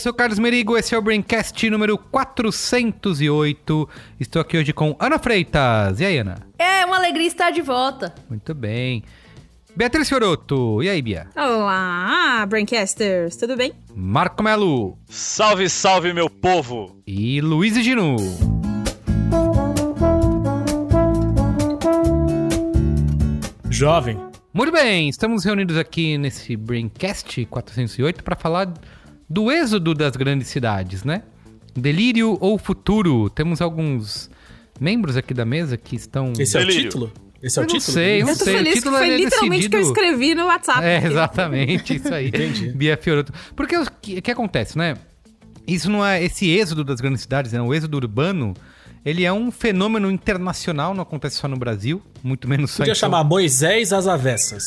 sou o Carlos Merigo, esse é o Braincast número 408. Estou aqui hoje com Ana Freitas. E aí, Ana? É uma alegria estar de volta. Muito bem. Beatriz Fioroto. E aí, Bia? Olá, Braincasters, tudo bem? Marco Melo. Salve, salve, meu povo! E Luiz Ginu. Jovem. Muito bem, estamos reunidos aqui nesse Braincast 408 para falar do êxodo das grandes cidades, né? Delírio ou futuro? Temos alguns membros aqui da mesa que estão. Esse é o Delírio. título? Esse é o Eu não título? sei, eu não Eu tô sei. O feliz que título foi é literalmente o que eu decidido- escrevi no WhatsApp. É, exatamente, isso aí. Entendi. Bia Fioroto. Porque o que, o que acontece, né? Isso não é. Esse êxodo das grandes cidades, né? O êxodo urbano, ele é um fenômeno internacional, não acontece só no Brasil, muito menos só Podia em São chamar Moisés às avessas.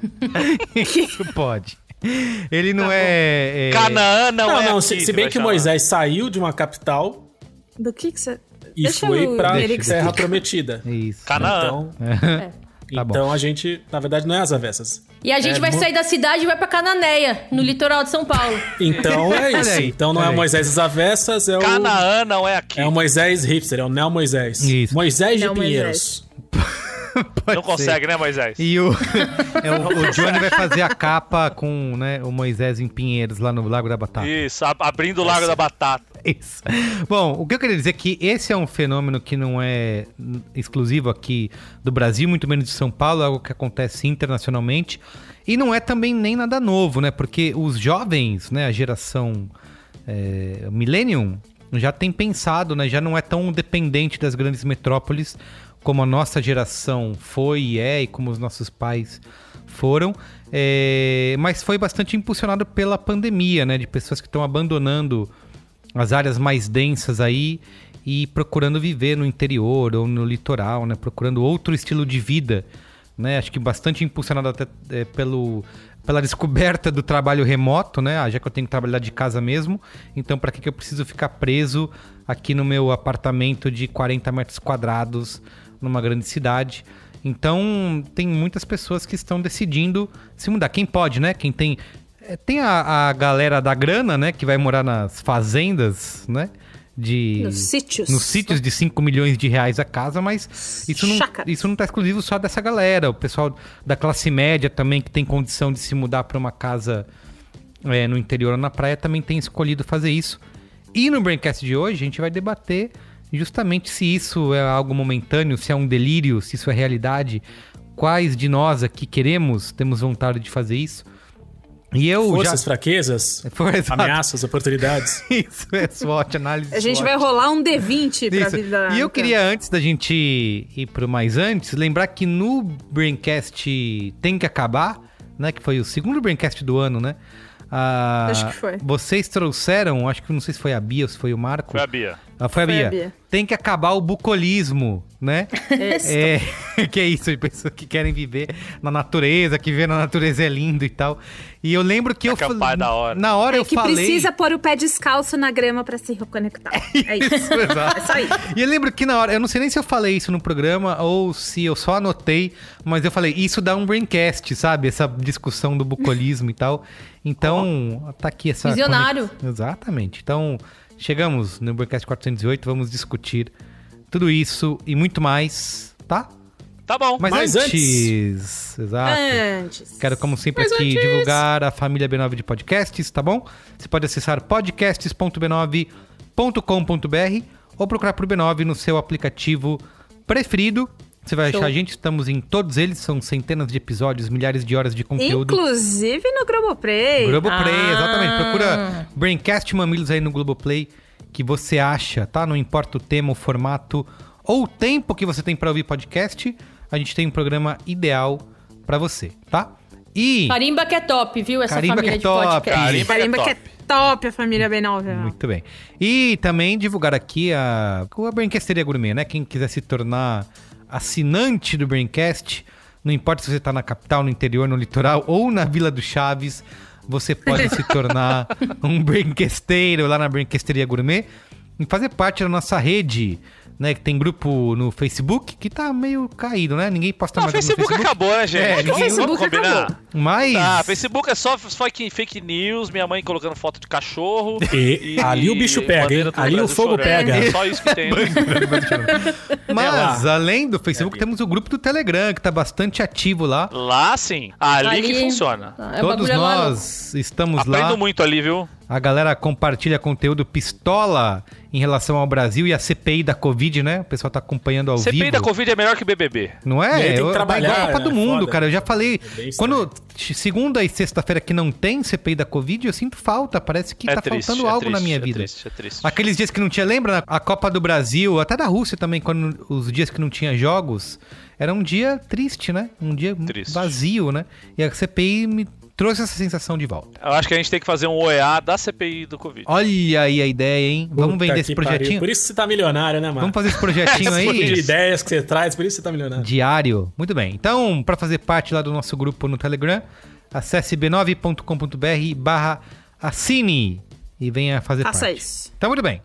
Isso pode. Ele não é, é- Canaã não, não, é não, aqui, se, se bem que chamar. Moisés saiu de uma capital Do que que você... e Deixa foi o pra Terra. Prometida. Isso. Canaã. Então, Tá bom. então a gente, na verdade, não é às avessas. E a gente É, vai mo- sair da cidade e vai pra Cananéia, no litoral de São Paulo. Então é isso. aí, então não é Moisés às avessas, é o, Canaã não é aqui. é o Moisés hipster, é o Neo Moisés. Isso. Moisés de Pinheiros. Pode Não ser. consegue, né, Moisés? E o, é, o, o Johnny vai fazer a capa com né, o Moisés em Pinheiros, lá no Lago da Batata. Isso, ab- abrindo o Lago da Batata. Isso. Bom, o que eu queria dizer é que esse é um fenômeno que não é exclusivo aqui do Brasil, muito menos de São Paulo, é algo que acontece internacionalmente. E não é também nem nada novo, né? Porque os jovens, né, a geração é, Millennium, já tem pensado, né? Já não é tão dependente das grandes metrópoles como a nossa geração foi e é, e como os nossos pais foram. É, mas foi bastante impulsionado pela pandemia, né? De pessoas que estão abandonando as áreas mais densas aí e procurando viver no interior ou no litoral, né? Procurando outro estilo de vida, né? Acho que bastante impulsionado até é, pelo pela descoberta do trabalho remoto, né? Ah, já que eu tenho que trabalhar de casa mesmo, então para que, que eu preciso ficar preso aqui no meu apartamento de 40 metros quadrados numa grande cidade? Então tem muitas pessoas que estão decidindo se mudar. Quem pode, né? Quem tem é, tem a, a galera da grana, né? Que vai morar nas fazendas, né? De, Nos sítios. Nos sítios de 5 milhões de reais a casa, mas isso não, Chácaras. isso não tá exclusivo só dessa galera. O pessoal da classe média também, que tem condição de se mudar para uma casa é, no interior ou na praia, também tem escolhido fazer isso. E no Braincast de hoje, a gente vai debater justamente se isso é algo momentâneo, se é um delírio, se isso é realidade. Quais de nós aqui queremos, temos vontade de fazer isso. E eu Forças, já... fraquezas, Foi, exato. ameaças, oportunidades. Isso é SWOT, análise A gente SWOT. vai rolar um D20 pra Isso. vida... E eu queria, antes da gente ir pro mais antes, lembrar que no Braincast Tem que Acabar, né? Que foi o segundo Braincast do ano, né? Ah, Acho que foi. Vocês trouxeram, acho que não sei se foi a Bia ou se foi o Marco. Foi a Bia. Ah, foi a Bia. Bia. Tem que acabar o bucolismo, né? é, que é isso, de pessoas que querem viver na natureza, que viver na natureza é lindo e tal. E eu lembro que eu falei- é da hora. Na hora É eu que falei. precisa pôr o pé descalço na grama pra se reconectar. É isso. Isso, exato. É só isso. E eu lembro que na hora, eu não sei nem se eu falei isso no programa ou se eu só anotei, mas eu falei, isso dá um braincast, sabe? Essa discussão do bucolismo e tal. Então, tá aqui essa. Visionário. conex- Exatamente. Então, chegamos no Braincast 408, vamos discutir tudo isso e muito mais, tá? Tá bom. Mas, Mas antes. Exato. Antes. Quero, como sempre, Mas aqui antes- divulgar a família B9 de podcasts, tá bom? Você pode acessar podcasts.b9.com.br ou procurar por B9 no seu aplicativo preferido. Você vai Show. achar a gente, estamos em todos eles, são centenas de episódios, milhares de horas de conteúdo. Inclusive no Globoplay. Globoplay, Ah. exatamente. Procura Braincast Mamilos aí no Globoplay, que você acha, tá? Não importa o tema, o formato ou o tempo que você tem pra ouvir podcast, a gente tem um programa ideal pra você, tá? E... Carimba que é top, viu? Essa Carimba família que é de top. podcast. Carimba. Carimba é que é top a família B9. Muito bem. E também divulgar aqui a, a Braincasteria Gourmet, né? Quem quiser se tornar assinante do Braincast, não importa se você tá na capital, no interior, no litoral ou na Vila do Chaves, você pode se tornar um Braincasteiro lá na Braincasteria Gourmet e fazer parte da nossa rede, né? Que tem grupo no Facebook que tá meio caído, né? Ninguém posta Não, o mais no Facebook, acabou, né, gente? É, ninguém- Vamos Facebook combinar? acabou. Mas... Ah, Facebook é só fake, fake news, minha mãe colocando foto de cachorro. E ali o bicho pega, Ali o fogo chorando. pega. É só isso que tem. né? Mas, É além do Facebook, temos o grupo do Telegram, que tá bastante ativo lá. Lá sim, ali, Ali- que funciona. É, o Todos bagulho é maluco. nós estamos Aprendo lá. muito ali, viu? A galera compartilha conteúdo pistola em relação ao Brasil e a CPI da Covid, né? O pessoal tá acompanhando ao CPI vivo. da Covid é melhor que BBB. Não E é? tem que Eu- trabalhar, igual a Copa do é Mundo, foda. cara. Eu já falei. É quando segunda e sexta-feira que não tem CPI da Covid, eu sinto falta. Parece que é tá triste, faltando é algo triste, na minha é vida. Triste, é triste. Aqueles dias que não tinha, lembra? A Copa do Brasil, até da Rússia também, quando os dias que não tinha jogos, era um dia triste, né? Um dia Triste. vazio, né? E a CPI me trouxe essa sensação de volta. Eu acho que a gente tem que fazer um OEA da CPI do Covid. Olha aí a ideia, hein? Vamos Puta vender esse que pariu. projetinho? Por isso que você tá milionário, né, mano? Vamos fazer esse projetinho tipo de aí? ideias que você traz, por isso você tá milionário. Diário. Muito bem. Então, para fazer parte lá do nosso grupo no Telegram, acesse b9.com.br barra assine e venha fazer Faça parte. isso. Então, muito bem.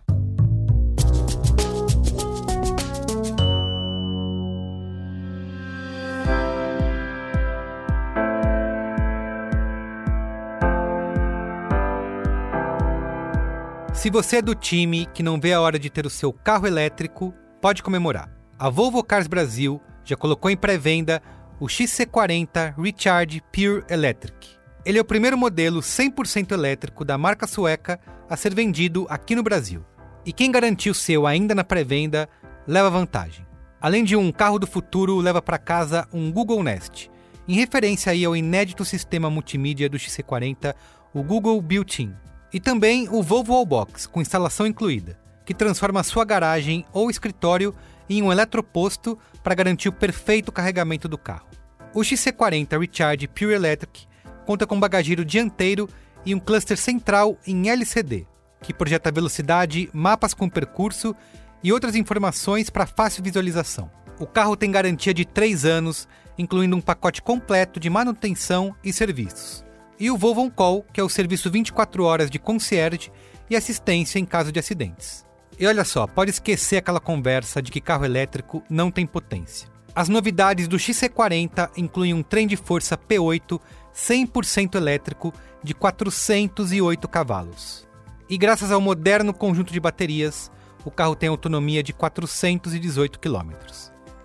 Se você é do time que não vê a hora de ter o seu carro elétrico, pode comemorar. A Volvo Cars Brasil já colocou em pré-venda o XC40 Recharge Pure Electric. Ele é o primeiro modelo 100% elétrico da marca sueca a ser vendido aqui no Brasil. E quem garantiu seu ainda na pré-venda leva vantagem. Além de um carro do futuro, leva para casa um Google Nest, em referência aí ao inédito sistema multimídia do XC40, o Google Built-in. E também o Volvo Wallbox, com instalação incluída, que transforma sua garagem ou escritório em um eletroposto para garantir o perfeito carregamento do carro. O XC40 Recharge Pure Electric conta com bagageiro dianteiro e um cluster central em LCD, que projeta velocidade, mapas com percurso e outras informações para fácil visualização. O carro tem garantia de 3 anos, incluindo um pacote completo de manutenção e serviços. E o Volvo Call, que é o serviço 24 horas de concierge e assistência em caso de acidentes. E olha só, pode esquecer aquela conversa de que carro elétrico não tem potência. As novidades do XC40 incluem um trem de força P8 100% elétrico de 408 cavalos. E graças ao moderno conjunto de baterias, o carro tem autonomia de 418 km.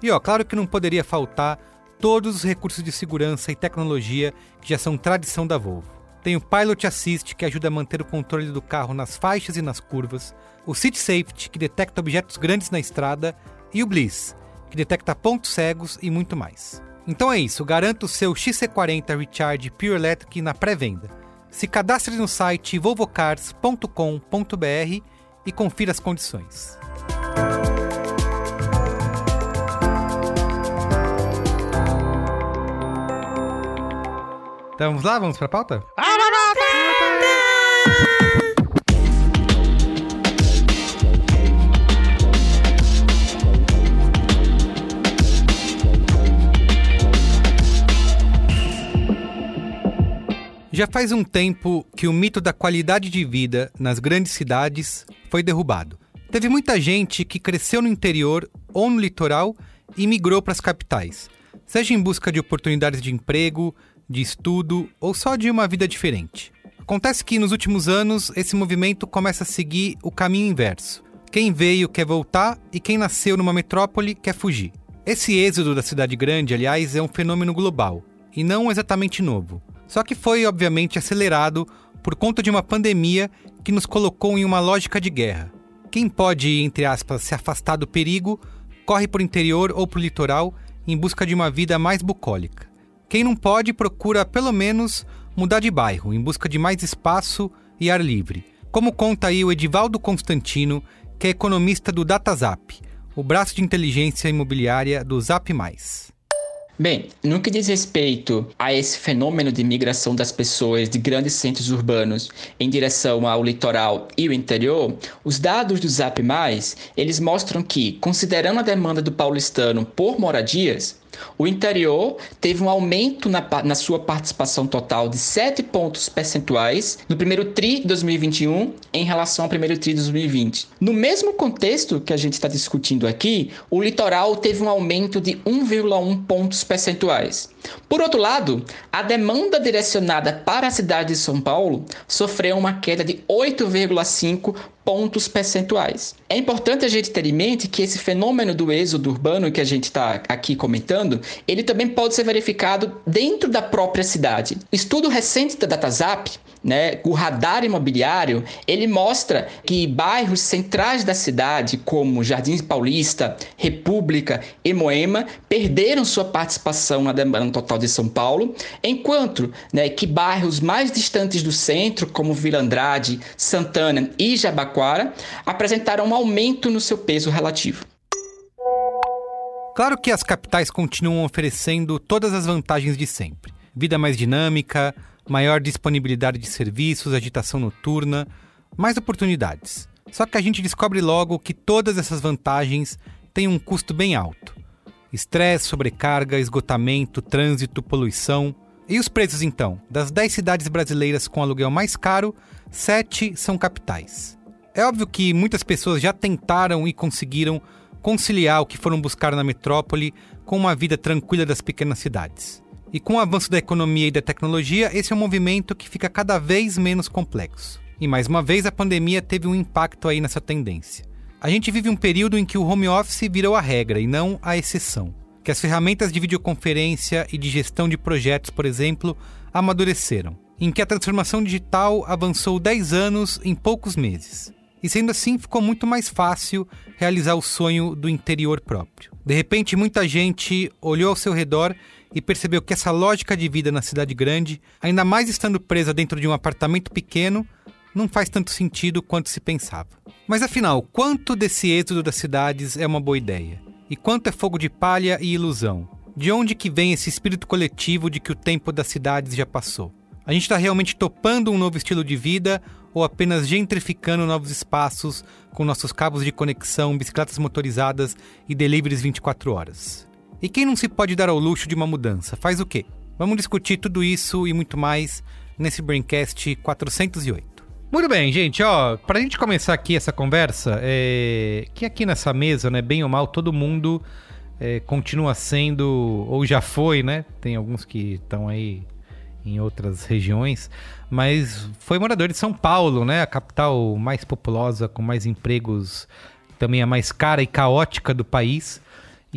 E ó, claro que não poderia faltar todos os recursos de segurança e tecnologia que já são tradição da Volvo. Tem o Pilot Assist, que ajuda a manter o controle do carro nas faixas e nas curvas, o Seat Safety, que detecta objetos grandes na estrada, e o Bliss, que detecta pontos cegos e muito mais. Então é isso, garanta o seu XC40 Recharge Pure Electric na pré-venda. Se cadastre no site volvocars.com.br e confira as condições. Então vamos lá, vamos para a pauta? Já faz um tempo que o mito da qualidade de vida nas grandes cidades foi derrubado. Teve muita gente que cresceu no interior ou no litoral e migrou para as capitais, seja em busca de oportunidades de emprego, de estudo ou só de uma vida diferente. Acontece que nos últimos anos esse movimento começa a seguir o caminho inverso. Quem veio quer voltar e quem nasceu numa metrópole quer fugir. Esse êxodo da cidade grande, aliás, é um fenômeno global e não exatamente novo. Só que foi, obviamente, acelerado por conta de uma pandemia que nos colocou em uma lógica de guerra. Quem pode, entre aspas, se afastar do perigo, corre para o interior ou para o litoral em busca de uma vida mais bucólica. Quem não pode procura, pelo menos, mudar de bairro, em busca de mais espaço e ar livre. Como conta aí o Edivaldo Constantino, que é economista do DataZap, o braço de inteligência imobiliária do Zap. Bem, no que diz respeito a esse fenômeno de migração das pessoas de grandes centros urbanos em direção ao litoral e o interior, os dados do Zap eles mostram que, considerando a demanda do paulistano por moradias, o interior teve um aumento na, na, sua participação total de 7 pontos percentuais no primeiro TRI de 2021 em relação ao primeiro TRI de 2020. No mesmo contexto que a gente está discutindo aqui, o litoral teve um aumento de 1,1 pontos percentuais. Por outro lado, a demanda direcionada para a cidade de São Paulo sofreu uma queda de 8,5 pontos percentuais. É importante a gente ter em mente que esse fenômeno do êxodo urbano que a gente está aqui comentando, ele também pode ser verificado dentro da própria cidade. Estudo recente da DataZap né, o radar imobiliário, ele mostra que bairros centrais da cidade, como Jardim Paulista, República e Moema, perderam sua participação na demanda total de São Paulo, enquanto né, que bairros mais distantes do centro, como Vila Andrade, Santana e Jabaquara, apresentaram um aumento no seu peso relativo. Claro que as capitais continuam oferecendo todas as vantagens de sempre. Vida mais dinâmica, maior disponibilidade de serviços, agitação noturna, mais oportunidades. Só que a gente descobre logo que todas essas vantagens têm um custo bem alto. Estresse, sobrecarga, esgotamento, trânsito, poluição. E os preços então? Das 10 cidades brasileiras com aluguel mais caro, 7 são capitais. É óbvio que muitas pessoas já tentaram e conseguiram conciliar o que foram buscar na metrópole com uma vida tranquila das pequenas cidades. E com o avanço da economia e da tecnologia, esse é um movimento que fica cada vez menos complexo. E mais uma vez a pandemia teve um impacto aí nessa tendência. A gente vive um período em que o home office virou a regra e não a exceção. Que as ferramentas de videoconferência e de gestão de projetos, por exemplo, amadureceram. Em que a transformação digital avançou 10 anos em poucos meses. E sendo assim, ficou muito mais fácil realizar o sonho do interior próprio. De repente, muita gente olhou ao seu redor e percebeu que essa lógica de vida na cidade grande, ainda mais estando presa dentro de um apartamento pequeno, não faz tanto sentido quanto se pensava. Mas afinal, quanto desse êxodo das cidades é uma boa ideia? E quanto é fogo de palha e ilusão? De onde que vem esse espírito coletivo de que o tempo das cidades já passou? A gente está realmente topando um novo estilo de vida ou apenas gentrificando novos espaços com nossos cabos de conexão, bicicletas motorizadas e deliveries 24 horas? E quem não se pode dar ao luxo de uma mudança, faz o quê? Vamos discutir tudo isso e muito mais nesse Braincast 408. Muito bem, gente, ó, pra gente começar aqui essa conversa, é... que aqui nessa mesa, né, bem ou mal, todo mundo é, continua sendo, ou já foi, né? Tem alguns que estão aí em outras regiões, mas foi morador de São Paulo, né? A capital mais populosa, com mais empregos, também a mais cara e caótica do país.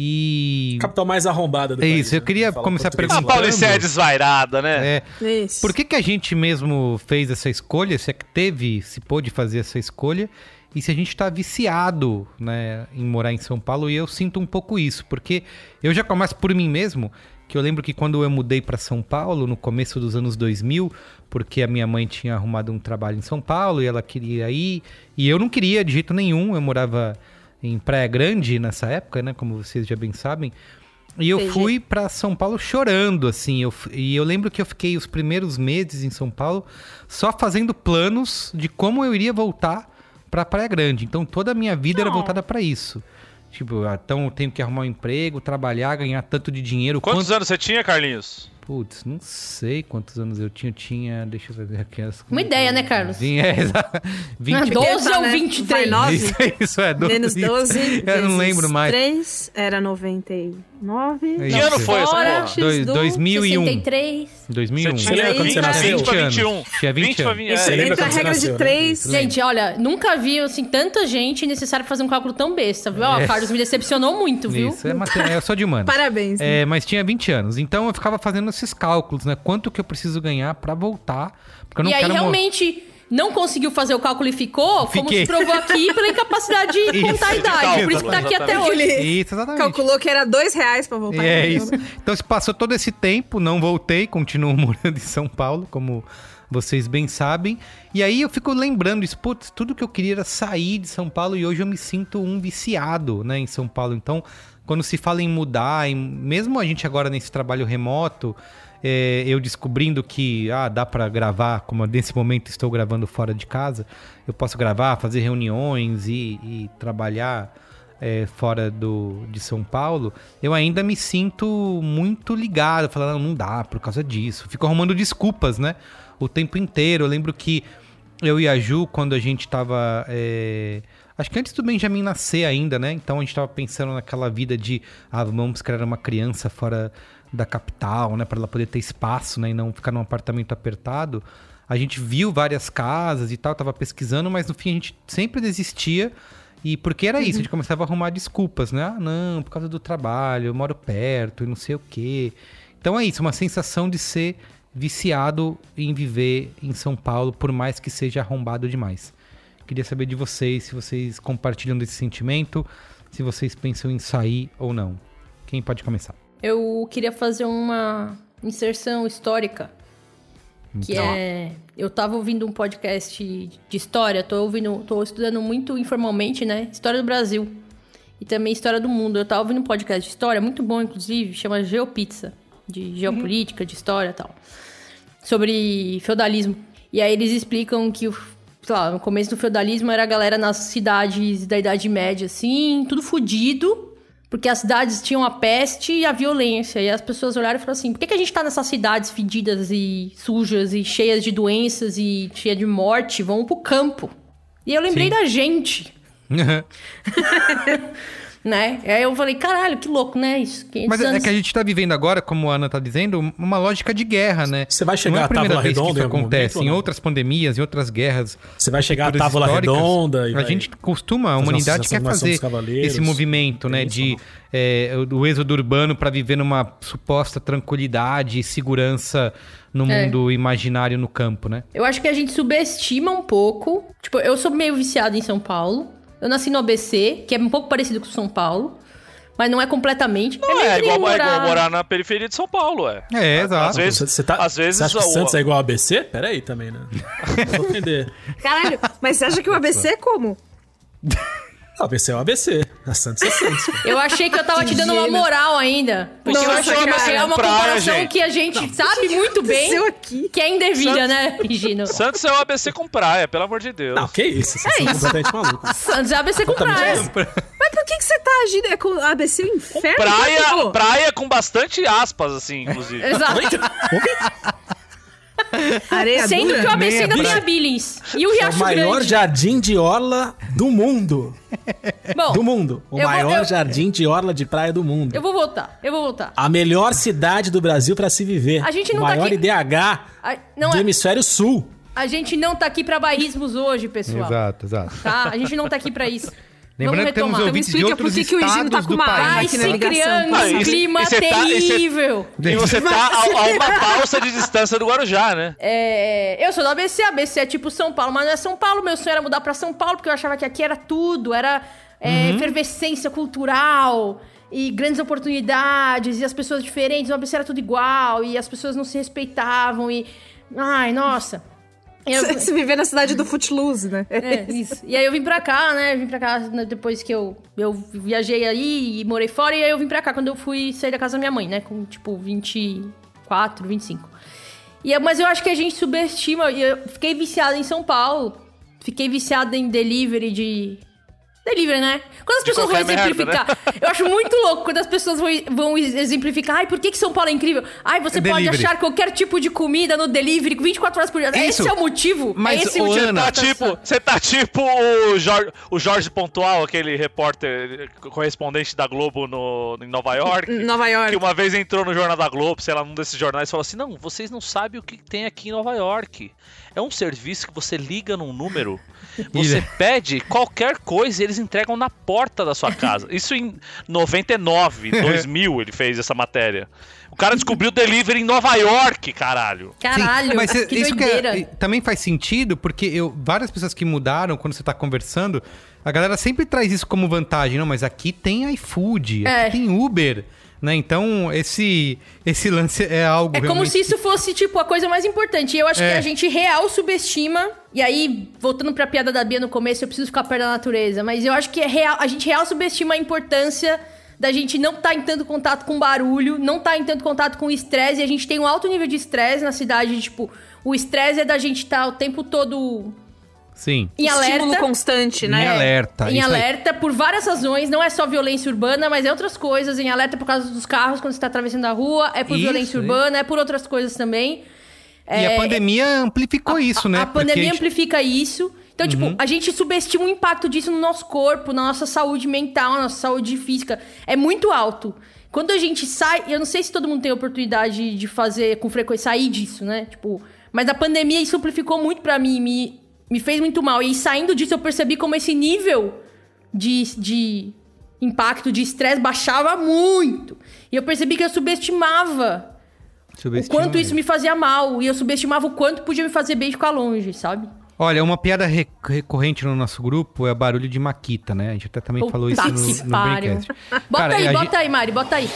E. Capital mais arrombada do É país, isso, eu né? queria Fala começar português. A. Paulice é desvairada, né? É, Isso. por que, que a gente mesmo fez essa escolha? Se é que teve, se pôde fazer essa escolha? E se a gente está viciado né, em morar em São Paulo? E eu sinto um pouco isso, porque eu já começo por mim mesmo, que eu lembro que quando eu mudei para São Paulo, no começo dos anos 2000, porque a minha mãe tinha arrumado um trabalho em São Paulo e ela queria ir, e eu não queria de jeito nenhum, eu morava em Praia Grande nessa época, né, como vocês já bem sabem, e eu Entendi. fui para São Paulo chorando, assim. Eu, e eu lembro que eu fiquei os primeiros meses em São Paulo só fazendo planos de como eu iria voltar para Praia Grande. Então toda a minha vida era voltada para isso. Tipo, ah, então eu tenho que arrumar um emprego, trabalhar, ganhar tanto de dinheiro. Quantos quanto... anos você tinha, Carlinhos? Putz, não sei quantos anos eu tinha. Eu tinha. Deixa eu ver aqui. As... Uma ideia, né, Carlos? Vim, é, exato. 20 Não, 12 Tá, ou né? 23? Vai nove? Isso, isso é 12. Menos 12. Eu não lembro mais. 3 era 99. É Que ano foi essa porra? Dois- do- 2001. 63. 2001. Você tinha aí 20, tá- 20 pra 20 21. anos. Tinha 20 pra anos. 20 Isso, lembra entra a você regra nasceu, de né? 3. Gente, olha, nunca vi assim tanta gente necessário fazer um cálculo tão besta, viu? Ó, o Carlos me decepcionou muito, viu? Isso, é eu sou de humanos. Parabéns. né? É, mas tinha 20 anos. Então eu ficava fazendo esses cálculos, né? Quanto que eu preciso ganhar pra voltar. Porque eu não e aí quero morrer. realmente não conseguiu fazer o cálculo e ficou, como Fiquei. se provou aqui pela incapacidade de Isso, contar a de idade. cálculo, Por isso que tá aqui até hoje. Isso, exatamente. calculou que era dois reais pra voltar. E é isso. Então se passou todo esse tempo, não voltei, continuo morando em São Paulo, como vocês bem sabem. E aí eu fico lembrando isso, putz, tudo que eu queria era sair de São Paulo e hoje eu me sinto um viciado, né, em São Paulo. Então, quando se fala em mudar, em- mesmo a gente agora nesse trabalho remoto, é, eu descobrindo que ah, dá pra gravar, como nesse momento estou gravando fora de casa, eu posso gravar, fazer reuniões e, e trabalhar é, fora do, de São Paulo, eu ainda me sinto muito ligado, falando, não, não dá por causa disso. Fico arrumando desculpas, né? O tempo inteiro. Eu lembro que eu e a Ju, quando a gente tava. é, Acho que antes do Benjamin nascer ainda, né? Então a gente tava pensando naquela vida de, ah, vamos criar uma criança fora da capital, né? Para ela poder ter espaço, né? E não ficar num apartamento apertado. A gente viu várias casas e tal, tava pesquisando, mas no fim a gente sempre desistia. E porque era isso, a gente começava a arrumar desculpas, né? Ah, não, por causa do trabalho, eu moro perto e não sei o quê. Então é isso, uma sensação de ser viciado em viver em São Paulo, por mais que seja arrombado demais. Queria saber de vocês, se vocês compartilham desse sentimento, se vocês pensam em sair ou não. Quem pode começar? Eu queria fazer uma inserção histórica. Que Então. é. Eu tava ouvindo um podcast de história, tô ouvindo, tô estudando muito informalmente, né? História do Brasil. E também história do mundo. Eu tava ouvindo um podcast de história, muito bom, inclusive, chama Geopizza, de geopolítica, de história e tal. Sobre feudalismo. E aí eles explicam que, o- sei lá, no começo do feudalismo era a galera nas cidades da Idade Média, assim, tudo fudido. Porque as cidades tinham a peste e a violência. E as pessoas olharam e falaram assim: por que, que a gente tá nessas cidades fedidas e sujas e cheias de doenças e cheia de morte? Vamos pro campo. E eu lembrei Sim. da gente, né? Aí eu falei: caralho, que louco, né? Isso. 500 Mas é anos. que a gente tá vivendo agora, como a Ana tá dizendo, uma lógica de guerra, né? Você vai chegar Não é à a primeira vez que Redonda isso em algum acontece. momento, Em não? outras pandemias, em outras guerras. Você vai chegar à históricas, Redonda e A vai gente costuma, a humanidade quer fazer esse movimento, né? Isso De é, do êxodo urbano para viver numa suposta tranquilidade e segurança no É. mundo imaginário no campo, né? Eu acho que a gente subestima um pouco. Tipo, eu sou meio viciada em São Paulo. Eu nasci no ABC, que é um pouco parecido com São Paulo. Mas não é completamente. Não, é, que nem igual, é igual morar na periferia de São Paulo, é. É, Às exato. vezes, Você, tá, às vezes você acha que o- Santos é igual a ABC? Pera aí também, né? Vou ofender. Caralho, mas você acha que o ABC é como? ABC é o ABC. A Santos é Santos. Eu achei que eu tava te dando uma gênio. moral ainda. Porque eu Nossa, acho que cara. é uma Praia, comparação gente. que a gente sabe muito bem aconteceu aqui? que é indevida, né, Gino? Santos é o ABC com praia, pelo amor de Deus. Não, que isso. Vocês são completamente malucos. Santos é ABC com praia. Mas por que, que você tá agindo? É com ABC o inferno? praia, praia com bastante aspas, assim, inclusive. Exato. Areia Sendo dura? que o ABC ainda a tem a Billings. E o É o Riacho maior Grande. jardim de orla do mundo. Bom, Do mundo. O Eu vou- maior eu- jardim de orla de praia do mundo. eu vou voltar. Eu vou voltar. A melhor cidade do Brasil pra se viver. A gente não o tá maior aqui- IDH A, não do é, hemisfério sul. a gente não tá aqui pra bairrismos hoje, pessoal. Exato, exato. Tá? A gente não tá aqui pra isso. Lembrando Vamos que temos retomar. ouvintes de explica outros por que que o Higino estados tá com do uma país. Ai, se criando Ah, um clima e cê tá- e cê- terrível. E você tá a, a uma balsa de distância do Guarujá, né? É, eu sou do ABC, ABC é tipo São Paulo, mas não é São Paulo. Meu sonho era mudar pra São Paulo, porque eu achava que aqui era tudo, era é, efervescência cultural e grandes oportunidades e as pessoas diferentes. O ABC era tudo igual e as pessoas não se respeitavam e. Ai, nossa. Eu- Você se viver na cidade do Footloose, né? é, isso. E aí eu vim pra cá, né? Vim pra cá depois que eu, eu viajei aí e morei fora. E aí eu vim pra cá quando eu fui sair da casa da minha mãe, né? Com, tipo, 24, 25. E, mas eu acho que a gente subestima. Eu fiquei viciada em São Paulo. Fiquei viciada em delivery de... Delivery, né? Quando as De pessoas vão merda, exemplificar... Eu acho muito louco quando as pessoas vão, vão exemplificar. Ai, por que, que São Paulo é incrível? Ai, você pode Delivery. achar qualquer tipo de comida no delivery 24 horas por dia. Isso. Esse é o motivo? Mas, é esse o motivo Ana, da Tá votação. tipo, você tá tipo o Jorge, o Jorge Pontual, aquele repórter correspondente da Globo no, em Nova York. Nova York. Que uma vez entrou no Jornal da Globo, sei lá, num desses jornais, e falou assim: Não, vocês não sabem o que tem aqui em Nova York. É um serviço que você liga num número, você pede qualquer coisa e eles entregam na porta da sua casa. Isso em 99, 2000 ele fez essa matéria. O cara descobriu delivery em Nova York, caralho. Caralho, Sim, mas que isso que é- também faz sentido, porque eu, várias pessoas que mudaram quando você tá conversando, a galera sempre traz isso como vantagem. Não, mas aqui tem iFood, É. aqui tem Uber, né? Então, esse, esse lance é algo É como realmente- se isso fosse, tipo, a coisa mais importante. E eu acho É. que a gente real subestima. E aí, voltando pra piada da Bia no começo, eu preciso ficar perto da natureza. Mas eu acho que é real, a gente real subestima a importância da gente não estar em tanto contato com barulho, não estar em tanto contato com estresse. E a gente tem um alto nível de estresse na cidade. Tipo, o estresse é da gente estar o tempo todo Sim. em Estímulo alerta. constante, né? Em alerta. Em isso aí. alerta por várias razões, não é só violência urbana, mas é outras coisas. Em alerta por causa dos carros quando você tá atravessando a rua, é por Isso, violência isso. urbana, é por outras coisas também. E a pandemia amplificou isso, né? A Porque pandemia gente- Uhum. amplifica isso. Então, tipo, a gente subestima o impacto disso no nosso corpo, na nossa saúde mental, na nossa saúde física. É muito alto. Quando a gente sai, eu não sei se todo mundo tem a oportunidade de fazer com frequência, sair disso, né? Tipo, mas a pandemia isso amplificou muito pra mim, me, me fez muito mal. E saindo disso eu percebi como esse nível de, de impacto, de estresse baixava muito. E eu percebi que eu subestimava o quanto isso me fazia mal. E eu subestimava o quanto podia me fazer bem ficar longe, sabe? Olha, uma piada re- recorrente no nosso grupo é barulho de maquita, né? A gente até também falou isso Puta no, no. Braincast. Bota Cara, aí, bota aí, Mari, bota aí.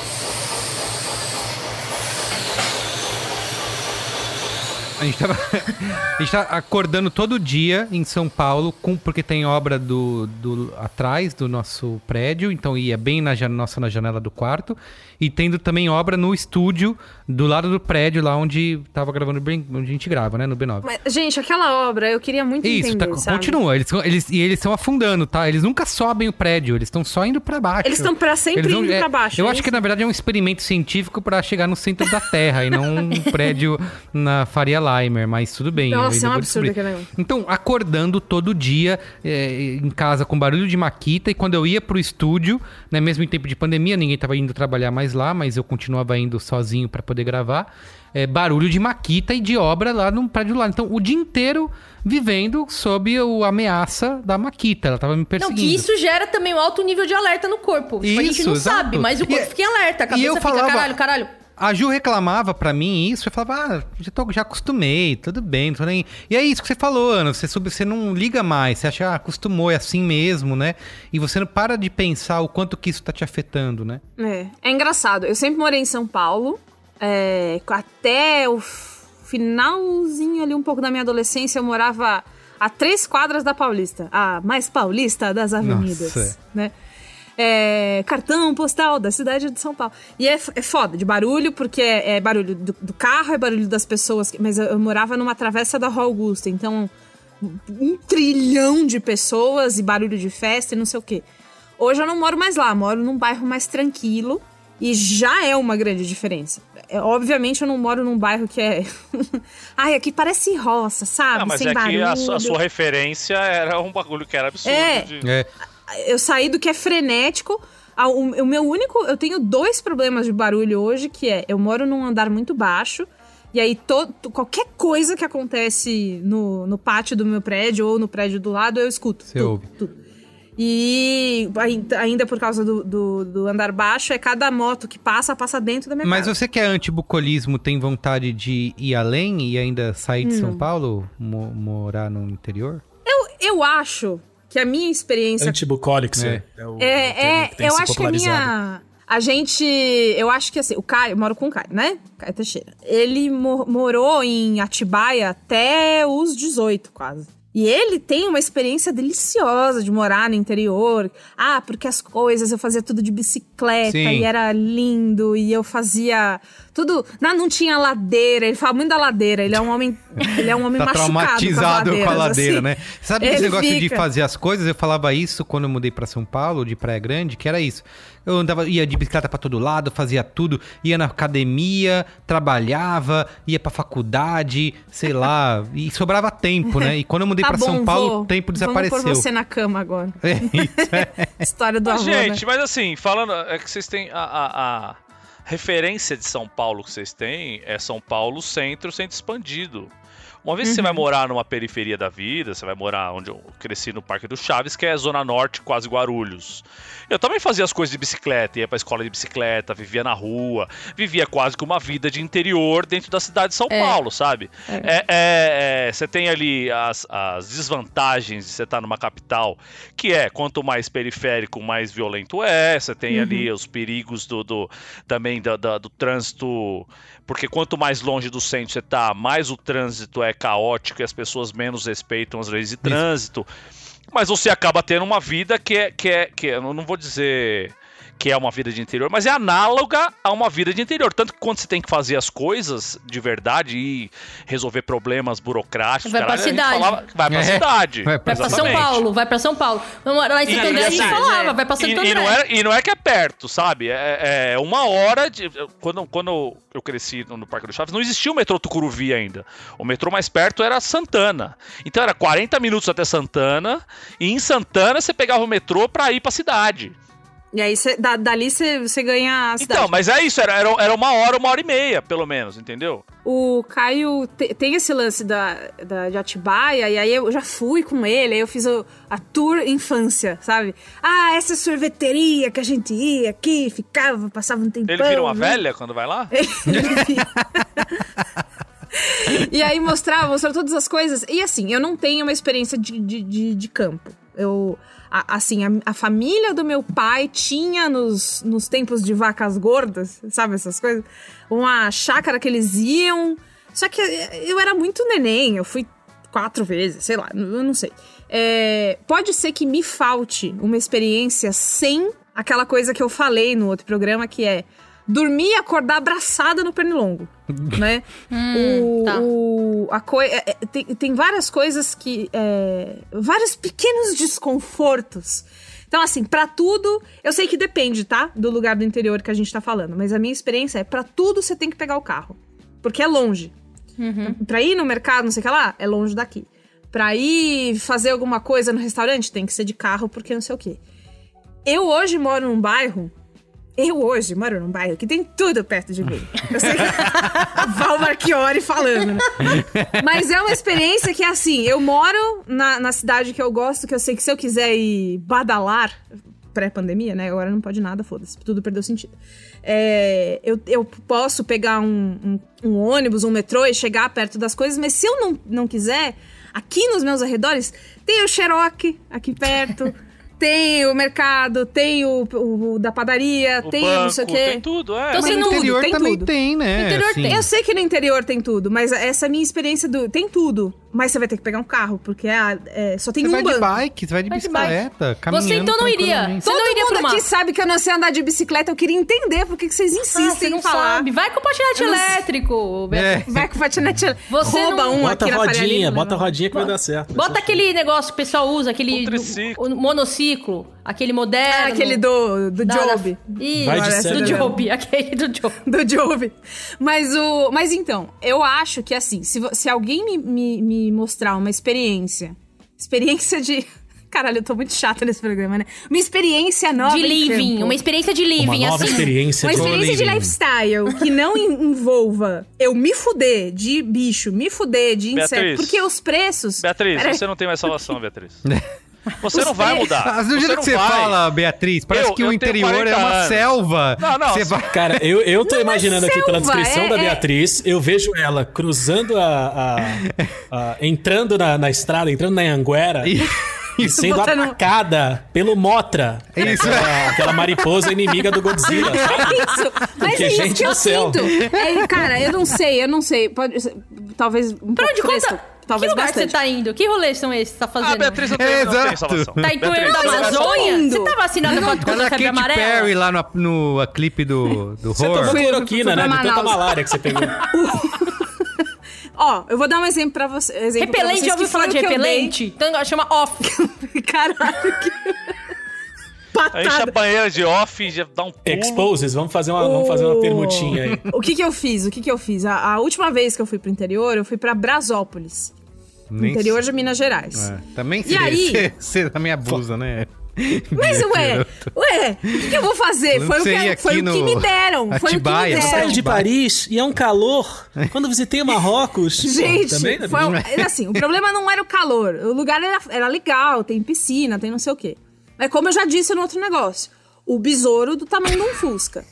A gente, tava, a gente tá acordando todo dia em São Paulo, com, porque tem obra do, do atrás do nosso prédio, então ia bem na nossa na janela do quarto, e tendo também obra no estúdio do lado do prédio, lá onde tava gravando onde a gente grava, né? No B9. Mas, gente, aquela obra, eu queria muito Isso, entender, tá, sabe? continua. Eles, eles, e eles estão afundando, tá? Eles nunca sobem o prédio, eles estão só indo pra baixo. Eles estão pra sempre vão- indo é, pra baixo. Eu é acho que na verdade é um experimento científico pra chegar no centro da Terra e não um prédio na Faria Limer, mas tudo bem. Nossa, é um absurdo aquele negócio. Então, acordando todo dia é, em casa com barulho de maquita e quando eu ia pro estúdio, né, mesmo em tempo de pandemia, ninguém tava indo trabalhar mais lá, mas eu continuava indo sozinho pra poder gravar. é, barulho de maquita e de obra lá no prédio lá. Então, o dia inteiro vivendo sob o ameaça da maquita. Ela tava me Não, perseguindo. que isso gera também um alto nível de alerta no corpo. Tipo, a gente Isso, não exato. sabe, mas o corpo E- fica em alerta. A cabeça eu fica, falava- caralho, caralho. A Ju reclamava pra mim isso, eu falava, ah, já, tô, já acostumei, tudo bem, não tô nem... E é isso que você falou, Ana, você, sub- você não liga mais, você acha, ah, acostumou, é assim mesmo, né? E você não para de pensar o quanto que isso tá te afetando, né? É, é engraçado. Eu sempre morei em São Paulo. é, até o finalzinho ali, um pouco da minha adolescência, eu morava a três quadras da Paulista. A mais paulista das avenidas, Nossa. né? É, cartão postal da cidade de São Paulo. E é, é foda, de barulho, porque é, é barulho do, do carro, é barulho das pessoas. que- Mas eu, eu morava numa travessa da Rua Augusta, então um trilhão de pessoas e barulho de festa e não sei o quê. Hoje eu não moro mais lá, moro num bairro mais tranquilo e já é uma grande diferença. É, obviamente eu não moro num bairro que é. Ai, aqui parece roça, sabe? Não, mas Sem é que barulho. a, su- a sua referência era um bagulho que era absurdo. É. de- É, Eu saí do que é frenético. Ah, O, meu único. Eu tenho dois problemas de barulho hoje, que é eu moro num andar muito baixo. E aí, to- to- qualquer coisa que acontece no, no pátio do meu prédio ou no prédio do lado, eu escuto. Você tudo, ouve. tudo. E ai- ainda por causa do, do, do andar baixo, é cada moto que passa, passa dentro da minha mas casa. você que é antibucolismo tem vontade de ir além e ainda sair de Hum. São Paulo, mo- morar no interior? Eu acho que a minha experiência Antibucólico, É. é. o É, termo é que tem eu acho que a minha. A gente. Eu acho que assim, o Caio, eu moro com o Caio, né? Caio Teixeira. Ele mo- morou em Atibaia até os 18, quase. E ele tem uma experiência deliciosa de morar no interior. Ah, porque as coisas eu fazia tudo de bicicleta Sim. e era lindo e eu fazia tudo. Não, não tinha ladeira. Ele fala muito da ladeira. Ele é um homem, ele é um homem Tá machucado traumatizado com, com a ladeira, assim. né? Sabe esse negócio de fica. fazer as coisas? Eu falava isso quando eu mudei pra São Paulo, de Praia Grande, que era isso. Eu andava, ia de bicicleta pra todo lado, fazia tudo, ia na academia, trabalhava, ia pra faculdade, sei lá, e sobrava tempo, né? E quando eu mudei Tá pra bom, São Paulo, vou. o tempo Vamos desapareceu. pôr você na cama agora. É isso, é. História do Mas, avô, né? gente, mas assim, falando. É que vocês têm a. a- a- referência de São Paulo que vocês têm é São Paulo centro, centro expandido. Uma vez que você vai morar numa periferia da vida, você vai morar onde eu cresci no Parque do Chaves, que é a Zona Norte, quase Guarulhos. Eu também fazia as coisas de bicicleta, ia pra escola de bicicleta, vivia na rua, vivia quase que uma vida de interior dentro da cidade de São É. Paulo, sabe? É, é- é- você tem ali as, as desvantagens de você estar numa capital, que é quanto mais periférico, mais violento é. Você tem ali os perigos do, do- também da- da- do trânsito, porque quanto mais longe do centro você tá, mais o trânsito é caótico e as pessoas menos respeitam as leis de trânsito. Mas você acaba tendo uma vida que é, que é, que é, eu não vou dizer que é uma vida de interior, mas é análoga a uma vida de interior. Tanto que quando você tem que fazer as coisas de verdade e resolver problemas burocráticos, Vai pra caralho, a gente cidade. falava- vai pra É. cidade. Vai Vai pra São. Paulo, vai pra São Paulo. Lá em E- Santo André e a gente falava, é. vai pra Santo E, André. e não é, e não é que é perto, sabe? É, é uma hora de. Quando, quando eu cresci no, no Parque do Chaves, não existia o metrô Tucuruvi ainda. O metrô mais perto era Santana. Então era 40 minutos até Santana. E em Santana você pegava o metrô pra ir pra cidade. E aí, cê- da- dali você ganha a cidade. Então, mas é isso, era, era, era uma hora, uma hora e meia, pelo menos, entendeu? O Caio te- tem esse lance da, da, de Atibaia, e aí eu já fui com ele, aí eu fiz o- a tour infância, sabe? Ah, essa sorveteria que a gente ia aqui, ficava, passava um tempão. Ele vira uma né? velha quando vai lá? E aí mostrava, mostrava todas as coisas. E assim, eu não tenho uma experiência de, de, de, de campo. Eu, a- assim, a, a família do meu pai tinha nos, nos tempos de vacas gordas, sabe essas coisas? Uma chácara que eles iam. Só que eu era muito neném, eu fui quatro vezes, sei lá, eu não sei. É, pode ser que me falte uma experiência sem aquela coisa que eu falei no outro programa, que é dormir e acordar abraçada no pernilongo, né? o, tá. o- a coi- é, é, tem, tem várias coisas que... é, vários pequenos desconfortos. Então, assim, pra tudo... Eu sei que depende, tá? Do lugar do interior que a gente tá falando. Mas a minha experiência é, pra tudo você tem que pegar o carro. Porque é longe. Pra ir no mercado, não sei o que lá, é longe daqui. Pra ir fazer alguma coisa no restaurante, tem que ser de carro, porque não sei o quê. Eu hoje moro num bairro. Eu hoje moro num bairro que tem tudo perto de mim. Eu sei que Val Marchiori falando, né? Mas é uma experiência que, assim, eu moro na, na cidade que eu gosto, que eu sei que se eu quiser ir badalar, pré-pandemia, né? Agora não pode nada, foda-se. Tudo perdeu sentido. É, eu, eu posso pegar um, um- um ônibus, um metrô e chegar perto das coisas, mas se eu não, não quiser, aqui nos meus arredores, tem o Xerox aqui perto, tem o mercado, tem o, o- o da padaria, O tem banco, não sei o quê. tem tudo, é. Então, Mas no não- interior tem também tudo. tem, né? No interior assim. tem. Eu sei que no interior tem tudo, mas essa é a minha experiência do. Tem tudo. Mas você vai ter que pegar um carro, porque é, é- só tem Você um vai de banco. bike, você vai de Vai de bicicleta, caminhando Você então não iria. Você não Todo iria mundo aqui sabe que eu não sei andar de bicicleta. Eu queria entender por que vocês Ah, insistem você não em falar. sabe. Vai com o patinete elétrico. Beto. É. Vai com o patinete. Você rouba não- um Bota aqui a na Faria rodinha, bota rodinha que vai dar certo. Bota aquele negócio que o pessoal usa, aquele Um triciclo. o monociclo, aquele moderno. Ah, aquele do, do da- Job. da- Isso, de do do Job, aquele do Job. do Job. Mas o. Mas então, eu acho que assim, se, se alguém me, me, me mostrar uma experiência. Experiência de. Caralho, eu tô muito chata nesse programa, né? Uma experiência nova. De living, campo. uma experiência de living, Uma nova assim. experiência Uma de experiência de living. lifestyle que não en- envolva eu me fuder de bicho, me fuder de inseto. Beatriz. Porque os preços. Beatriz, Peraí. você não tem mais salvação, Beatriz. Você Os não vai mudar. Ah, do jeito que você vai. fala, Beatriz, parece Eu- que o eu tenho interior é 40 uma anos. selva. Não, não, Você vai... Cara, eu, eu tô Não é imaginando aqui pela descrição é- da é- Beatriz, eu vejo ela cruzando a. a- a- entrando na, na estrada, entrando na Anguera e sendo Botando- atacada pelo Motra. Isso. Aquela, aquela mariposa inimiga do Godzilla. sabe? É isso, mas Porque, é isso gente que eu do céu. sinto. É, cara, eu não sei, eu não sei. Pode, talvez um Pra pouco onde fresco, conta? Talvez que lugar bastante. você tá indo? Que rolês são esses que você tá fazendo? Ah, Beatriz não tem, É, não tem exato. salvação. Tá em Coelho da Amazônia? indo. Você tá vacinado com a, Tá febre Katy amarela? Perry lá no, no a clipe do, do Você horror. tomou cloroquina, né? pra De tanta malária que você pegou. Ó, eu vou dar um exemplo pra você. Exemplo pra Repelente, vocês, já ouviu falar de repelente? Então chama off. Caralho, que... Enche a Patada. banheira de off e já dá um pulo. Exposes, vamos fazer uma, vamos fazer uma O- permutinha aí. O que que eu fiz? O que que eu fiz? A, a última vez que eu fui pro interior, eu fui pra Brasópolis. Nem interior sei. de Minas Gerais. É, também E aí? Você, também abusa, né? Mas, ué, ué, o que, que eu vou fazer? Foi o que, foi o que me deram. Foi o que me Atibaia, você deram. saio de Paris e é um calor. Quando visitei o Marrocos. pô, Gente, também, né, foi, era assim, o problema não era o calor. O lugar era, era legal, tem piscina, tem não sei o quê. Mas como eu já disse no outro negócio, o besouro do tamanho de um Fusca.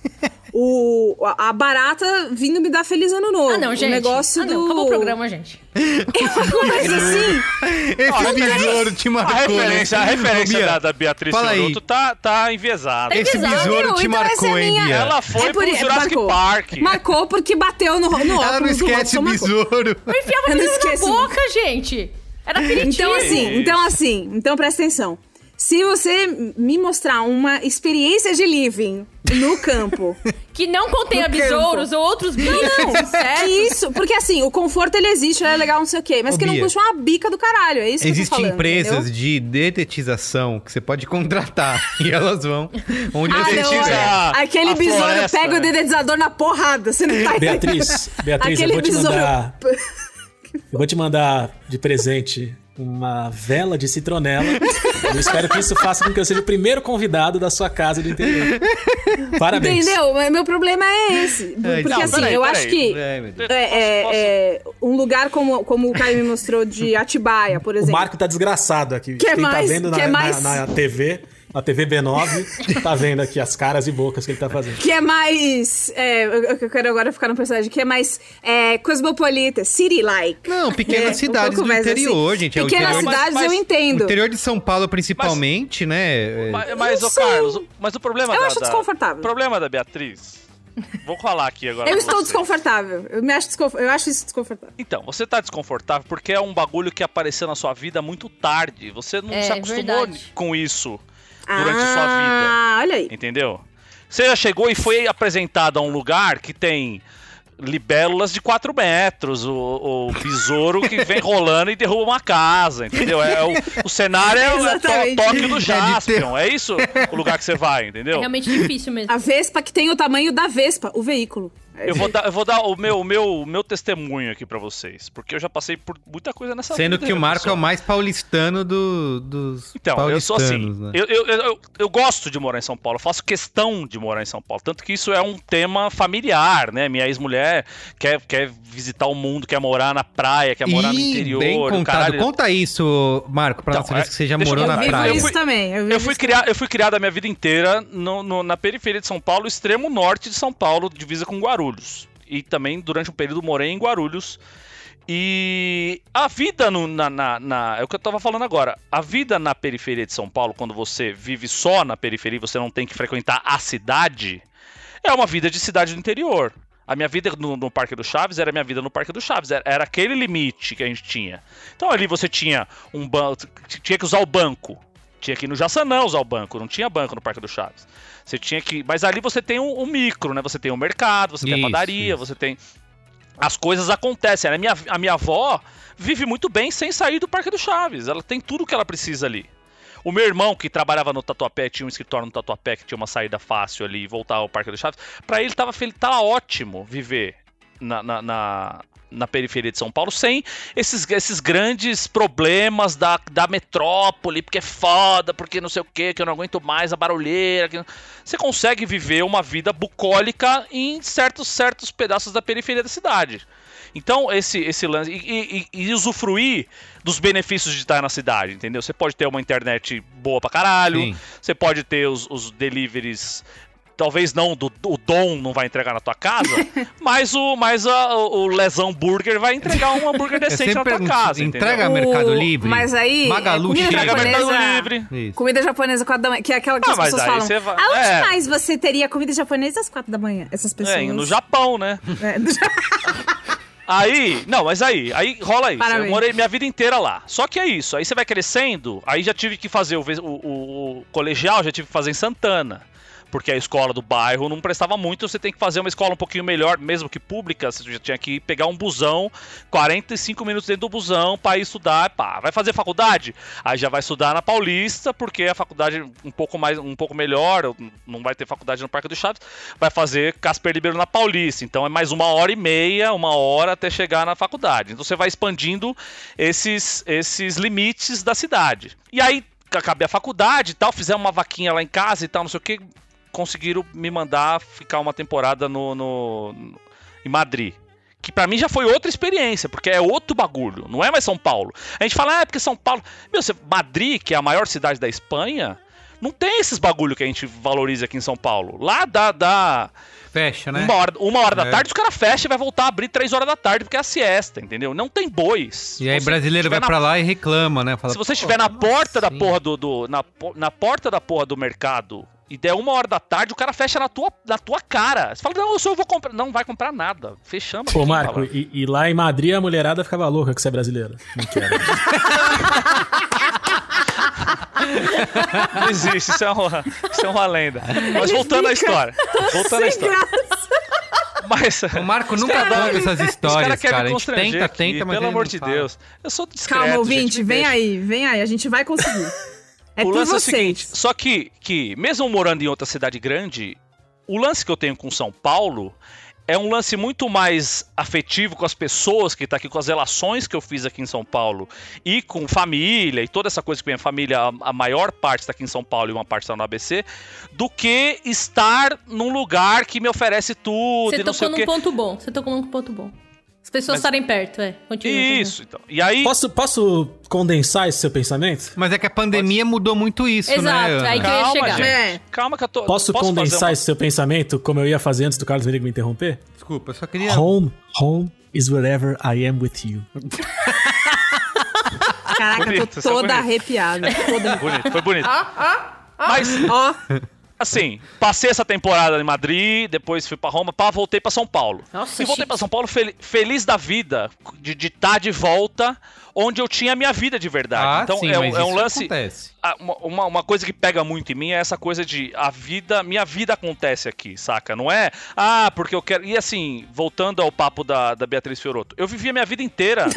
O, a a barata vindo me dar feliz ano novo. Ah, não, gente. O negócio ah, do... não, acabou o programa, gente. Mas assim, Esse besouro te A marcou, referência, né? a referência Ô, Bia, da, da Beatriz fala aí. Tá, tá enviesada. Esse Exato. besouro te Então marcou, é hein, minha- Bia? Ela foi por- pro Jurassic marcou. Park. Marcou porque bateu no, no óculos Ela não do esquece marcou. besouro. Eu enfiava Eu não besouro na boca, gente. Era aperitivo. Então assim, então assim, então presta atenção. Se você me mostrar uma experiência de living no campo, Que não contenha besouros ou outros bichos, não, certo? que isso, porque assim, o conforto ele existe, ele é legal, não sei o quê, mas Ô, que não Bia, custa uma bica do caralho, é isso que eu tô Existem falando, empresas entendeu? de detetização que você pode contratar e elas vão onde Ah, você não, estiver. é. Aquele a besouro floresta, pega né? o dedetizador na porrada, você não tá Beatriz, Beatriz, eu Aquele vou te besouro- mandar. Eu vou te mandar de presente uma vela de citronela. Eu espero que isso faça com que eu seja o primeiro convidado da sua casa do interior. Parabéns. Entendeu? Meu problema é esse. É, Porque não, assim, peraí, eu peraí. acho que É, é, é, é, um lugar como, como o Caio me mostrou de Atibaia, por O exemplo. Marco tá desgraçado aqui. Quer Quem mais? tá vendo na, na- na TV, na TV B9, tá vendo aqui as caras e bocas que ele tá fazendo. Que é mais. É, eu, eu quero agora ficar no personagem. Que é mais é, cosmopolita, city-like. Não, pequenas É, um cidades pouco do interior, assim. gente. É Pequenas interior, cidades mas- eu mas- o entendo. interior de São Paulo, principalmente, né? é- Mas, mas, não ô. Carlos, mas o problema Eu da, acho da- desconfortável. O problema da Beatriz. Vou falar aqui agora. Eu estou você. desconfortável. Eu, me acho desconf... eu acho isso desconfortável. Então, você tá desconfortável porque é um bagulho que apareceu na sua vida muito tarde. Você não É, se acostumou verdade. com isso durante a sua vida. Ah, olha aí. Entendeu? Você já chegou e foi apresentado a um lugar que tem libélulas de 4 metros, o, o besouro que vem rolando e derruba uma casa, entendeu? É o, o cenário é o é to- Tóquio do É Jaspion, é isso o lugar que você vai, É entendeu? realmente difícil mesmo. A Vespa que tem o tamanho da Vespa, o veículo. Eu vou dar, eu vou dar o meu, o meu, o meu testemunho aqui pra vocês, porque eu já passei por muita coisa nessa Sendo vida. que o Marco é pessoal. o mais paulistano do- dos Então, eu sou assim. né? Eu, eu, eu, eu gosto de morar em São Paulo, eu faço questão de morar em São Paulo. Tanto que isso é um tema familiar, né? Minha ex-mulher quer, quer visitar o mundo, quer morar na praia, quer morar no Ih, interior. Bem contado. caralho. Conta isso, Marco, pra Então, nossa vez é, que você já deixa eu morou na praia. Eu isso fui- também. Eu, vivo Eu fui, isso criar, eu fui criado a minha vida inteira no, no- na periferia de São Paulo, extremo norte de São Paulo, divisa com Guarulhos. E também, durante um período, morei em Guarulhos. E a vida no- na, na- na- É o que eu tava falando agora. A vida na periferia de São Paulo, quando você vive só na periferia e você não tem que frequentar a cidade, é uma vida de cidade do interior. A minha vida no, no Parque do Chaves era a minha vida no Parque do Chaves. Era, era aquele limite que a gente tinha. Então ali você tinha um banco. Tinha que usar o banco. Tinha que ir no Jaçanã usar o banco. Não tinha banco no Parque do Chaves. Você tinha que. Mas ali você tem um, um micro, né? Você tem o mercado, você tem a Isso, padaria, isso. você tem. As coisas acontecem. A minha, a minha avó vive muito bem sem sair do Parque do Chaves. Ela tem tudo que ela precisa ali. O meu irmão, que trabalhava no Tatuapé, tinha um escritório no Tatuapé que tinha uma saída fácil ali e voltar ao Parque do Chaves. Pra ele tava, fel- tava ótimo viver na, na, na, na periferia de São Paulo sem esses, esses grandes problemas da, da metrópole, porque é foda, porque não sei o que, que eu não aguento mais a barulheira. que Você consegue viver uma vida bucólica em certos, certos pedaços da periferia da cidade. Então, esse, esse lance. E, e- e usufruir dos benefícios de estar na cidade, entendeu? Você pode ter uma internet boa pra caralho, Sim. você pode ter os, os deliveries. Talvez não, do, o Dom não vai entregar na tua casa, mas o, mas a- o Lesão Burger vai entregar um hambúrguer decente na tua casa. entrega entendeu? Mercado Livre? mas aí, Magalu é comida chega. Entrega Mercado japonesa- Livre. Isso. Comida japonesa 4 da manhã, que é aquela que Ah, as mas pessoas aí falam. você vai- Aonde é. mais você teria comida japonesa às 4 da manhã? Essas pessoas. É, no Japão, né? É, do Ja- Aí, não, mas aí, aí rola isso. Parabéns. Eu morei minha vida inteira lá. Só que é isso. Aí você vai crescendo, aí já tive que fazer o, o- o colegial, já tive que fazer em Santana. Porque a escola do bairro não prestava muito, você tem que fazer uma escola um pouquinho melhor, mesmo que pública, você já tinha que pegar um busão, 45 minutos dentro do busão ir estudar, pá. Vai fazer faculdade? Aí já vai estudar na Paulista, porque a faculdade um pouco mais, um pouco melhor, não vai ter faculdade no Parque do Chaves, vai fazer Casper Libero na Paulista. Então é mais uma hora e meia, uma hora até chegar na faculdade. Então você vai expandindo esses, esses limites da cidade. E aí acabei a faculdade e tal, fizeram uma vaquinha lá em casa e tal, não sei o que. Conseguiram me mandar ficar uma temporada no, no- no- em Madrid. Que pra mim já foi outra experiência, porque é outro bagulho, não é mais São Paulo. A gente fala, ah, é porque São Paulo. Meu, você- Madrid, que é a maior cidade da Espanha, não tem esses bagulho que a gente valoriza aqui em São Paulo. Lá dá, dá Fecha, né? uma hora, uma hora da É. tarde, os caras fecham e vai voltar a abrir três horas da tarde, porque é a siesta, entendeu? Não tem bois. E aí você brasileiro vai na- lá e reclama, né? Fala, Se você "Pô, estiver na porta da assim?" porra do. do- na, na porta da porra do mercado e der uma hora da tarde, o cara fecha na tua, na tua cara. Você fala, não, eu só vou comprar. Não vai comprar nada. Fechamos. Pô, aqui, Marco, e, e lá em Madrid a mulherada ficava louca que você é brasileiro. Não quero. Não existe, isso é uma, isso é uma lenda. Mas voltando à história. Voltando à história. Mas. O Marco nunca cara- conta essas histórias, cara cara. A gente tenta, aqui, tenta, mas Pelo ele amor de. Deus. Eu sou discreto. Calma, gente, ouvinte, me vem deixa. aí, vem aí, a gente vai conseguir. É o lance é o seguinte, só que, que mesmo morando em outra cidade grande, o lance que eu tenho com São Paulo é um lance muito mais afetivo com as pessoas que tá aqui, com as relações que eu fiz aqui em São Paulo e com família e toda essa coisa que minha família, a, maior parte está aqui em São Paulo e uma parte está no ABC, do que estar num lugar que me oferece tudo Você tocou num ponto bom. Você tocou num ponto bom. As pessoas Mas- estarem perto, é. Continua. Isso, então. E aí, Posso, posso condensar esse seu pensamento? Mas é que a pandemia mudou muito isso, Exato, né? Ana? aí que eu ia calma, chegar. gente. É. Calma que eu tô. Posso, fazer condensar uma- esse seu pensamento como eu ia fazer antes do Carlos Rodrigo me interromper? Desculpa, eu só queria. Home, home is wherever I am with you. Caraca, Bonito, tô isso é toda arrepiada. Toda... Bonito, foi bonito. Mas Ó, assim, passei essa temporada em Madrid, depois fui pra Roma, pá, voltei pra São Paulo. Nossa, e voltei pra São Paulo fel- feliz da vida, de estar de volta onde eu tinha a minha vida de verdade. Ah, então sim, é, um- mas é um lance. acontece. Uma, uma, coisa que pega muito em mim é essa coisa de a vida, minha vida acontece aqui, saca? Não é, ah, porque eu quero. E assim, voltando ao papo da, da Beatriz Fioroto, eu vivi a minha vida inteira.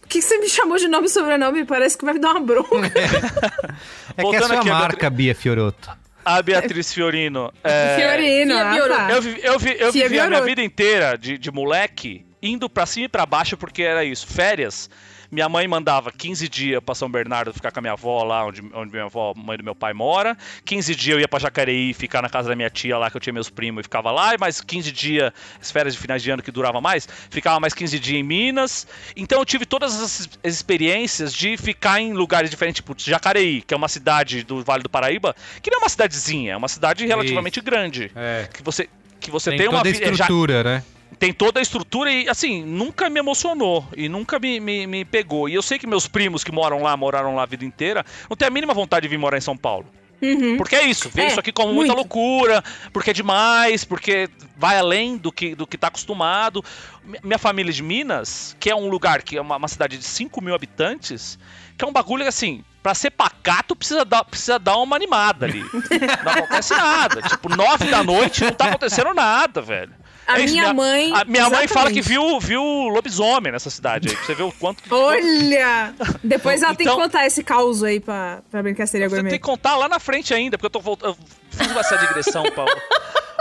por que você me chamou de nome e sobrenome? Parece que vai me dar uma bronca. É que é Voltando sua aqui, a marca, Bia Fioroto. A Beatriz Fiorino. é, Fiorino, Fia ah, tá. Eu, vi- eu, vi- eu Fia vivi a minha vida inteira de, de moleque indo pra cima e pra baixo porque era isso. Férias. Minha mãe mandava 15 dias pra São Bernardo ficar com a minha avó lá, onde, onde minha avó, mãe do meu pai, mora. 15 dias eu ia pra Jacareí ficar na casa da minha tia lá, que eu tinha meus primos e ficava lá. E mais 15 dias, as férias de finais de ano que durava mais, ficava mais 15 dias em Minas. Então eu tive todas essas experiências de ficar em lugares diferentes, tipo Jacareí, que é uma cidade do Vale do Paraíba, que não é uma cidadezinha, é uma cidade relativamente grande. É. Que você, que você Tem, tem, uma é, já- estrutura, né? Tem toda a estrutura e, assim, nunca me emocionou e nunca me, me, me pegou. E eu sei que meus primos que moram lá, moraram lá a vida inteira, não têm a mínima vontade de vir morar em São Paulo. Porque é isso, vê É, isso aqui como muita muito. loucura, porque é demais, porque vai além do que, do que tá acostumado. Mi- Minha família é de Minas, que é um lugar que é uma, uma cidade de 5 mil habitantes, que é um bagulho que, assim, pra ser pacato precisa dar, precisa dar uma animada ali. não acontece nada. Tipo, 9 da noite não tá acontecendo nada, velho. A É isso, minha mãe- a minha mãe fala que exatamente. viu, viu lobisomem nessa cidade aí. Pra você ver o quanto. Olha! Depois ela tem que Então- contar esse caos aí pra, pra brincadeira Você gourmet. tem que contar lá na frente ainda, porque eu tô voltando. Eu fiz essa digressão pra,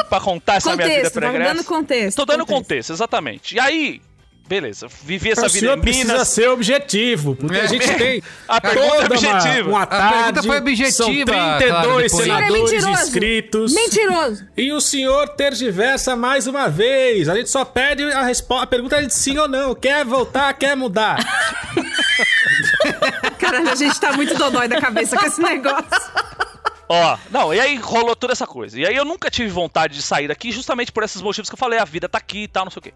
pra contar essa minha vida Contexto, pregressa. dando contexto. Tô dando contexto, exatamente. E aí, beleza, vivi essa o vida senhor em precisa Minas. ser objetivo, porque É, a gente tem a pergunta é toda uma, objetiva. uma A pergunta tarde, foi objetiva, são claro, 32 depois. Senhor é senadores mentiroso. inscritos. Mentiroso! E o senhor tergiversa mais uma vez. A gente só pede a, respo- a pergunta é de sim ou não. Quer voltar, quer mudar? Caralho, a gente tá muito dodói da cabeça com esse negócio. Ó, não, e aí rolou toda essa coisa. E aí eu nunca tive vontade de sair daqui justamente por esses motivos que eu falei, a vida tá aqui e tal, não sei o quê.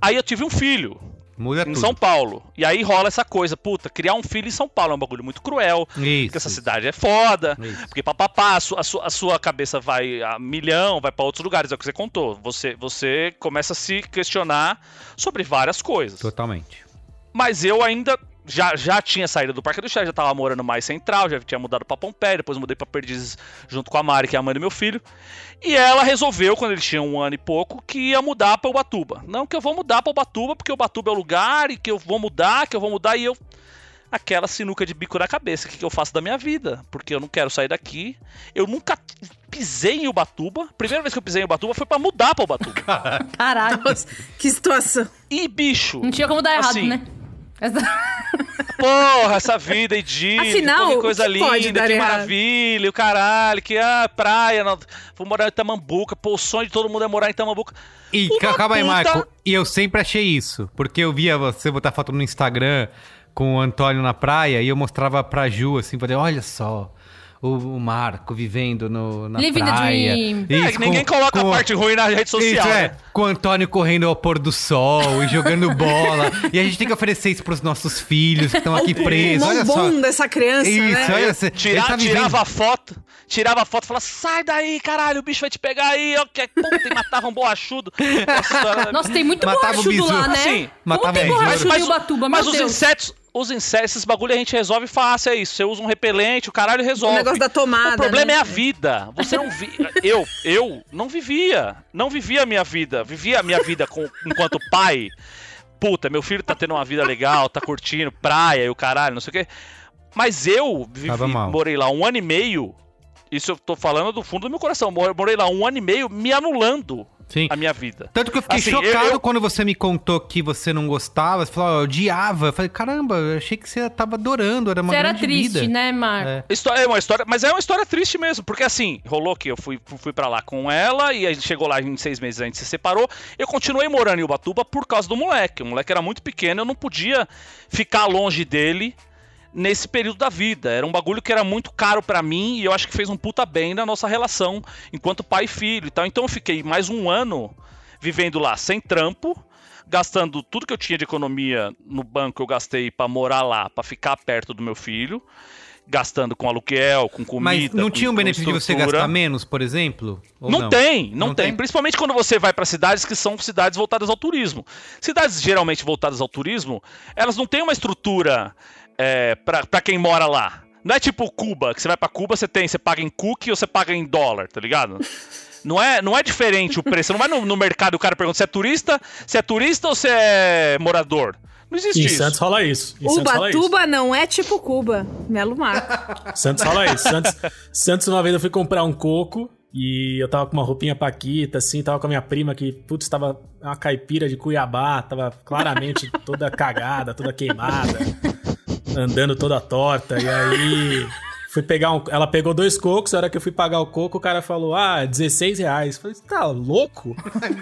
Aí eu tive um filho Muda em tudo. São Paulo. E aí rola essa coisa, puta, criar um filho em São Paulo é um bagulho muito cruel. Isso, porque essa isso. cidade é foda. Isso. Porque papapá, a sua, a, sua, a sua cabeça vai a milhão, vai pra outros lugares, é o que você contou. Você, você começa a se questionar sobre várias coisas. Totalmente. Mas eu ainda já, já tinha saído do Parque do Chá, já tava morando mais central, já tinha mudado pra Pompeia, depois mudei pra Perdizes junto com a Mari, que é a mãe do meu filho. E ela resolveu, quando ele tinha um ano e pouco, que ia mudar pra Ubatuba. Não que eu vou mudar pra Ubatuba, porque Ubatuba é o lugar, e que eu vou mudar, que eu vou mudar, e eu... Aquela sinuca de bico na cabeça, o que, que eu faço da minha vida? Porque eu não quero sair daqui. Eu nunca pisei em Ubatuba. Primeira vez que eu pisei em Ubatuba foi pra mudar pra Ubatuba. Caralho. Que situação. E bicho... Não tinha como dar errado, assim, né? Essa- Porra, essa vida idílica, Afinal, que coisa que linda, que errado? maravilha, o caralho, que ah, praia, não, vou morar em Tamambuca, pô, o sonho de todo mundo é morar em Tamambuca. E Uma calma aí, puta- Marco. E eu sempre achei isso. Porque eu via você botar foto no Instagram com o Antônio na praia e eu mostrava pra Ju, assim, falei, olha só. O, o Marco vivendo no, na Living the praia. dream. É, que ninguém coloca a parte ruim na rede social, Isso, é. né? Com o Antônio correndo ao pôr do sol e jogando bola. e a gente tem que oferecer isso pros nossos filhos que estão aqui presos. Olha só. bom dessa criança, Isso, né? olha, você, Tira- ele tá vivendo- tirava a foto, tirava a foto e falava, sai daí, caralho, o bicho vai te pegar aí, ó, que é puta, e matava um borrachudo. Nossa, Nossa, tem muito Matava borrachudo lá, né? Como matava tem o besouro. borrachudo em Ubatuba, meu mas os insetos, os insetos, esses bagulho a gente resolve fácil, é isso. Você usa um repelente, o caralho resolve. O negócio da tomada, O problema né? é a vida. Você não vi... eu, eu não vivia, não vivia a minha vida, vivia a minha vida com, enquanto pai. Puta, meu filho tá tendo uma vida legal, tá curtindo praia e o caralho, não sei o quê. Mas eu vivi, morei lá um ano e meio. Isso eu tô falando do fundo do meu coração. Mor- Morei lá um ano e meio me anulando Sim. a minha vida. Tanto que eu fiquei Assim, chocado eu- eu- quando você me contou que você não gostava. Você falou, "Ah, eu odiava. Eu falei, caramba, eu achei que você tava adorando, era uma Você era triste, vida. né, Marco? É. História, é uma história, mas é uma história triste mesmo, porque assim, rolou que eu fui, fui pra lá com ela e a gente chegou lá em seis meses a gente se separou. Eu continuei morando em Ubatuba por causa do moleque. O moleque era muito pequeno, eu não podia ficar longe dele nesse período da vida. Era um bagulho que era muito caro pra mim e eu acho que fez um puta bem na nossa relação enquanto pai e filho e tal. Então eu fiquei mais um ano vivendo lá sem trampo, gastando tudo que eu tinha de economia no banco, eu gastei pra morar lá, pra ficar perto do meu filho, gastando com aluguel, com comida. Mas não tinha um benefício de você gastar menos, por exemplo? Ou Não, tem, não, Não tem. tem? Principalmente quando você vai pra cidades que são cidades voltadas ao turismo. Cidades geralmente voltadas ao turismo, elas não têm uma estrutura é, pra pra quem mora lá. Não é tipo Cuba, que você vai pra Cuba, você tem, você paga em cookie ou você paga em dólar, tá ligado? Não é, não é diferente o preço. Você não vai no, no mercado e o cara pergunta se é turista, se é turista ou se é morador. Não existe Em isso. Santos rola isso. Em Santos rola isso. Ubatuba não é tipo Cuba. Melo Marco. Santos rola isso. Santos, Santos, uma vez eu fui comprar um coco e eu tava com uma roupinha paquita, assim, tava com a minha prima que, putz, tava uma caipira de Cuiabá, tava claramente toda cagada, toda queimada, andando toda torta. E aí fui pegar um. Ela pegou dois cocos, a hora que eu fui pagar o coco, o cara falou: Ah, 16 reais. Eu falei, tá louco?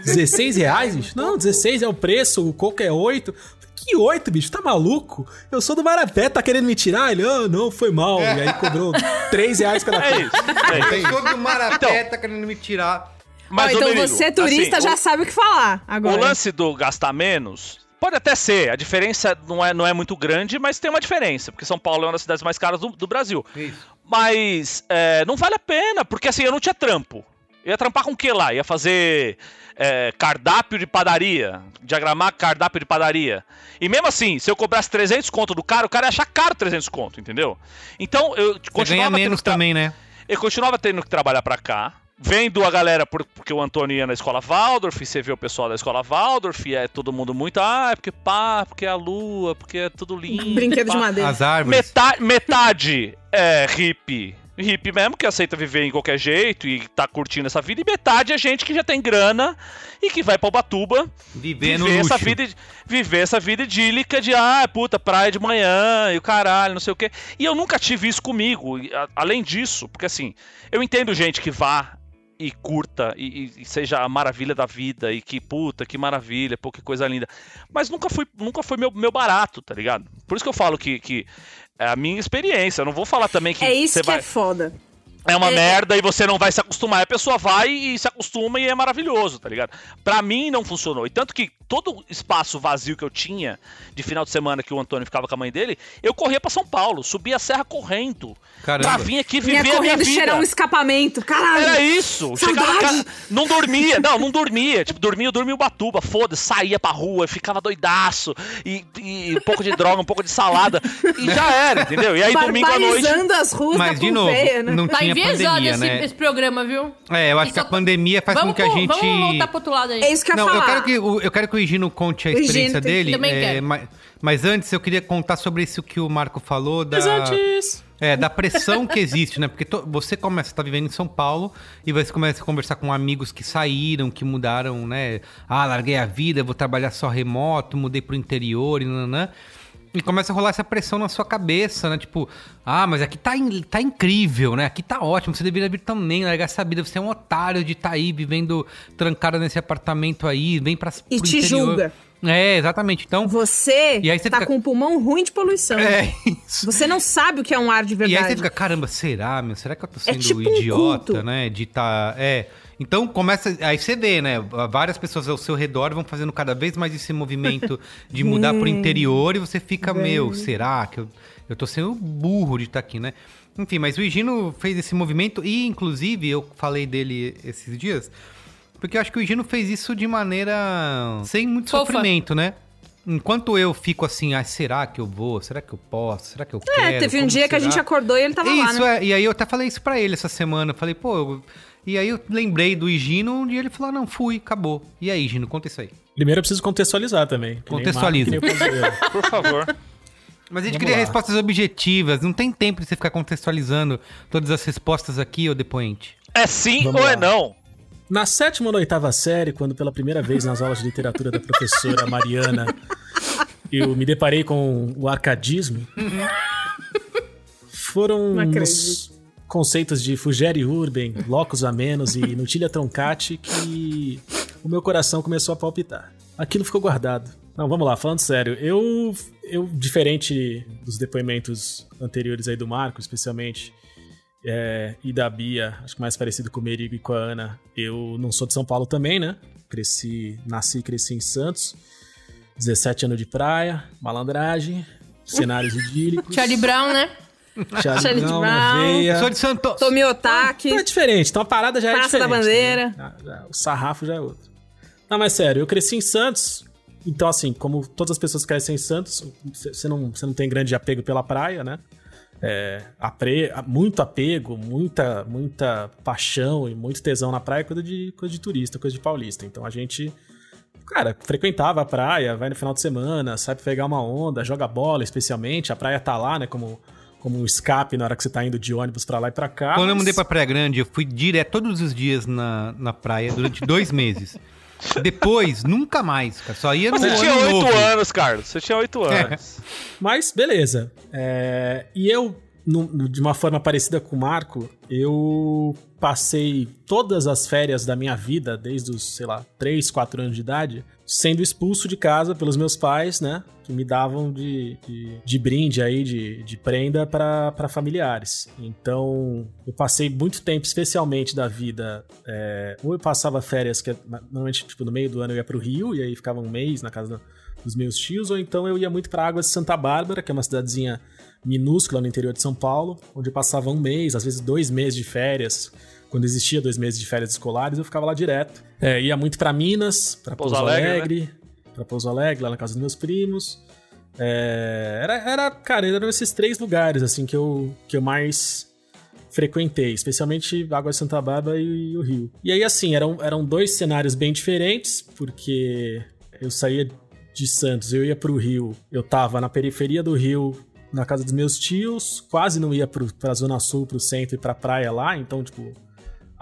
16 reais, bicho? Não, 16 é o preço, o coco é 8. Que 8, bicho? Tá maluco? Eu sou do Marapé, tá querendo me tirar? Ele, ah, não, foi mal. E aí cobrou 3 reais cada É coco. isso. É isso. Todo marapé Então. tá querendo me tirar. Mas, ô, então Merigo, você, turista, assim, já o- sabe o que falar agora. O lance do gastar menos pode até ser, a diferença não é, não é muito grande, mas tem uma diferença, porque São Paulo é uma das cidades mais caras do, do Brasil. Isso. Mas é, não vale a pena, porque assim, eu não tinha trampo. Eu ia trampar com o que lá? Ia fazer é, cardápio de padaria, diagramar cardápio de padaria. E mesmo assim, se eu cobrasse 300 conto do cara, o cara ia achar caro 300 conto, entendeu? Então eu Você continuava tendo menos também, né? eu continuava tendo que trabalhar pra cá. Vendo a galera, por- porque o Antônio ia na escola Waldorf, você vê o pessoal da escola Waldorf, e é todo mundo muito, ah, é porque pá, porque é a lua, porque é tudo lindo. Brinquedo de pá." madeira. As árvores. Metade, metade é hippie, hippie mesmo, que aceita viver em qualquer jeito e tá curtindo essa vida, e metade é gente que já tem grana e que vai pra Ubatuba Viver viver essa luxo. vida viver essa vida idílica de ah puta praia de manhã e o caralho não sei o quê e eu nunca tive isso comigo além disso porque assim eu entendo gente que vá e curta e, e- seja a maravilha da vida e que puta que maravilha pô que coisa linda mas nunca foi nunca foi meu, meu barato tá ligado por isso que eu falo que, que é a minha experiência eu não vou falar também que É isso que vai é foda. é uma É- merda e você não vai se acostumar. A pessoa vai e se acostuma e é maravilhoso, tá ligado? Pra mim não funcionou. E tanto que todo espaço vazio que eu tinha de final de semana que o Antônio ficava com a mãe dele, eu corria pra São Paulo, subia a serra correndo. Caramba. Pra vir aqui viver a minha correndo vida. cheirar um escapamento. Caralho. Era isso. Chegava casa, não dormia, não, não dormia. Tipo, dormia, eu dormia em Ubatuba, foda-se, saía pra rua, ficava doidaço, e, e um pouco de droga, um pouco de salada, e já era, entendeu? E aí domingo à noite. As ruas Mas, da de novo, né? não Tá tinha pandemia, esse, né? esse programa, viu? É, eu acho Isso que a pandemia faz vamos com que a gente... Vamos voltar pro outro lado aí. É isso que eu ia Não, eu falar. quero, que, o- eu quero que o Higino conte a O experiência que- dele. Também é, mas, mas antes eu queria contar sobre isso que o Marco falou da, Mas antes. é, da pressão que existe, né? Porque to- você começa a estar vivendo em São Paulo e você começa a conversar com amigos que saíram, que mudaram, né? Ah, larguei a vida, vou trabalhar só remoto, mudei pro interior e nananã. E começa a rolar essa pressão na sua cabeça, né? Tipo, ah, mas aqui tá, in- tá incrível, né? Aqui tá ótimo, você deveria vir também, largar essa vida. Você é um otário de estar aí vivendo trancado nesse apartamento aí, vem pra, E te interior. julga. É, exatamente. Então, Você, E aí você tá fica- com um pulmão ruim de poluição. é isso. Você não sabe o que é um ar de E verdade. aí você fica, caramba, será, meu? Será que eu tô sendo tipo um idiota, culto. né? De tá. É. Então começa. Aí você vê, né? Várias pessoas ao seu redor vão fazendo cada vez mais esse movimento de mudar pro interior e você fica, meu, será que eu, eu tô sendo burro de estar aqui, né? Enfim, mas o Higino fez esse movimento e, inclusive, eu falei dele esses dias, porque eu acho que o Higino fez isso de maneira. sem muito Fofa. sofrimento, né? Enquanto eu fico assim, ah, será que eu vou? Será que eu posso? Será que eu quero? É, teve um Como dia que a será? gente acordou e ele tava lá, Isso, né? é. E aí eu até falei isso pra ele essa semana. Eu falei, pô. eu- E aí eu lembrei do Higino e ele falou: ah, não, fui, acabou. E aí, Higino, conta isso aí. Primeiro eu preciso contextualizar também. Contextualiza. Marco. Por favor. Mas a gente Vamos queria lá. respostas objetivas. Não tem tempo de você ficar contextualizando todas as respostas aqui, ô depoente. É sim Vamos ou lá. é não? Na sétima ou na oitava série, quando pela primeira vez nas aulas de literatura da professora Mariana eu me deparei com o arcadismo, foram Não nos conceitos de Fugere Urben, Locus Amenos e Nutilia Troncati que o meu coração começou a palpitar. Aquilo ficou guardado. Não, vamos lá, falando sério. Eu, eu diferente dos depoimentos anteriores aí do Marco, especialmente, é, e da Bia, acho que mais parecido com o Merigo e com a Ana. Eu não sou de São Paulo também, né? Cresci, nasci e cresci em Santos. 17 anos de praia, malandragem, cenários idílicos. Charlie Brown, né? Charlie Brown. Eu sou de Santos. Tomiotaki. Então é diferente, então a parada já é Praça da diferente. Bandeira. né? Já- já- o sarrafo já é outro. Não, mas sério, eu cresci em Santos, então assim, como todas as pessoas que crescem em Santos, você não, você não tem grande apego pela praia, né? É, apre- muito apego, muita, muita paixão e muito tesão na praia é coisa de, coisa de turista, coisa de paulista. Então a gente, cara, frequentava a praia, vai no final de semana, sai pra pegar uma onda, joga bola especialmente, a praia tá lá, né, como, como um escape na hora que você tá indo de ônibus pra lá e pra cá. Quando eu mas- mudei pra Praia Grande, eu fui direto todos os dias na, na praia durante dois meses. Depois, nunca mais, cara. Só ia no Você ano tinha oito anos, Carlos. Você tinha oito É. anos. Mas beleza. É, e eu, no- no- de uma forma parecida com o Marco, eu passei todas as férias da minha vida, desde os, sei lá, 3, 4 anos de idade, sendo expulso de casa pelos meus pais, né? Que me davam de, de, de brinde aí, de, de prenda para familiares. Então, eu passei muito tempo, especialmente da vida. é, ou eu passava férias, que é, normalmente, tipo, no meio do ano eu ia pro Rio, e aí ficava um mês na casa do- dos meus tios, ou então eu ia muito pra Águas de Santa Bárbara, que é uma cidadezinha minúscula no interior de São Paulo, onde eu passava um mês, às vezes dois meses de férias. Quando existia dois meses de férias escolares, eu ficava lá direto. É, ia muito pra Minas, pra Pouso Alegre, Alegre, pra Pouso Alegre, lá na casa dos meus primos. É, era, era, cara, eram esses três lugares, assim, que eu, que eu mais frequentei, especialmente Água de Santa Bárbara e, o Rio. E aí, assim, eram, eram dois cenários bem diferentes, porque eu saía de Santos, eu ia pro Rio, eu tava na periferia do Rio, na casa dos meus tios, quase não ia pro, pra Zona Sul, pro centro e pra praia lá, então, tipo,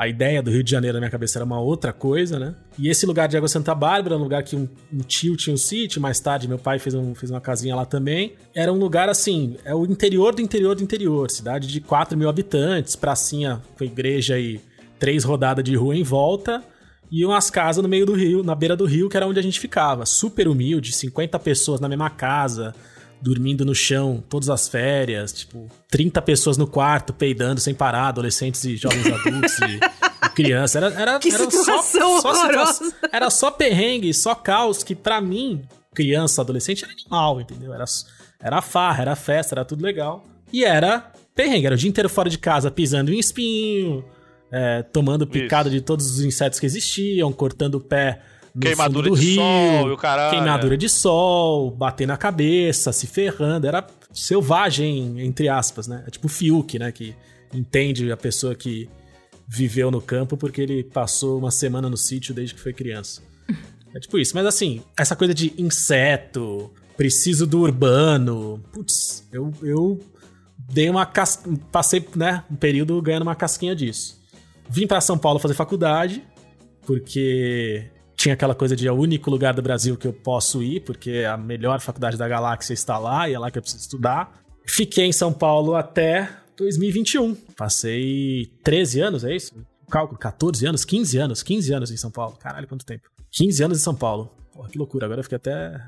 a ideia do Rio de Janeiro na minha cabeça era uma outra coisa, né? E esse lugar de Água Santa Bárbara, um lugar que um, um tio tinha um sítio, mais tarde meu pai fez, um, fez uma casinha lá também. Era um lugar assim, é o interior do interior do interior, cidade de 4 mil habitantes, pracinha com igreja e três rodadas de rua em volta. E umas casas no meio do rio, na beira do rio, que era onde a gente ficava. Super humilde, 50 pessoas na mesma casa, dormindo no chão todas as férias, tipo, 30 pessoas no quarto, peidando sem parar, adolescentes e jovens adultos e, crianças. Era, era, Que era situação só, só horrorosa. situação- Era só perrengue, só caos, que pra mim, criança, adolescente, era animal, entendeu? Era, era farra, era festa, era tudo legal. E era perrengue, era o dia inteiro fora de casa, pisando em espinho, é, tomando picada de todos os insetos que existiam, cortando o pé Queimadura do de rio, sol e o caralho. queimadura de sol, bater na cabeça, se ferrando, era selvagem, entre aspas, né? É tipo o Fiuk, né? Que entende a pessoa que viveu no campo porque ele passou uma semana no sítio desde que foi criança. É tipo isso. Mas assim, essa coisa de inseto, preciso do urbano. Putz, eu, eu dei uma cas... passei, né, um período ganhando uma casquinha disso. Vim pra São Paulo fazer faculdade, porque tinha aquela coisa de é o único lugar do Brasil que eu posso ir, porque a melhor faculdade da galáxia está lá e é lá que eu preciso estudar. Fiquei em São Paulo até 2021. Passei 13 anos, é isso? Cálculo, 14 anos, 15 anos, 15 anos em São Paulo. Caralho, quanto tempo. 15 anos em São Paulo. Porra, que loucura. Agora eu fiquei até.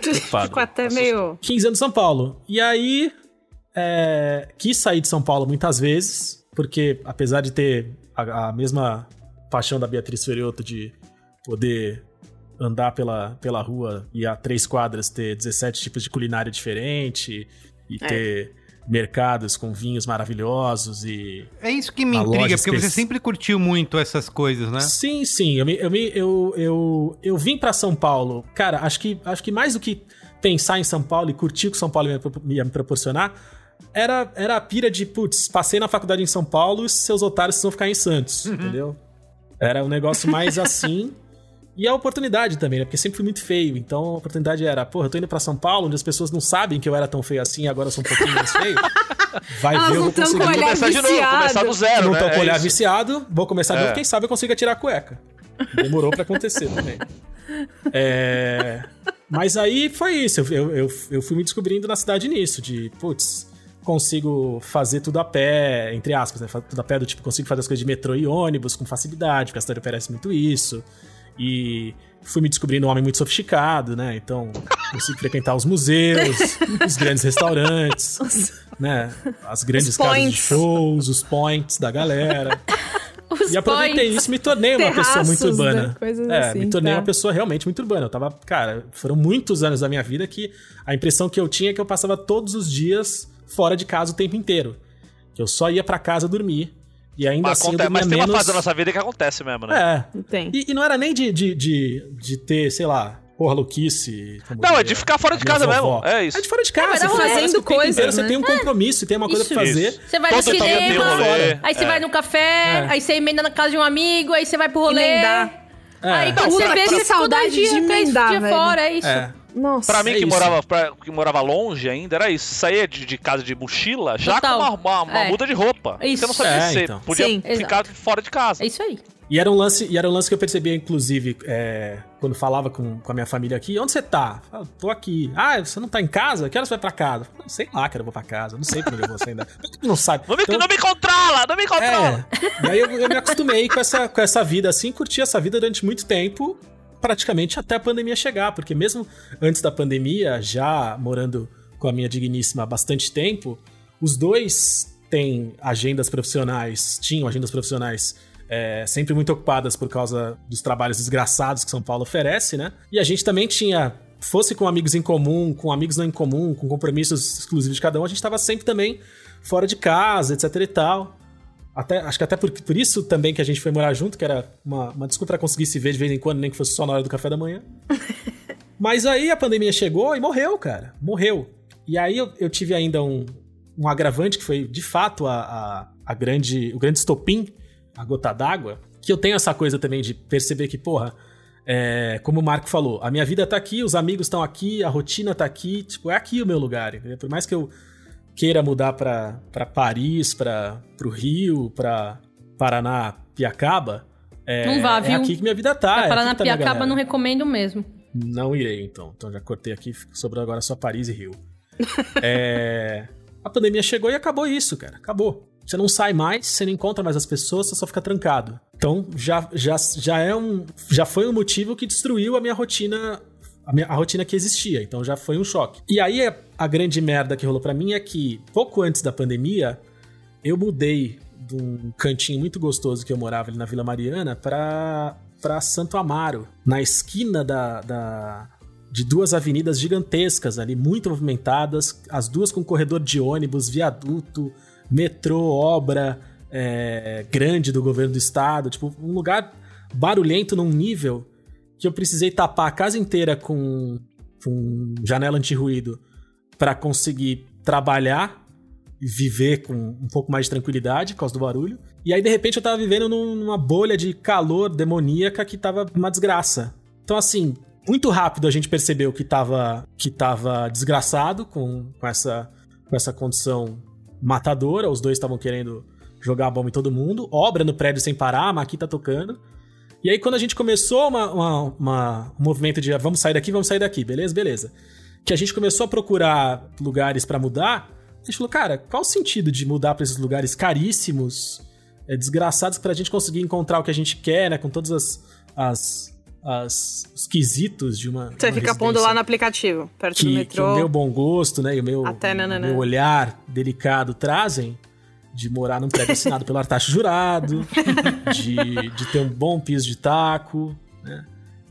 Ficou até meio. 15 anos em São Paulo. E aí, é, quis sair de São Paulo muitas vezes, porque apesar de ter a, a mesma paixão da Beatriz Ferioto de poder andar pela, pela rua e a três quadras ter 17 tipos de culinária diferente e É. ter mercados com vinhos maravilhosos e É isso que me intriga, porque você sempre curtiu muito essas coisas, né? Sim, sim. Eu, eu, eu, eu, eu vim pra São Paulo. Cara, acho que, acho que mais do que pensar em São Paulo e curtir o que São Paulo ia, me- proporcionar, era, era a pira de, putz, passei na faculdade em São Paulo e seus otários vão ficar em Santos, entendeu? Era um negócio mais assim. E a oportunidade também, né? Porque sempre fui muito feio. Então a oportunidade era, porra, eu tô indo pra São Paulo, onde as pessoas não sabem que eu era tão feio assim e agora eu sou um pouquinho mais feio. Vai Elas ver, eu não vou com conseguir. olhar Começar de novo, viciado. começar do zero, não né? tô com É o olhar isso. viciado, vou começar de É. novo, quem sabe eu consiga tirar a cueca. Demorou pra acontecer também. É, Mas aí foi isso, eu, eu, eu, fui me descobrindo na cidade nisso, de, putz, consigo fazer tudo a pé, entre aspas, né? Tudo a pé do tipo, consigo fazer as coisas de metrô e ônibus com facilidade, porque a cidade oferece muito isso. E fui me descobrindo um homem muito sofisticado, né? Então, consigo frequentar os museus, os grandes restaurantes, né? As grandes Os casas de shows, os points da galera. Os E aproveitei points. isso e me tornei uma pessoa muito urbana. né? Coisas é, assim, me tornei tá. uma pessoa realmente muito urbana. Eu tava, cara, foram muitos anos da minha vida que a impressão que eu tinha é que eu passava todos os dias fora de casa o tempo inteiro. Que eu só ia pra casa dormir. E ainda Mas, assim acontece, mas tem uma menos... fase da nossa vida que acontece mesmo, né? É. Tem. E, e não era nem de, de, de, de ter, sei lá, porra, louquice. Não, é de ficar fora de casa mesmo, é isso. É de fora de casa. faz Fazendo coisas, inteiro, Você né? tem um compromisso, você tem uma coisa Isso. pra fazer. Isso. Você vai Todo no dia cinema, rolê. aí você É. vai no café, É. aí você emenda na casa de um amigo, aí você vai pro rolê. Emendar. Aí É. Puta, você vê, que saudade de emendar, dias velho. fora, é isso. É. Nossa. Pra mim, É que, isso. morava, pra- que morava longe ainda, era isso. Saía de, de casa de mochila já Total. com uma, uma, uma É. muda de roupa. Isso. Você não sabia É, se então. podia Sim, ficar fora de casa. É isso aí. E era um lance, e era um lance que eu percebia, inclusive, é, quando falava com, com a minha família aqui. Onde você tá? Eu falo, tô aqui. Ah, você não tá em casa? Que horas você vai pra casa? Falo, sei lá, que eu vou pra casa. Não sei pra onde eu vou você ainda. Não sabe. Não me, Então, não me controla, não me controla. é. E aí eu, eu me acostumei com essa, com essa vida assim, curti essa vida durante muito tempo, praticamente até a pandemia chegar, porque mesmo antes da pandemia, já morando com a minha digníssima há bastante tempo, os dois têm agendas profissionais, tinham agendas profissionais é, sempre muito ocupadas por causa dos trabalhos desgraçados que São Paulo oferece, né? E a gente também tinha, fosse com amigos em comum, com amigos não em comum, com compromissos exclusivos de cada um, a gente estava sempre também fora de casa, etc e tal. Até, acho que até por, por isso também que a gente foi morar junto, que era uma, uma desculpa pra conseguir se ver de vez em quando, nem que fosse só na hora do café da manhã. Mas aí a pandemia chegou e morreu, cara. Morreu. E aí eu, eu tive ainda um, um agravante que foi, de fato, a, a, a grande, o grande estopim, a gota d'água, que eu tenho essa coisa também de perceber que, porra, é, como o Marco falou, a minha vida tá aqui, os amigos estão aqui, a rotina tá aqui, tipo, é aqui o meu lugar, entendeu? Por mais que eu queira mudar pra, pra Paris, pra, pro Rio, pra Paraná, Piacaba, é, Não vá, é viu? aqui que minha vida tá. Pra é tá minha Piacaba, não recomendo mesmo. Não irei, então. Então já cortei aqui, sobrou agora só Paris e Rio. É, A pandemia chegou e acabou isso, cara. Acabou. Você não sai mais, você não encontra mais as pessoas, você só fica trancado. Então já, já, já é um. Já foi um motivo que destruiu a minha rotina. A, minha, a rotina que existia. Então já foi um choque. E aí a, grande merda que rolou pra mim é que, pouco antes da pandemia, eu mudei de um cantinho muito gostoso que eu morava ali na Vila Mariana pra, pra Santo Amaro, na esquina da, da, de duas avenidas gigantescas ali, muito movimentadas, as duas com corredor de ônibus, viaduto, metrô, obra é, grande do governo do estado, tipo, um lugar barulhento num nível que eu precisei tapar a casa inteira com, com janela anti-ruído para conseguir trabalhar e viver com um pouco mais de tranquilidade por causa do barulho. E aí, de repente, eu tava vivendo num- numa bolha de calor demoníaca que tava uma desgraça. Então, assim, muito rápido a gente percebeu que tava, que tava desgraçado com, com, essa, com essa condição matadora. Os dois estavam querendo jogar a bomba em todo mundo. Obra no prédio sem parar, a Maqui tá tocando. E aí, quando a gente começou uma, uma- uma- um movimento de ah, vamos sair daqui, vamos sair daqui, beleza, beleza. Que a gente começou a procurar lugares pra mudar, a gente falou, cara, qual o sentido de mudar pra esses lugares caríssimos, é, desgraçados, pra gente conseguir encontrar o que a gente quer, né? Com todos as, as, as- os quesitos de uma. Você uma fica pondo lá no aplicativo, perto do que, que metrô. o meu bom gosto, né? E o meu, Até o nananã. meu olhar delicado trazem de morar num prédio assinado pelo Artacho Jurado, de, de ter um bom piso de taco, né?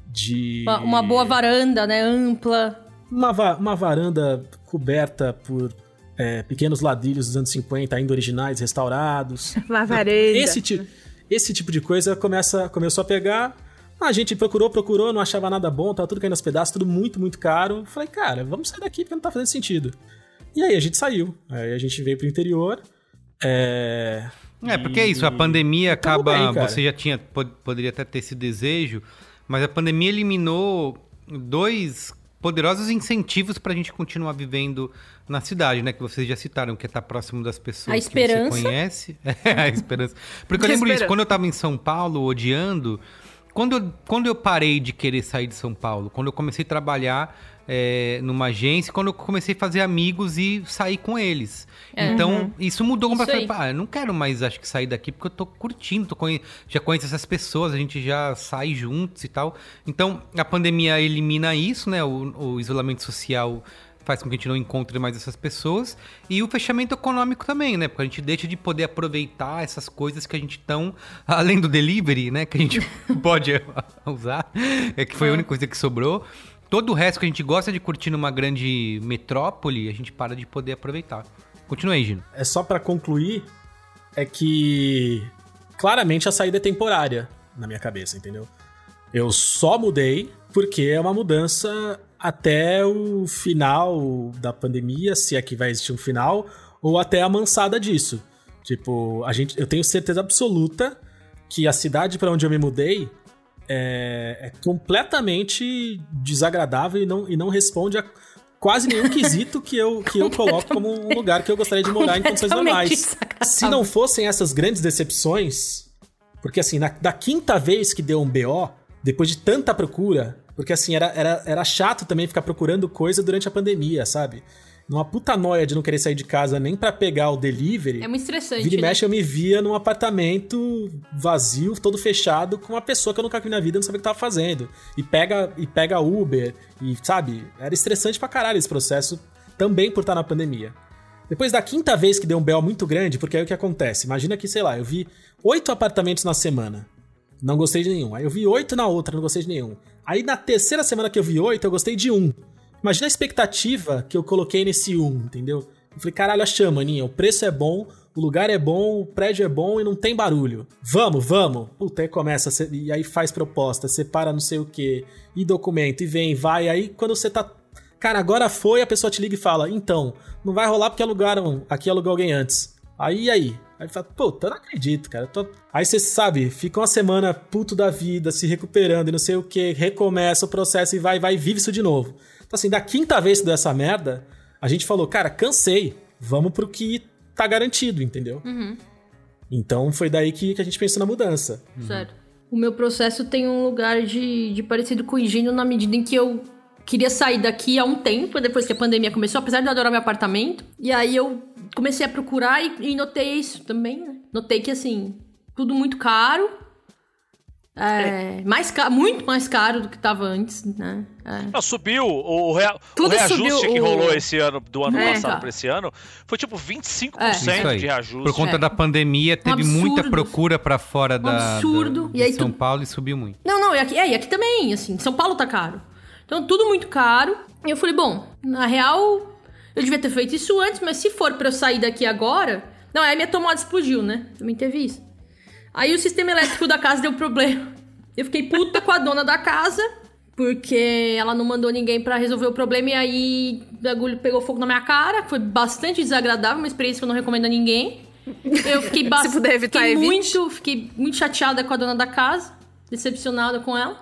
De. Uma, uma boa varanda, né? Ampla. Uma, va- uma varanda coberta por é, pequenos ladrilhos dos anos 50, ainda originais, restaurados. Uma varanda. Esse, ti- esse tipo de coisa começa, começou a pegar. A gente procurou, procurou, não achava nada bom, tava tudo caindo aos pedaços, tudo muito, muito caro. Falei, cara, vamos sair daqui porque não tá fazendo sentido. E aí a gente saiu. Aí a gente veio pro interior. É. É, porque é isso, a pandemia tamo acaba. bem, você já tinha. pod- Poderia até ter esse desejo, mas a pandemia eliminou dois poderosos incentivos pra gente continuar vivendo na cidade, né? Que vocês já citaram, que é estar próximo das pessoas A que esperança. você conhece. É, a esperança. Porque eu A lembro isso, quando eu tava em São Paulo, odiando. Quando eu, quando eu parei de querer sair de São Paulo, quando eu comecei a trabalhar é, numa agência, quando eu comecei a fazer amigos e sair com eles. Então, isso mudou Isso completamente. aí. Ah, eu não quero mais, acho que, sair daqui porque eu tô curtindo, tô conhe... já conheço essas pessoas, a gente já sai juntos e tal. Então, a pandemia elimina isso, né? O, o isolamento social faz com que a gente não encontre mais essas pessoas. E o fechamento econômico também, né? Porque a gente deixa de poder aproveitar essas coisas que a gente tão... Além do delivery, né? Que a gente pode usar, é que foi a única coisa que sobrou. Todo o resto que a gente gosta de curtir numa grande metrópole, a gente para de poder aproveitar. Continua aí, Gino. É só pra concluir, é que claramente a saída é temporária na minha cabeça, entendeu? Eu só mudei porque é uma mudança até o final da pandemia, se é que vai existir um final, ou até a mansada disso. Tipo, a gente, eu tenho certeza absoluta que a cidade pra onde eu me mudei é, é completamente desagradável e não, e não responde a quase nenhum quesito que eu, que eu coloco como um lugar que eu gostaria de morar em condições normais. Se não fossem essas grandes decepções, porque assim, na, da quinta vez que deu um BO, depois de tanta procura, porque assim, era, era, era chato também ficar procurando coisa durante a pandemia, sabe? Numa puta noia de não querer sair de casa nem pra pegar o delivery. É muito estressante. Vira e né? mexe, eu me via num apartamento vazio, todo fechado, com uma pessoa que eu nunca vi na vida, não sabia o que tava fazendo. E pega, e pega Uber, e sabe? Era estressante pra caralho esse processo, também por estar na pandemia. Depois da quinta vez que deu um BO muito grande, porque aí o que acontece? Imagina que, sei lá, eu vi oito apartamentos na semana. Não gostei de nenhum. Aí eu vi oito na outra, não gostei de nenhum. Aí na terceira semana que eu vi oito, eu gostei de um. Imagina a expectativa que eu coloquei nesse um, entendeu? Eu falei, caralho, achamos, maninha. O preço é bom, o lugar é bom, o prédio é bom e não tem barulho. Vamos, vamos. Puta, aí começa, e aí faz proposta, separa não sei o que, e documento, e vem, vai. Aí quando você tá. Cara, agora foi, a pessoa te liga e fala: então, não vai rolar porque alugaram, aqui alugou alguém antes. Aí, aí? Aí fala, puta, não acredito, cara. tô- Aí você sabe, fica uma semana puto da vida, se recuperando e não sei o que, recomeça o processo e vai, vai, vive isso de novo. Então, assim, da quinta vez que deu essa merda, a gente falou, cara, cansei, vamos pro que tá garantido, entendeu? Então foi daí que, que a gente pensou na mudança. Sério. O meu processo tem um lugar de, de parecido com o Higino na medida em que eu queria sair daqui há um tempo, depois que a pandemia começou, apesar de eu adorar meu apartamento. E aí eu comecei a procurar e, e notei isso também, né? Notei que, assim, tudo muito caro. É, mais caro, muito mais caro do que tava antes, né? É. Não, subiu o, rea- o reajuste subiu, que o- rolou esse ano, do ano É, passado cara. pra esse ano, foi tipo 25% É. De reajuste. Por conta É. da pandemia, teve muita absurdo. procura pra fora da, absurdo. da- E aí São tu- Paulo e subiu muito. Não, não, e aqui, é, e aqui também, assim, São Paulo tá caro. Então, tudo muito caro. E eu falei, bom, na real, eu devia ter feito isso antes, mas se for pra eu sair daqui agora. Não, aí minha tomada explodiu, né? Também teve isso. Aí o sistema elétrico da casa deu problema. Eu fiquei puta com a dona da casa, porque ela não mandou ninguém pra resolver o problema, e aí o bagulho pegou fogo na minha cara. Foi bastante desagradável, uma experiência que eu não recomendo a ninguém. Eu fiquei bastante. evitar, fiquei evite. muito, fiquei muito chateada com a dona da casa, decepcionada com ela.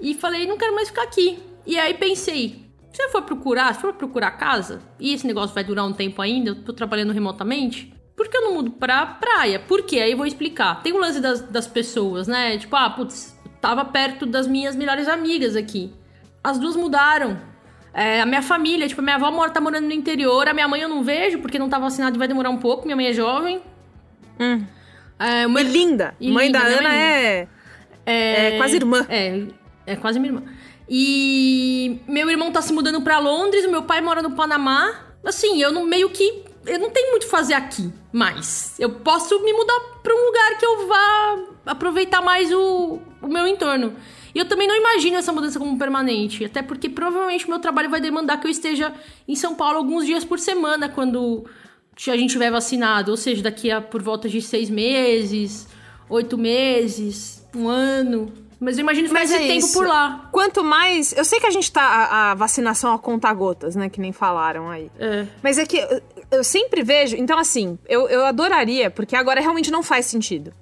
E falei, não quero mais ficar aqui. E aí pensei, se eu for procurar, se for procurar casa, e esse negócio vai durar um tempo ainda, eu tô trabalhando remotamente, por que eu não mudo pra praia? Por quê? Aí eu vou explicar. Tem o lance das, das pessoas, né? Tipo, ah, putz, tava perto das minhas melhores amigas aqui. As duas mudaram. É, a minha família, tipo, a minha avó mora, tá morando no interior, a minha mãe eu não vejo, porque não tá vacinada e vai demorar um pouco, minha mãe é jovem. Hum. É, meu- E linda. E mãe linda, da Ana mãe é, é quase irmã. É, é quase minha irmã. E meu irmão tá se mudando pra Londres, o meu pai mora no Panamá. Assim, eu não meio que. Eu não tenho muito o que fazer aqui, mas eu posso me mudar pra um lugar que eu vá aproveitar mais o, o meu entorno. E eu também não imagino essa mudança como permanente, até porque provavelmente o meu trabalho vai demandar que eu esteja em São Paulo alguns dias por semana quando a gente tiver vacinado, ou seja, daqui a por volta de seis meses, oito meses, um ano. Mas eu imagino ficar Mas esse é tempo isso. por lá. Quanto mais. Eu sei que a gente tá. A, a vacinação a conta gotas, né? Que nem falaram aí. É. Mas é que eu, eu sempre vejo. Então, assim, eu, eu adoraria, porque agora realmente não faz sentido.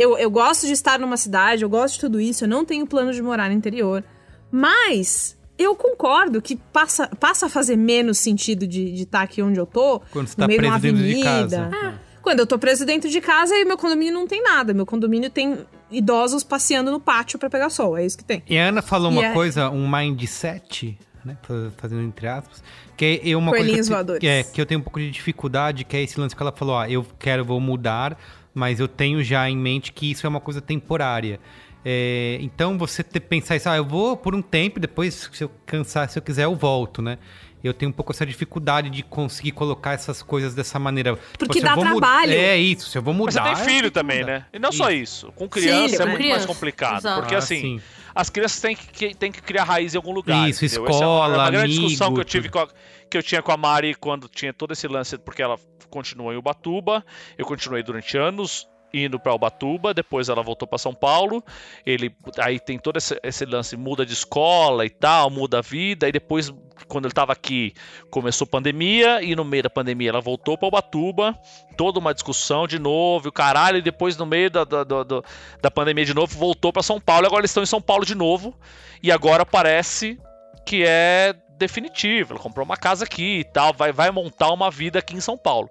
Eu, eu gosto de estar numa cidade, eu gosto de tudo isso, eu não tenho plano de morar no interior. Mas eu concordo que passa, passa a fazer menos sentido de estar aqui onde eu tô. Quando você no tá meio de uma preso dentro de avenida. casa. Quando eu tô preso dentro de casa e meu condomínio não tem nada. Meu condomínio tem idosos passeando no pátio pra pegar sol. É isso que tem. E a Ana falou E uma é- coisa, um mindset, né? fa- Fazendo entre aspas. Que é uma Coelhinhos coisa que, eu te- é, que eu tenho um pouco de dificuldade, que é esse lance que ela falou, ó, eu quero, vou mudar, mas eu tenho já em mente que isso é uma coisa temporária. É, então você ter, pensar isso, ah, eu vou por um tempo, depois se eu cansar, se eu quiser, eu volto, né? Eu tenho um pouco essa dificuldade de conseguir colocar essas coisas dessa maneira. Porque Se eu dá trabalho. É isso, se eu vou Mas mudar. você tem eu filho tenho que também, mudar. né? E não só isso. Com criança Filho, é muito mais Criança, complicado. exato. Porque Ah, assim, sim. as crianças têm que, têm que criar raiz em algum lugar. Isso, entendeu? escola, Essa é uma, uma grande discussão amigo, que eu tive com a- que eu tinha com a Mari quando tinha todo esse lance, porque ela continuou em Ubatuba, eu continuei durante anos indo para Ubatuba, depois ela voltou para São Paulo. Ele aí tem todo esse, esse lance muda de escola e tal, muda a vida, e depois quando ele estava aqui começou pandemia e no meio da pandemia ela voltou para Ubatuba, toda uma discussão de novo, o caralho, e depois no meio da, da, da, da- pandemia de novo voltou para São Paulo, agora eles estão em São Paulo de novo, e agora parece que é definitivo. Ela comprou uma casa aqui e tal, vai, vai montar uma vida aqui em São Paulo.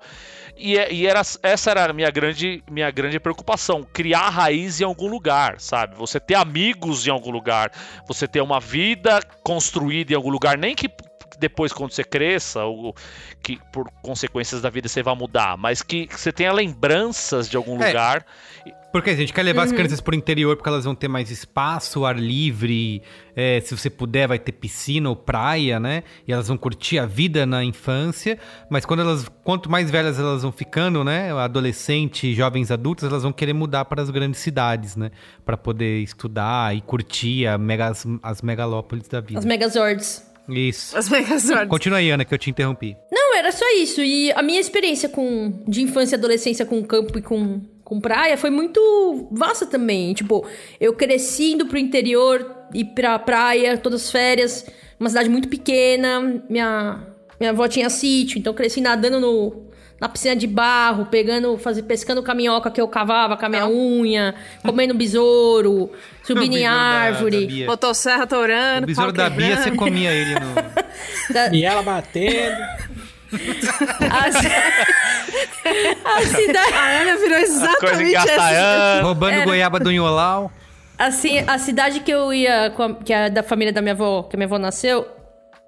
E, é- e era, essa era a minha grande, minha grande preocupação: criar raiz em algum lugar, sabe? Você ter amigos em algum lugar, você ter uma vida construída em algum lugar, nem que depois, quando você cresça, ou que por consequências da vida você vai mudar, mas que, que você tenha lembranças de algum É. lugar. Porque a gente quer levar Uhum. as crianças pro interior porque elas vão ter mais espaço, ar livre. é, se você puder, vai ter piscina ou praia, né? E elas vão curtir a vida na infância. Mas quando elas, quanto mais velhas elas vão ficando, né? Adolescente, jovens adultos, elas vão querer mudar para as grandes cidades, né? Para poder estudar e curtir a mega, as, as megalópolis da vida. As Megazords. Isso. As Megazords. Continua aí, Ana, que eu te interrompi. Não, era só isso. E a minha experiência com de infância e adolescência com campo e com, com praia foi muito vasta também. Tipo, eu cresci indo pro interior, ir pra praia, todas as férias, uma cidade muito pequena. Minha, minha avó tinha sítio, então cresci nadando no, na piscina de barro, pegando, fazer, pescando com a minhoca que eu cavava com a minha unha, comendo besouro, subindo em besouro da- da árvore. Motosserra O torando, besouro da Bia, você comia ele no. Da- E ela batendo. a, ci- a cidade. A Ana virou exatamente essa. Roubando goiaba do Inholau. Assim, a cidade que eu ia, a- que é da família da minha avó, que a minha avó nasceu,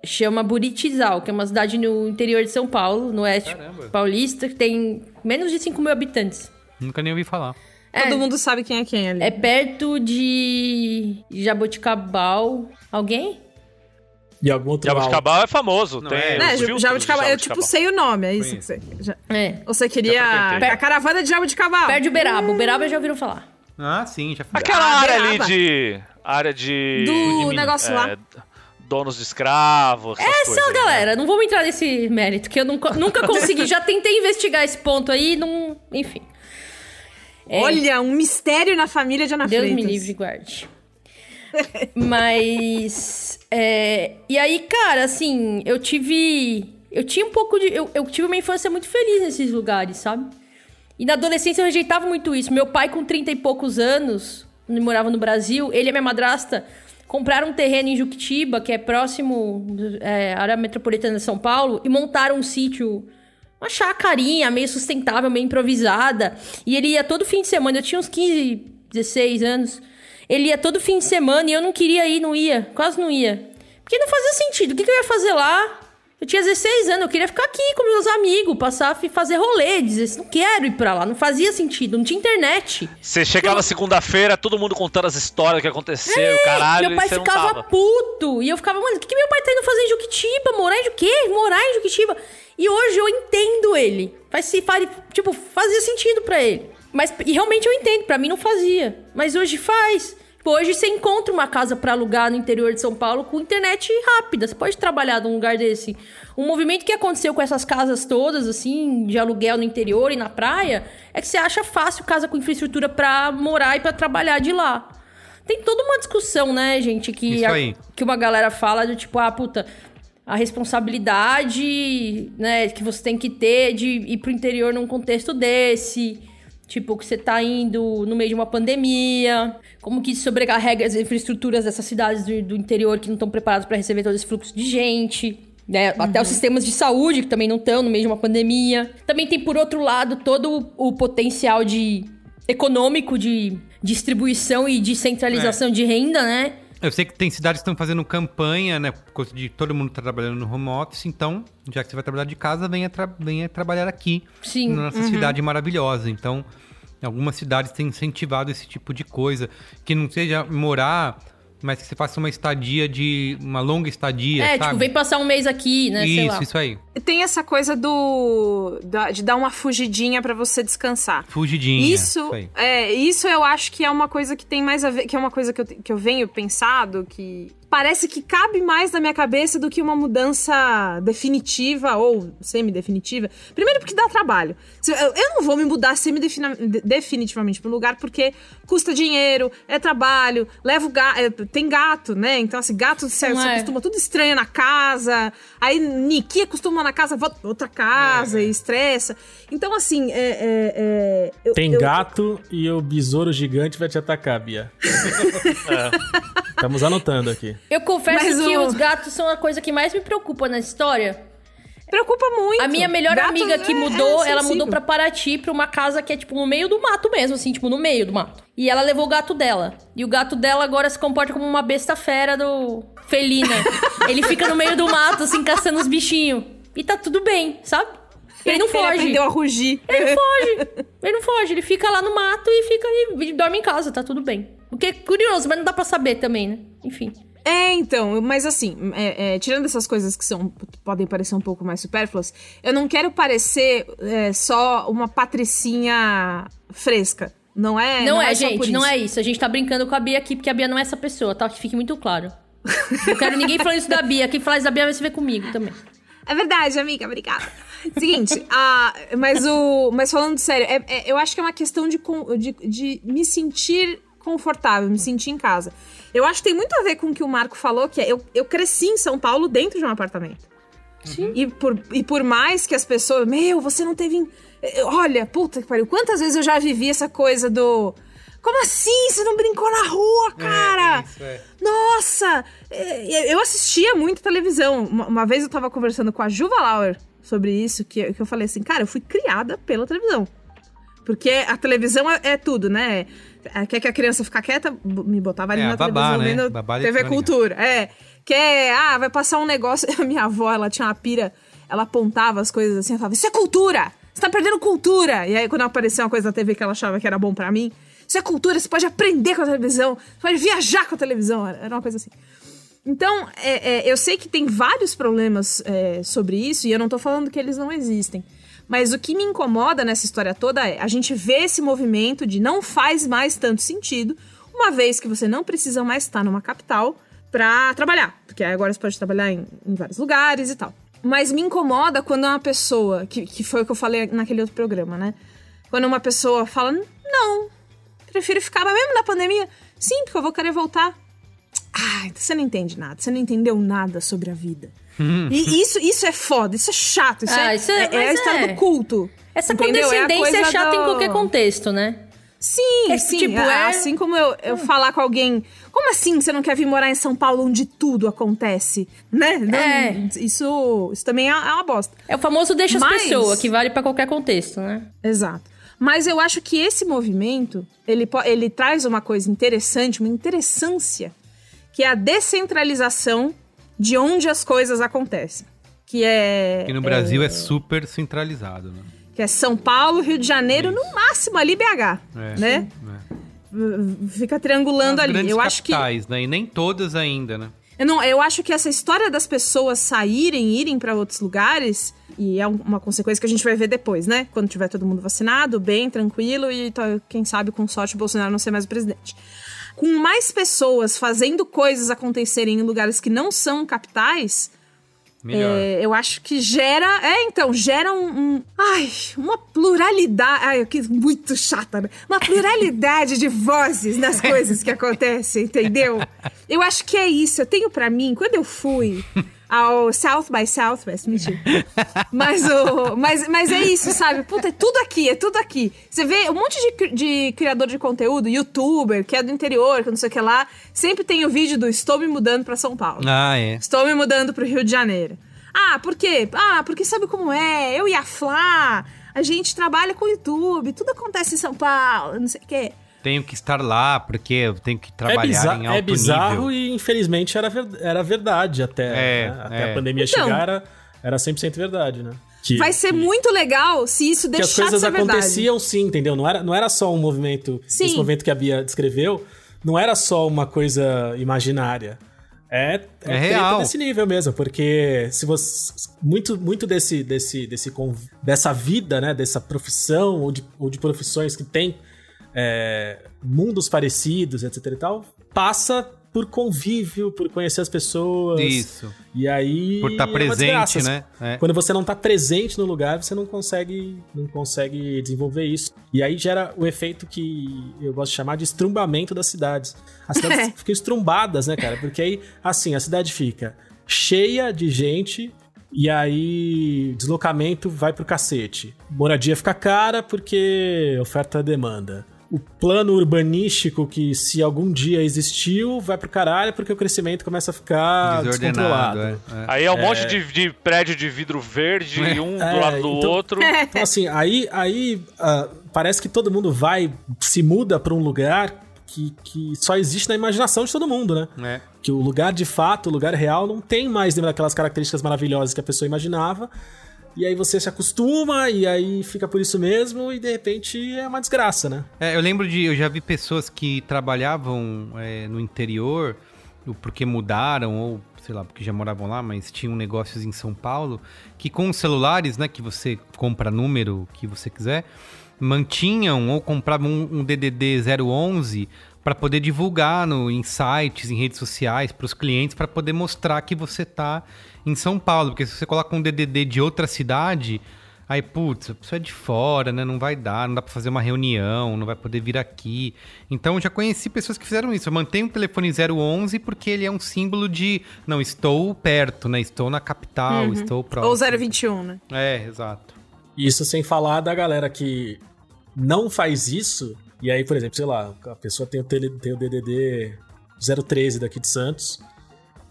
chama Buritizal, que é uma cidade no interior de São Paulo, no oeste paulista, que tem menos de 5 mil habitantes. Nunca nem ouvi falar. Todo mundo sabe quem é quem ali. É perto de Jaboticabal. Alguém? E algum outro mal. Jabuticabal é famoso. tem é? Né, Jabuticabal. Eu, tipo, sei o nome, é isso que você... Já... É. Você queria... A caravana de Jabuticabal. Perto de Uberaba. Uberaba já ouviram falar. Ah, sim, já fui. Aquela Ah, área ali Beraba. de. área de. Do de- negócio é, lá. Donos de escravos. Essa coisas aí, né? galera, não vamos entrar nesse mérito, que eu nunca, nunca consegui. Já tentei investigar esse ponto aí, não. Enfim. É. Olha, um mistério na família de Ana Deus Freitas. me livre e guarde. Mas. é, e aí, cara, assim, eu tive. Eu tinha um pouco de. Eu, eu tive uma infância muito feliz nesses lugares, sabe? E na adolescência eu rejeitava muito isso. Meu pai, com 30 e poucos anos, morava no Brasil, ele e minha madrasta compraram um terreno em Juquitiba, que é próximo é, área metropolitana de São Paulo, e montaram um sítio uma chacarinha meio sustentável, meio improvisada. E ele ia todo fim de semana, eu tinha uns 15, 16 anos. Ele ia todo fim de semana e eu não queria ir, não ia. Quase não ia. Porque não fazia sentido. O que, que eu ia fazer lá? Eu tinha 16 anos, eu queria ficar aqui com meus amigos, passar, fi- fazer rolê, dizer assim, não quero ir pra lá, não fazia sentido, não tinha internet. Você chegava segunda-feira, todo mundo contando as histórias que aconteceu, caralho, meu pai e ficava puto. E eu ficava, mano, o que, que meu pai tá indo fazer em Juquitiba? Morar em Juquê? Morar em Juquitiba? E hoje eu entendo ele. Faz, se- faz, tipo, fazia sentido pra ele. Mas, e realmente eu entendo, pra mim não fazia. Mas hoje faz. Hoje você encontra uma casa pra alugar no interior de São Paulo com internet rápida. Você pode trabalhar num lugar desse. Um movimento que aconteceu com essas casas todas, assim, de aluguel no interior e na praia, é que você acha fácil casa com infraestrutura pra morar e pra trabalhar de lá. Tem toda uma discussão, né, gente, que, a- que uma galera fala do tipo, ah, puta, a responsabilidade, né, que você tem que ter de ir pro interior num contexto desse. Tipo, que você tá indo no meio de uma pandemia. Como que isso sobrecarrega as infraestruturas dessas cidades do, do interior que não estão preparadas para receber todo esse fluxo de gente. Né? Até os sistemas de saúde, que também não estão no meio de uma pandemia. Também tem, por outro lado, todo o, o potencial de econômico de distribuição e de centralização de renda, né? Eu sei que tem cidades que estão fazendo campanha, né? Por causa de todo mundo tá trabalhando no home office, então, já que você vai trabalhar de casa, venha, tra venha trabalhar aqui. Sim. Na nossa cidade maravilhosa. Então, algumas cidades têm incentivado esse tipo de coisa. Que não seja morar, mas que você faça uma estadia de. uma longa estadia. É, sabe? tipo, vem passar um mês aqui, né? sei lá. Isso, isso aí. Tem essa coisa do da- de dar uma fugidinha pra você descansar. Fugidinha. Isso, aí. é, isso eu acho que é uma coisa que tem mais a ver, que é uma coisa que eu, que eu venho pensado, que parece que cabe mais na minha cabeça do que uma mudança definitiva ou semi-definitiva. Primeiro porque dá trabalho. Eu, eu não vou me mudar semi-definitivamente para um lugar porque custa dinheiro, é trabalho, levo gato, tem gato, né? Então assim, gato se, é. acostuma tudo estranho na casa, aí Niki acostuma na casa, volta outra casa e estressa. Então assim, é, é, é, eu- Tem eu- gato e o besouro gigante vai te atacar, Bia. Estamos anotando aqui. Eu confesso Mas que o- os gatos são a coisa que mais me preocupa na história. Preocupa muito. A minha melhor Gato amiga que é- mudou, é ela sensível. mudou pra Paraty, pra uma casa que é, tipo, no meio do mato mesmo, assim, tipo, no meio do mato. E ela levou o gato dela. E o gato dela agora se comporta como uma besta fera do... Felina. Ele fica no meio do mato, assim, caçando os bichinhos. E tá tudo bem, sabe? Ele não Ele foge. aprendeu a rugir. Ele foge. Ele não foge. Ele fica lá no mato e fica e dorme em casa, tá tudo bem. O que é curioso, mas não dá pra saber também, né? Enfim. É, então, mas assim, é, é, tirando essas coisas que são podem parecer um pouco mais supérfluas, eu não quero parecer é, só uma patricinha fresca. Não é? Não, é, só por gente, não é isso. A gente tá brincando com a Bia aqui, porque a Bia não é essa pessoa, tá? Que fique muito claro. Não quero ninguém falando isso da Bia. Quem fala isso da Bia vai se ver comigo também. É verdade, amiga, obrigada. Seguinte, a, mas o. Mas falando sério, é- é- eu acho que é uma questão de, de, de me sentir confortável, me sentir em casa. Eu acho que tem muito a ver com o que o Marco falou, que é eu, eu cresci em São Paulo dentro de um apartamento. Sim. E por, e por mais que as pessoas. Meu, você não teve. Olha, puta que pariu. Quantas vezes eu já vivi essa coisa do. Como assim? Você não brincou na rua, cara? isso, é. Nossa! É, Eu assistia muito televisão. Uma, vez eu tava conversando com a Juva Lauer sobre isso, que, que eu falei assim, cara, eu fui criada pela televisão. Porque a televisão é, é tudo, né? É, Quer que a criança ficar quieta? Me botava ali É, na babá, televisão né? Babá TV. Cultura. É. Quer, ah, vai passar um negócio. A minha avó, ela tinha uma pira, ela apontava as coisas assim, ela falava, isso é cultura! Você tá perdendo cultura! E aí, quando aparecia uma coisa na TV que ela achava que era bom pra mim, isso é cultura, você pode aprender com a televisão, você pode viajar com a televisão. Era era uma coisa assim. Então, é, é, eu sei que tem vários problemas é, sobre isso, e eu não tô falando que eles não existem. Mas o que me incomoda nessa história toda é a gente vê esse movimento de não faz mais tanto sentido, uma vez que você não precisa mais estar numa capital pra trabalhar. Porque agora você pode trabalhar em, em vários lugares e tal. Mas me incomoda quando uma pessoa, que, que foi o que eu falei naquele outro programa, né? Quando uma pessoa fala, não, prefiro ficar, mas mesmo na pandemia, sim, porque eu vou querer voltar. Ah, você não entende nada, você não entendeu nada sobre a vida. E isso, isso é foda, isso é chato, isso, Ah, é, isso é- é, é a história é. do culto. Essa entendeu? É condescendência é, chata em do- qualquer contexto, né? Sim, É, sim. tipo, é, Assim como eu, eu falar com alguém, como assim você não quer vir morar em São Paulo onde tudo acontece? Né? Não, É. Isso, isso também é é uma bosta. É o famoso deixa as Mas- pessoas, que vale pra qualquer contexto, né? Exato. Mas eu acho que esse movimento, ele, ele traz uma coisa interessante, uma interessância, que é a descentralização de onde as coisas acontecem. Que é. Que no Brasil é, super centralizado, né? Que é São Paulo, Rio de Janeiro, no máximo ali BH. É. Né? É. Fica triangulando As ali. Eu acho que. capitais, né? E nem todas ainda, né? Eu, não, eu acho que essa história das pessoas saírem, irem pra outros lugares, e é um- uma consequência que a gente vai ver depois, né? Quando tiver todo mundo vacinado, bem, tranquilo, e quem sabe com sorte o Bolsonaro não ser mais o presidente. Com mais pessoas fazendo coisas acontecerem em lugares que não são capitais, é, eu acho que gera. É, então, gera um. um- ai, uma pluralidade. Ai, que muito chata, né? Uma pluralidade de vozes nas coisas que acontecem, entendeu? Eu acho que é isso. Eu tenho pra mim, quando eu fui ao South by Southwest, mentira. Mas, o, mas, mas é isso, sabe? Puta, é tudo aqui, é tudo aqui. Você vê um monte de, de criador de conteúdo, youtuber, que é do interior, que não sei o que lá, sempre tem o vídeo do Estou me mudando pra São Paulo. Ah, é. Estou me mudando pro Rio de Janeiro. Ah, por quê? Ah, porque sabe como é? Eu e a Flá, a gente trabalha com YouTube, tudo acontece em São Paulo, não sei o quê. Tenho que estar lá, porque eu tenho que É, trabalhar biza- em alto é bizarro nível. e infelizmente era, ver- era verdade até, É, né? até é. a pandemia Então. chegar era, era 100% verdade, né? Que, Vai ser que- muito legal se isso que deixar as coisas de ser verdade. aconteciam sim, entendeu? Não era, não era só um movimento, Sim. esse movimento que a Bia descreveu, não era só uma coisa imaginária. É, é, treta real. desse nível mesmo, porque se você muito muito desse desse desse dessa vida, né, dessa profissão ou de, ou de profissões que tem é, mundos parecidos, etc e tal, passa por convívio, por conhecer as pessoas. Isso. E aí Por estar é uma presente, desgraça. né? É. Quando você não tá presente no lugar, você não consegue, não consegue desenvolver isso. E aí gera o efeito que eu gosto de chamar de estrumbamento das cidades. As cidades ficam estrumbadas, né, cara? Porque aí, assim, a cidade fica cheia de gente e aí deslocamento vai pro cacete. Moradia fica cara porque oferta e demanda. O plano urbanístico que se algum dia existiu vai pro caralho porque o crescimento começa a ficar Desordenado. descontrolado. É, é. Aí é um monte de, de prédio de vidro verde, um do É, lado do então- outro. Então, assim, aí, aí ah, parece que todo mundo vai, se muda pra um lugar que, que só existe na imaginação de todo mundo, né? É. Que o lugar de fato, o lugar real, não tem mais nenhuma daquelas características maravilhosas que a pessoa imaginava. E aí você se acostuma, e aí fica por isso mesmo, e de repente é uma desgraça, né? É, eu lembro de. Eu já vi pessoas que trabalhavam é, no interior, porque mudaram, ou sei lá, porque já moravam lá, mas tinham negócios em São Paulo, que com os celulares, né, que você compra número que você quiser, mantinham ou compravam um, um DDD 011 para poder divulgar no, em sites, em redes sociais, para os clientes, para poder mostrar que você tá em São Paulo. Porque se você coloca um DDD de outra cidade, Aí, putz, a pessoa é de fora, né? Não vai dar, não dá pra fazer uma reunião, não vai poder vir aqui. Então, eu já conheci pessoas que fizeram isso. Eu mantenho o telefone 011 porque ele é um símbolo de, não, estou perto, né? Estou na capital, estou próximo. Ou 021, né? É, exato. Isso sem falar da galera que não faz isso, e aí, por exemplo, sei lá, a pessoa tem o, tele, tem o DDD 013 daqui de Santos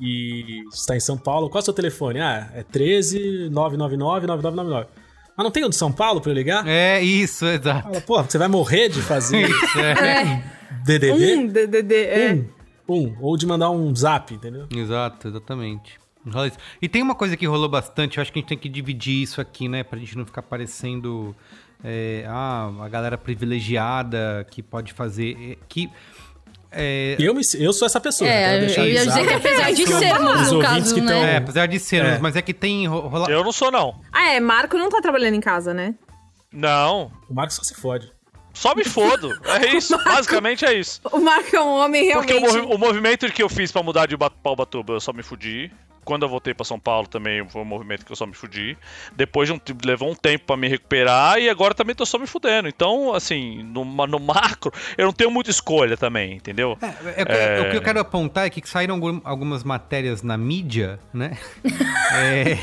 e está em São Paulo. Qual é o seu telefone? Ah, é 13 999 9999. Mas não tem o de São Paulo pra eu ligar? É isso, exato. Fala, pô, você vai morrer de fazer Isso, é. É. DDD? Um DDD, é. Um. Um. Ou de mandar um zap, entendeu? Exato, exatamente. E tem uma coisa que rolou bastante, eu acho que a gente tem que dividir isso aqui, né? Pra gente não ficar parecendo é, ah, a galera privilegiada que pode fazer. é, Que. É, Eu, me, eu sou essa pessoa. É, eu ia dizer que apesar de Os sermos, no caso, que né? tão- é, apesar de sermos, É. mas é que tem ro- rola. Eu não sou, não. Ah, é, Marco não tá trabalhando em casa, né? Não. O Marcos só se fode. Só me fodo. É isso. Basicamente é isso. O Marco é um homem Porque realmente... o, movi- o movimento que eu fiz pra mudar de Ba- Paubatuba, eu só me fudi. Quando eu voltei pra São Paulo também foi um movimento que eu só me fudi. Depois de um, levou um tempo pra me recuperar e agora também tô só me fudendo. Então, assim, no, no macro, eu não tenho muita escolha também, entendeu? É, o que- O que eu quero apontar é que saíram algum- algumas matérias na mídia, né? É,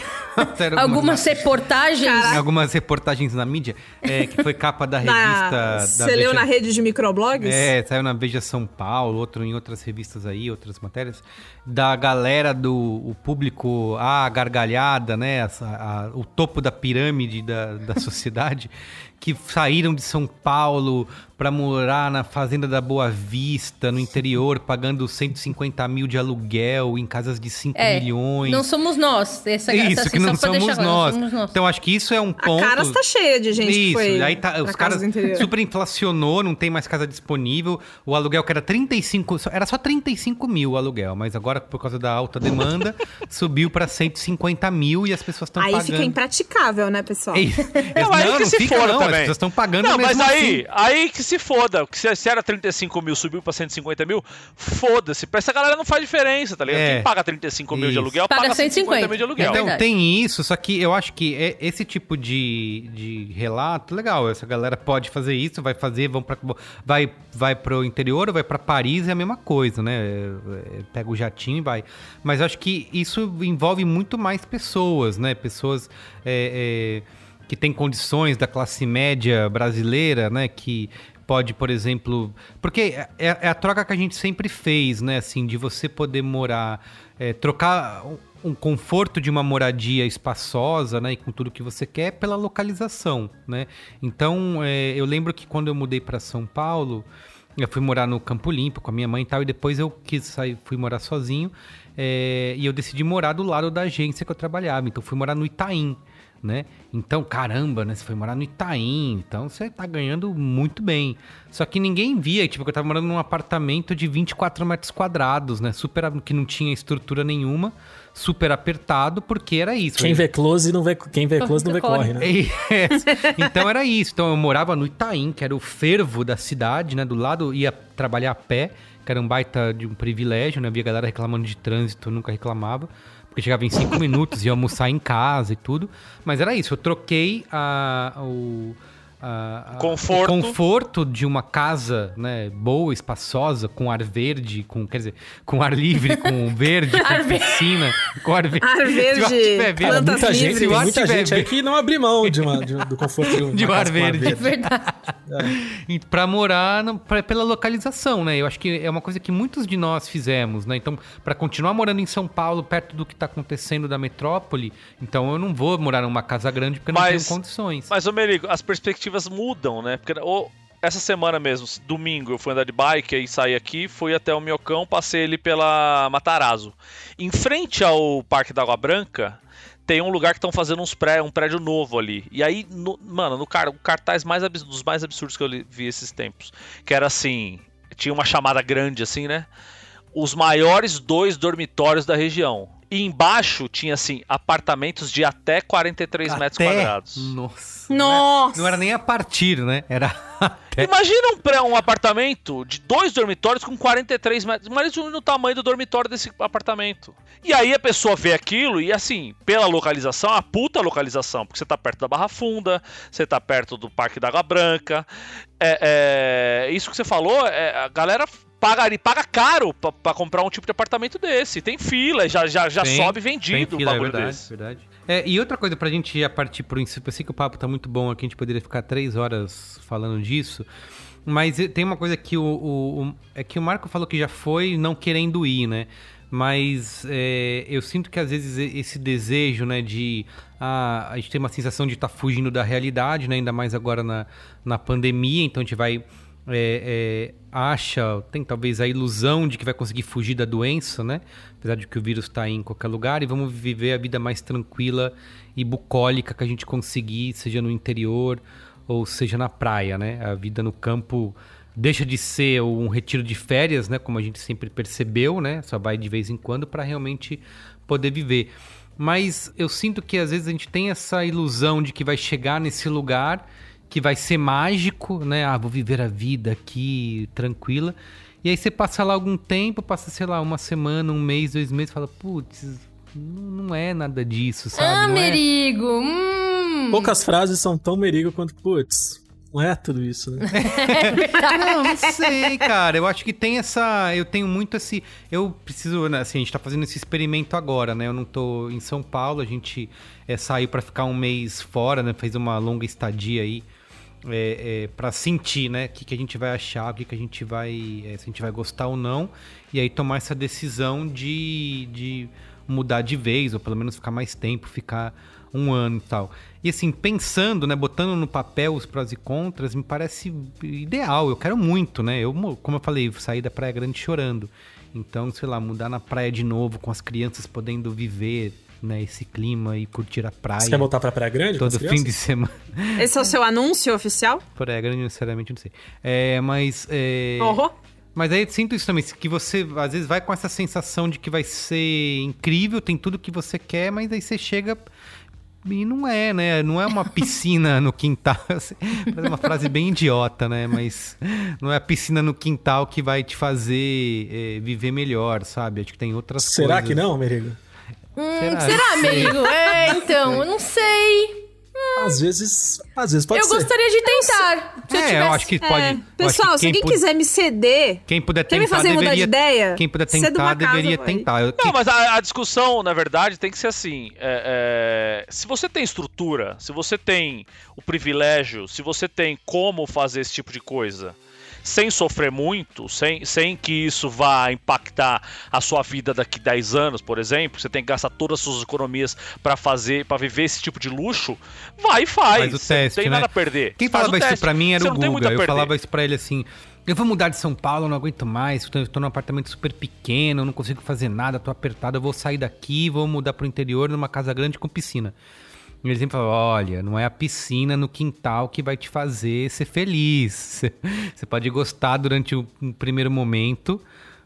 Saíram Algumas reportagens. algumas reportagens na mídia, é, que foi capa da revista. Na, da você leu Veja- na rede de microblogs? É, saiu na Veja São Paulo, outro em outras revistas aí, outras matérias, da galera do o público, a gargalhada, né, essa- a- o topo da pirâmide da, da sociedade, que saíram de São Paulo para morar na fazenda da Boa Vista, no interior, pagando 150 mil de aluguel em casas de 5 É, milhões. Não somos nós. Essa, Isso, essa- que não somos deixar nós. Não somos nós. Então acho que isso é um A ponto. Caras tá cheia de gente Isso, que foi aí tá, os caras super inflacionou, não tem mais casa disponível. O aluguel que era 35, só- era só 35 mil o aluguel, mas agora por causa da alta demanda subiu pra 150 mil e as pessoas estão Aí pagando. fica impraticável, né, pessoal? É isso. Não, aí não, que não se fica foda não, as também. pessoas estão pagando Não, mas aí, assim. aí que se foda. Que se, se era 35 mil, subiu pra 150 mil, foda-se. Pra essa galera não faz diferença, tá ligado? É. Quem paga 35 mil de Isso. aluguel, Paga paga 150 150 mil de aluguel. É Então verdade. tem isso, só que eu acho que é- esse tipo de, de relato, legal, essa galera pode fazer isso, vai fazer, vão para vai vai pro interior, ou vai para Paris, é a mesma coisa, né? É, é, Pega o jatinho e vai. Mas eu acho que isso envolve muito mais pessoas, né? Pessoas é, é, que têm condições da classe média brasileira, né? Que pode, por exemplo, porque é, é a troca que a gente sempre fez, né? Assim, de você poder morar, é, trocar um conforto de uma moradia espaçosa, né, e com tudo que você quer, pela localização, né? Então, é, eu lembro que quando eu mudei para São Paulo, eu fui morar no Campo Limpo com a minha mãe e tal, e depois eu quis sair, fui morar sozinho, é, e eu decidi morar do lado da agência que eu trabalhava. Então, fui morar no Itaim, né? Então, caramba, né? Você foi morar no Itaim, então você tá ganhando muito bem. Só que ninguém via, tipo, que eu tava morando num apartamento de 24 metros quadrados, né? Super, que não tinha estrutura nenhuma, super apertado, porque era isso. Quem vê close não vê, quem vê close não vê corre, né? É, então era isso. Então eu morava no Itaim, que era o fervo da cidade, né? Do lado, ia trabalhar a pé, que era um baita de um privilégio, né? Via galera reclamando de trânsito, nunca reclamava. Porque chegava em cinco minutos, ia almoçar em casa e tudo. Mas era isso, eu troquei a, o, a- a- Conforto. o conforto de uma casa, né, boa, espaçosa, com ar verde, com, quer dizer, com ar livre, com verde, com Ar verde. piscina, com ar verde. Ar Se o ar verde, tiver verde, plantas Muita gente, tem Se muita gente verde- que não abre mão de uma- de um- do conforto de, uma De um casa ar com verde. É verdade. E Pra morar no- pra- pela localização, né? Eu acho que é uma coisa que muitos de nós fizemos, né? Então, pra continuar morando em São Paulo, perto do que tá acontecendo da metrópole, então eu não vou morar numa casa grande porque eu não tenho condições. Mas, ô Merigo, as perspectivas mudam, né? Porque ô, essa semana mesmo, domingo, eu fui andar de bike, aí saí aqui, fui até o Miocão, passei ele pela Matarazzo. Em frente ao Parque da Água Branca, tem um lugar que estão fazendo uns pré, um prédio novo ali. E aí, no- mano, no car o cartaz mais dos mais absurdos que eu vi esses tempos, que era assim, tinha uma chamada grande assim, né? Os maiores dois dormitórios da região. E embaixo tinha assim, apartamentos de até 43 metros Até- quadrados. Nossa. Nossa! Não era nem a partir, né? Era até. Imagina um, pré- um apartamento de dois dormitórios com 43 metros. Imagina o tamanho do dormitório desse apartamento. E aí a pessoa vê aquilo e, assim, pela localização, a puta localização, porque você tá perto da Barra Funda, você tá perto do Parque da Água Branca. É, é, isso que você falou, é, a galera paga, paga caro pra, pra comprar um tipo de apartamento desse. Tem fila, já, já, já Tem- sobe Tem vendido o fila, é bagulho verdade, desse. verdade. É, e outra coisa pra gente já partir pro princípio, eu sei que o papo tá muito bom aqui, a gente poderia ficar três horas falando disso, mas tem uma coisa que o, o- o- é que o Marco falou que já foi não querendo ir, né? Mas é, eu sinto que às vezes esse desejo, né, de ah, a gente tem uma sensação de estar fugindo da realidade, né? Ainda mais agora na, na pandemia, então a gente vai é, é, acha, tem talvez a ilusão de que vai conseguir fugir da doença, né? Apesar de que o vírus está em qualquer lugar, e vamos viver a vida mais tranquila e bucólica que a gente conseguir, seja no interior ou seja na praia, né? A vida no campo deixa de ser um retiro de férias, né? Como a gente sempre percebeu, né? Só vai de vez em quando para realmente poder viver. Mas eu sinto que às vezes a gente tem essa ilusão de que vai chegar nesse lugar que vai ser mágico, né? Ah, vou viver a vida aqui tranquila. E aí você passa lá algum tempo, passa, sei lá, uma semana, um mês, dois meses, fala, putz, não é nada disso, sabe? Ah, não é... Merigo! Hum. Poucas frases são tão merigo quanto, putz, Não é tudo isso, né? Não, não sei, cara. Eu acho que tem essa. Eu tenho muito esse. Eu preciso. né, Assim, a gente tá fazendo esse experimento agora, né? Eu não tô em São Paulo, a gente é, saiu pra ficar um mês fora, né? Fez uma longa estadia aí. É, é, para sentir, né, o que, que a gente vai achar, o que, que a gente vai, é, se a gente vai gostar ou não, e aí tomar essa decisão de, de mudar de vez, ou pelo menos ficar mais tempo, ficar um ano e tal. E assim, pensando, né, botando no papel os prós e contras, me parece ideal. Eu quero muito, né? Eu, mo- como eu falei, sair da Praia Grande chorando. Então, sei lá, mudar na praia de novo, com as crianças podendo viver, né, esse clima e curtir a praia. Você quer voltar pra Praia Grande? Todo fim de semana. Esse é o seu anúncio oficial? Praia Grande, necessariamente, não sei. É, mas. É... Oh. Mas aí eu sinto isso também, que você às vezes vai com essa sensação de que vai ser incrível, tem tudo que você quer, mas aí você chega e não é, né? Não é uma piscina no quintal. Parece uma frase bem idiota, né? Mas não é a piscina no quintal que vai te fazer é, viver melhor, sabe? Acho que tem outras Será coisas. que não, Merigo? Hum, Será? amigo? É, então, eu não sei. Às vezes, às vezes pode eu ser. gostaria de tentar. Se eu É, eu tivesse- acho que pode. É, eu pessoal, que se alguém pu- quiser me ceder, Quem puder quer me tentar, fazer mudar de deveria. ideia? Quem puder tentar, casa, deveria tentar. Eu- Não, mas a, a discussão, na verdade, tem que ser assim. é, é, se você tem estrutura, se você tem o privilégio, se você tem como fazer esse tipo de coisa sem sofrer muito, sem, sem que isso vá impactar a sua vida daqui 10 anos, por exemplo, você tem que gastar todas as suas economias pra fazer, para viver esse tipo de luxo, vai e faz. Faz o Você teste, não tem né? nada a perder. Quem Faz o falava isso pra mim era Você o Guga. Eu falava isso pra ele assim: eu vou mudar de São Paulo, não aguento mais. Tô num apartamento super pequeno, não consigo fazer nada, tô apertado. Eu vou sair daqui, vou mudar pro interior numa casa grande com piscina. Ele sempre falava: olha, não é a piscina no quintal que vai te fazer ser feliz. Você, você pode gostar durante o primeiro momento,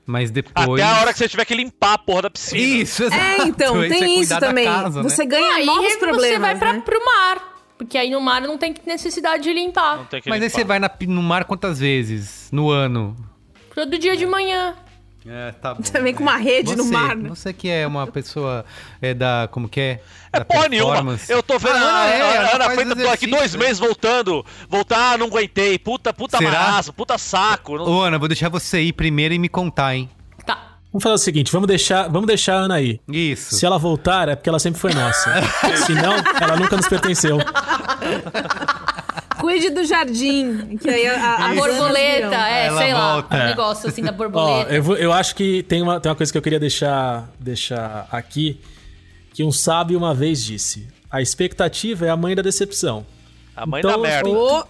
mas depois. Até a hora que você tiver que limpar a porra da piscina. Isso, exato. É, então, Aí você tem isso cuidar da também. casa, né? Você ganha Aí novos você problemas, vai pra, né? pro mar. Porque aí no mar não tem necessidade de limpar. Não tem que Mas aí limpar. você vai na no mar quantas vezes no ano? Todo dia de manhã. É, tá bom. Também com uma rede no Você- mar, né? Você que é uma pessoa é da. Como que é? É Da porra nenhuma. Eu tô vendo Ah, a Ana é, Ana, Freitas, tô aqui dois meses voltando. Voltar, não aguentei. Puta, puta Será? marasmo, puta saco. Não- Ô, Ana, vou deixar você ir primeiro e me contar, hein? Tá. Vamos fazer o seguinte, vamos deixar, vamos deixar a Ana aí. Isso. Se ela voltar, é porque ela sempre foi nossa. Se não, ela nunca nos pertenceu. Cuide do jardim, que aí a, A borboleta, é, Ela sei lá. volta. Um É. negócio assim da Ó, borboleta. eu, vou- eu acho que tem uma, tem uma coisa que eu queria deixar, deixar aqui, que um sábio uma vez disse. A expectativa é a mãe da decepção. A mãe Então, da merda. Ô,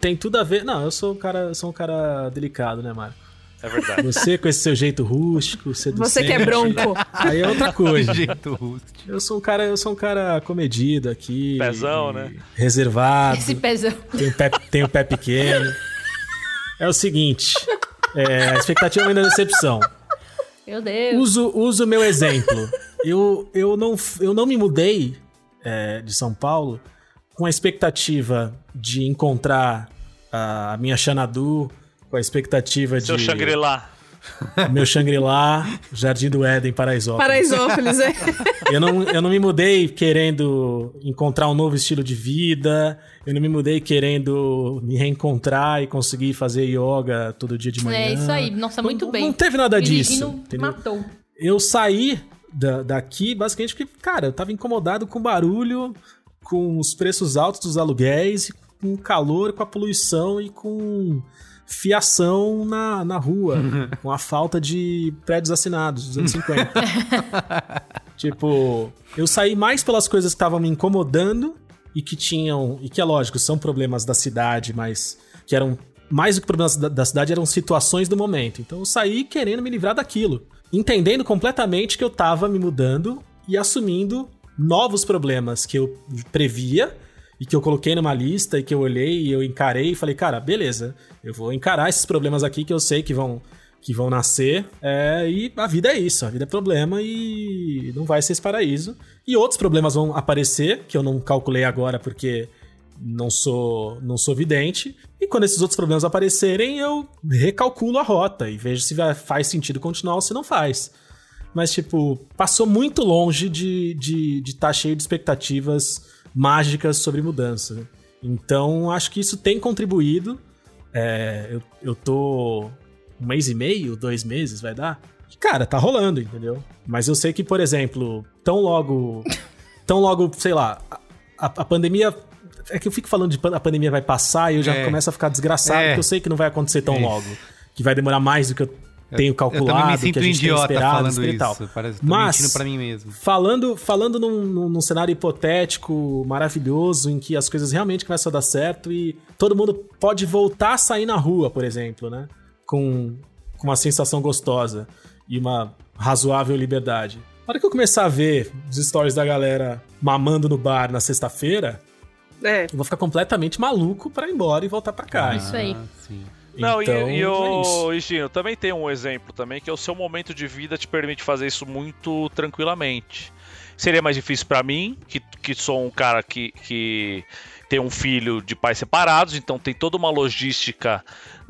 Tem tudo a ver... Não, eu sou um cara, eu sou um cara delicado, né, Marco? É verdade. Você com esse seu jeito rústico, seducente... você que é bronco. Aí é outra coisa. Jeito rústico. Eu sou um cara, eu sou um cara comedido aqui. Pezão, né? Reservado. Esse pezão. Tenho pé, tenho pé pequeno. É o seguinte. É, a expectativa vem da decepção. Meu Deus. Uso uso o meu exemplo. Eu, eu, não, eu não me mudei é, de São Paulo com a expectativa de encontrar a minha Xanadu, com a expectativa Seu de Shangri-La. meu Shangri-La, Jardim do Éden, Paraisópolis. Paraisópolis, é. Eu não, eu não me mudei querendo encontrar um novo estilo de vida. Eu não me mudei querendo me reencontrar e conseguir fazer yoga todo dia de manhã. É isso aí. Nossa, muito Não- bem. Não teve nada disso. Dirigindo entendeu? matou. Eu saí da- daqui basicamente porque, cara, eu tava incomodado com o barulho, com os preços altos dos aluguéis, com o calor, com a poluição e com fiação na, na rua, com a falta de prédios assinados dos anos 50. tipo, eu saí mais pelas coisas que estavam me incomodando e que tinham, e que é lógico, são problemas da cidade, mas que eram mais do que problemas da, da cidade, eram situações do momento. Então eu saí querendo me livrar daquilo, entendendo completamente que eu tava me mudando e assumindo novos problemas que eu previa e que eu coloquei numa lista e que eu olhei e eu encarei e falei, cara, beleza, eu vou encarar esses problemas aqui que eu sei que vão que vão nascer. É, e a vida é isso, a vida é problema e não vai ser esse paraíso. E outros problemas vão aparecer, que eu não calculei agora porque não sou, não sou vidente. E quando esses outros problemas aparecerem, eu recalculo a rota e vejo se faz sentido continuar ou se não faz. Mas, tipo, passou muito longe de estar de, de tá cheio de expectativas mágicas sobre mudança. Então, acho que isso tem contribuído. É, eu, eu tô um mês e meio, dois meses, vai dar? Cara, tá rolando, entendeu? Mas eu sei que, por exemplo, tão logo. tão logo, sei lá, a, a pandemia. É que eu fico falando de pan- a pandemia vai passar e eu já É. começo a ficar desgraçado, É. porque eu sei que não vai acontecer tão É logo. Que vai demorar mais do que eu tenho Eu calculado, que a gente tem esperado falando e tal. Parece Mas- pra mim mesmo. Falando, falando num, num- num cenário hipotético, maravilhoso, em que as coisas realmente começam a dar certo e todo mundo pode voltar a sair na rua, por exemplo, né? Com, com uma sensação gostosa e uma razoável liberdade. Na hora que eu começar a ver os stories da galera mamando no bar na sexta-feira, É. eu vou ficar completamente maluco pra ir embora e voltar pra cá. Isso aí. Ah, sim. Não, então, e, e é o e, Gino, também tem um exemplo também, que é o seu momento de vida te permite fazer isso muito tranquilamente. Seria mais difícil pra mim, que, que sou um cara que, que tem um filho de pais separados, então tem toda uma logística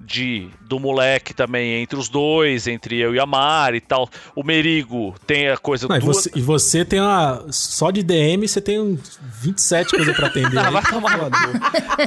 de do moleque também entre os dois, entre eu e a Mari e tal. O Merigo tem a coisa Não, e, você, e você tem uma. Só de DM você tem uns 27 coisas pra atender. Ah, aí. vai tomar.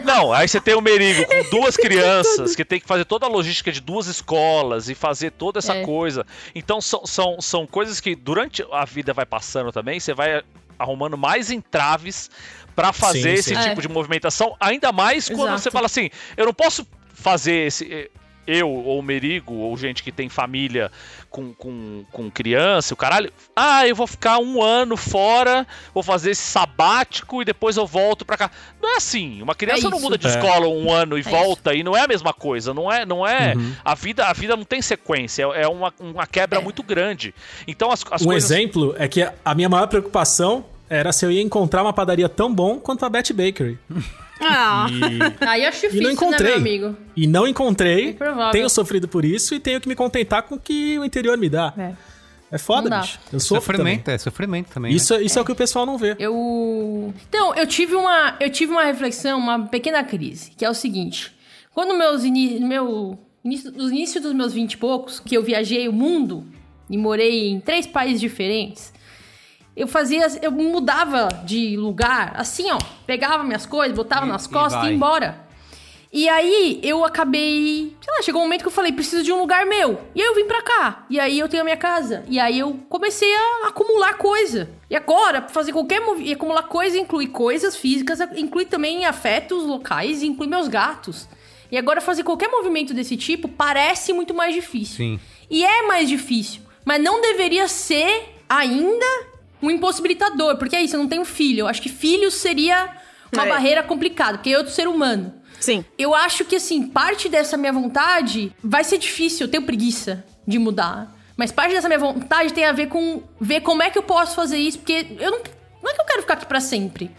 Não, aí você tem o Merigo com duas crianças que tem que fazer toda a logística de duas escolas e fazer toda essa É. coisa. Então são, são, são coisas que durante a vida vai passando também, você vai arrumando mais entraves pra fazer Sim, esse sim. tipo É. de movimentação, ainda mais quando Exato. você fala assim, eu não posso fazer esse eh, eu ou o Merigo ou gente que tem família com, com, com criança, o caralho, ah, eu vou ficar um ano fora, vou fazer esse sabático e depois eu volto pra cá. Não é assim. Uma criança É não isso. muda de É. escola um ano e isso. volta e não é a mesma coisa. Não é, não é. Uhum. A vida, a vida não tem sequência. É é uma, uma quebra É. muito grande. Então as, as um coisas. exemplo é que a minha maior preocupação era se eu ia encontrar uma padaria tão bom quanto a Betty Bakery. Ah, E, Aí eu acho e difícil, não encontrei. né, meu amigo? E não encontrei. É. Tenho sofrido por isso e tenho que me contentar com o que o interior me dá. É. É foda, bicho. Eu sofro também. Sofrimento, é sofrimento também. né? Isso, é- isso é. o que o pessoal não vê. Eu. Então, eu tive uma, eu tive uma reflexão, uma pequena crise, que é o seguinte: quando meus ini, meu início, no início dos meus vinte e poucos, que eu viajei o mundo e morei em três países diferentes, eu fazia, eu mudava de lugar, assim, ó, pegava minhas coisas, botava E- nas e costas e vai. ia embora. E aí eu acabei, sei lá, chegou um momento que eu falei, preciso de um lugar meu. E aí eu vim pra cá. E aí eu tenho a minha casa. E aí eu comecei a acumular coisa. E agora, fazer qualquer movimento, acumular coisa inclui coisas físicas, inclui também afetos locais, inclui meus gatos. E agora fazer qualquer movimento desse tipo parece muito mais difícil. Sim. E é mais difícil. Mas não deveria ser ainda um impossibilitador. Porque é isso, eu não tenho filho. Eu acho que filho seria uma É. barreira complicada, porque é outro ser humano. sim. Eu acho que, assim, parte dessa minha vontade vai ser difícil, eu tenho preguiça de mudar. Mas parte dessa minha vontade tem a ver com ver como é que eu posso fazer isso, porque eu não. Não é que eu quero ficar aqui pra sempre.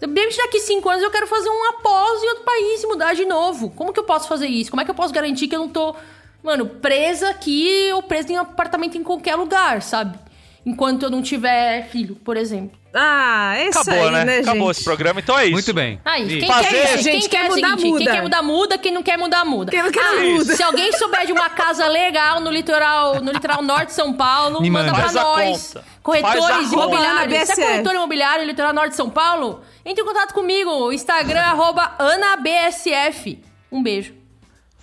Daqui cinco anos eu quero fazer um após em outro país e mudar de novo. Como que eu posso fazer isso? Como é que eu posso garantir que eu não tô, mano, presa aqui ou presa em um apartamento em qualquer lugar, sabe? Enquanto eu não tiver filho, por exemplo. Ah, é isso Acabou, aí, né? né, Acabou gente? esse programa, então é isso. Muito bem. Aí, Isso. quem Fazer- quer, isso? Gente, quem quer quer é mudar, seguinte, muda. Quem quer mudar, muda. Quem não quer mudar, muda. Quem não quer, Ah, muda. Se alguém souber de uma casa legal no litoral, no litoral norte de São Paulo, Me manda manda. pra nós. conta. Corretores imobiliários. Se é corretor imobiliário no litoral norte de São Paulo, entre em contato comigo. Instagram, arroba AnaBSF. Um beijo.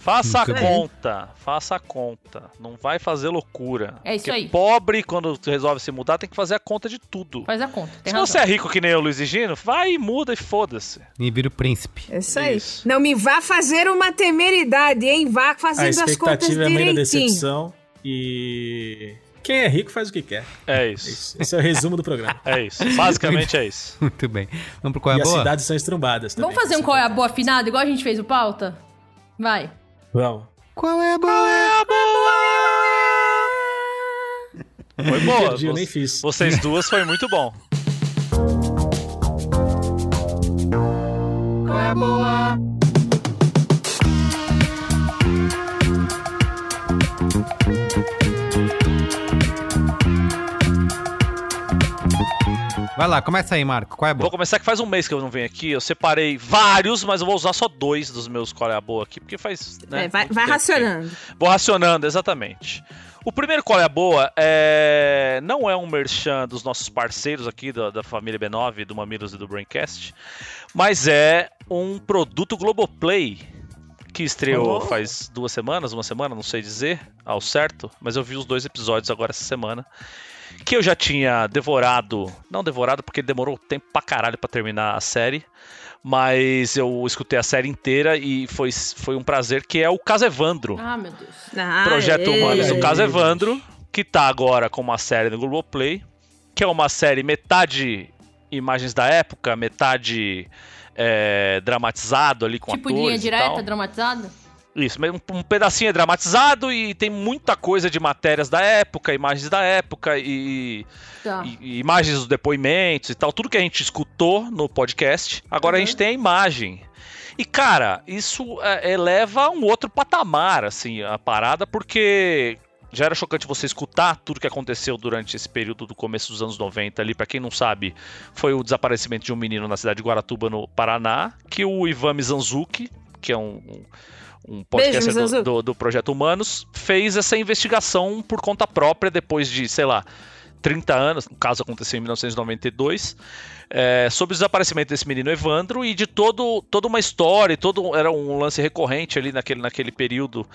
Faça a bem. conta, faça a conta. Não vai fazer loucura. É isso Porque aí. pobre, quando resolve se mudar, tem que fazer a conta de tudo. Faz a conta. Tem Se razão. você é rico que nem o Luiz e Gino, vai e muda e foda-se. E vira o príncipe. É isso aí. Isso. Não me vá fazer uma temeridade, hein? Vá A fazendo as contas expectativa é a mãe da direitinho. decepção. E. Quem é rico faz o que quer. É É isso. isso. Esse é o resumo do programa. É isso. Basicamente é isso. Muito bem. Vamos pro qual é e a as boa? cidades são estrumbadas também. Vamos fazer um qual é a boa afinada, igual a gente fez o pauta? Vai. Vamos. Qual é a boa? Foi boa. Perdi, eu nem fiz. Vocês duas foi muito bom. Qual é a boa? Vai lá, começa aí, Marco. Qual é a Vou boa? começar que faz um mês que eu não venho aqui. Eu separei vários, mas eu vou usar só dois dos meus qual é a boa aqui, porque faz. Né, É, vai, vai racionando. Vou racionando, exatamente. O primeiro qual é a boa é... não é um merchan dos nossos parceiros aqui da, da família B9, do Mamilos e do Braincast, mas é um produto Globoplay que estreou Oh. faz duas semanas, uma semana, não sei dizer ao certo, mas eu vi os dois episódios agora essa semana. Que eu já tinha devorado, não devorado porque demorou tempo pra caralho pra terminar a série, mas eu escutei a série inteira e foi, foi um prazer, que é o Caso Evandro. Ah, meu Deus. Ah, Projeto é. Humanos do Aê. Caso Evandro, que tá agora com uma série no Globoplay, que é uma série metade imagens da época, metade é, dramatizado ali com tipo atores linha e direta, dramatizada? Isso, mas um, um pedacinho é dramatizado e tem muita coisa de matérias da época, imagens da época e, Tá. e- e imagens dos depoimentos e tal, tudo que a gente escutou no podcast, agora a Uhum. gente tem a imagem. E cara, isso é, eleva a um outro patamar, assim, a parada, porque já era chocante você escutar tudo que aconteceu durante esse período do começo dos anos 90 ali, pra quem não sabe, foi o desaparecimento de um menino na cidade de Guaratuba, no Paraná, que o Ivan Mizanzuki, que é um, um, um podcaster do, Mizanzuki. do, do Projeto Humanos, fez essa investigação por conta própria depois de, sei lá, 30 anos, no caso aconteceu em 1992, é, sobre o desaparecimento desse menino Evandro e de todo, toda uma história, todo era um lance recorrente ali naquele, naquele período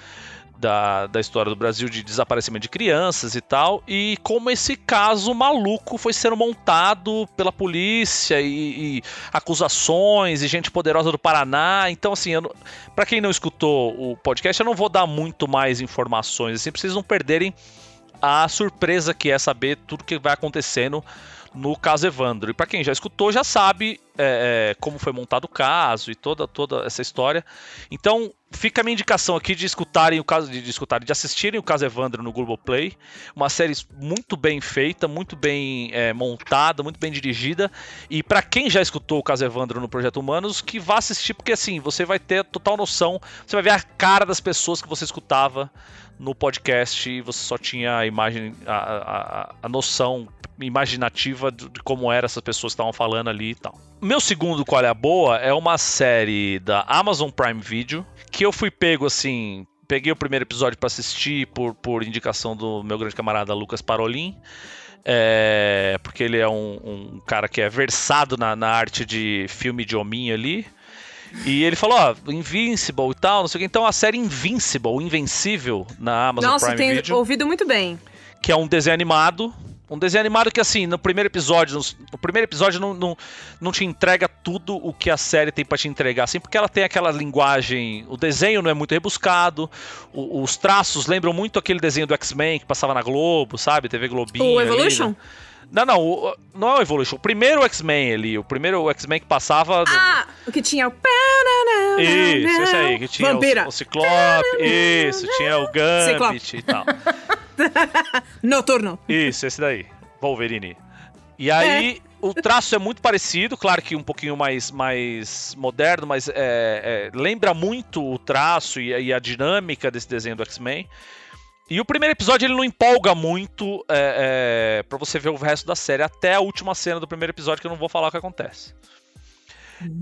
da, da história do Brasil de desaparecimento de crianças e tal, e como esse caso maluco foi sendo montado pela polícia e, e acusações e gente poderosa do Paraná. Então, assim, pra quem não escutou o podcast, eu não vou dar muito mais informações, assim, pra vocês não perderem a surpresa que é saber tudo que vai acontecendo no caso Evandro. E para quem já escutou, já sabe é, é, como foi montado o caso e toda, toda essa história. Então, fica a minha indicação aqui de escutarem o caso, de, de escutarem, de assistirem o caso Evandro no Globoplay. Uma série muito bem feita, muito bem é, montada, muito bem dirigida. E para quem já escutou o caso Evandro no Projeto Humanos, que vá assistir, porque assim, você vai ter total noção, você vai ver a cara das pessoas que você escutava no podcast você só tinha a imagem, a, a, a noção imaginativa de, como eram essas pessoas que estavam falando ali e tal. Meu segundo Qual é a Boa é uma série da Amazon Prime Video que eu fui pego assim. Peguei o primeiro episódio para assistir por, por indicação do meu grande camarada Lucas Parolin. É, porque ele é um, um cara que é versado na, na arte de filme de hominho ali. E ele falou, ó, Invincible e tal, não sei o que. Então a série Invincible, Invencível, na Amazon Nossa, Prime tem Video ouvido muito bem. que é um desenho animado. Um desenho animado que, assim, no primeiro episódio, no, no primeiro episódio não, não, não te entrega tudo o que a série tem pra te entregar, assim, porque ela tem aquela linguagem. O desenho não é muito rebuscado, o- os traços lembram muito aquele desenho do X-Men que passava na Globo, sabe? TV Globinho. O ali, Evolution? né? Não, não, o- não é o Evolution. O primeiro X-Men ali, o primeiro X-Men que passava. Ah, o que tinha o... Isso, esse aí, que tinha o, o Ciclope, isso, tinha o Gambit Ciclope. e tal. Noturno. Isso, esse daí. Wolverine. E aí, o traço é muito parecido, claro que um pouquinho mais, mais moderno, mas é, é, lembra muito o traço e, e a dinâmica desse desenho do X-Men. E o primeiro episódio ele não empolga muito é, é, para você ver o resto da série, até a última cena do primeiro episódio, que eu não vou falar o que acontece.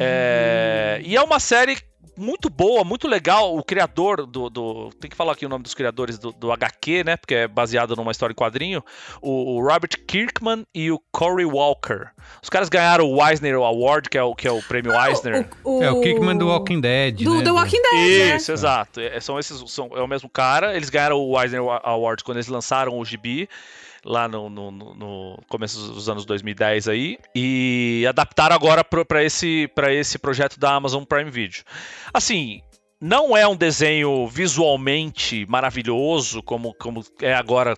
É, e é uma série muito boa, muito legal. O criador do, do- Tem que falar aqui o nome dos criadores do, do HQ, né? Porque é baseado numa história em quadrinho. O, o Robert Kirkman e o Corey Walker. Os caras ganharam o Eisner Award, que é o, que é o prêmio Eisner. O, É o Kickman do Walking Dead, Do né? The Walking Dead, Isso, exato. É, são esses, são, é o mesmo cara. Eles ganharam o Eisner Award quando eles lançaram o gibi lá no, no- no- começo dos anos 2010 aí e adaptaram agora para esse para esse projeto da Amazon Prime Video. Assim, não é um desenho visualmente maravilhoso, como, como é agora.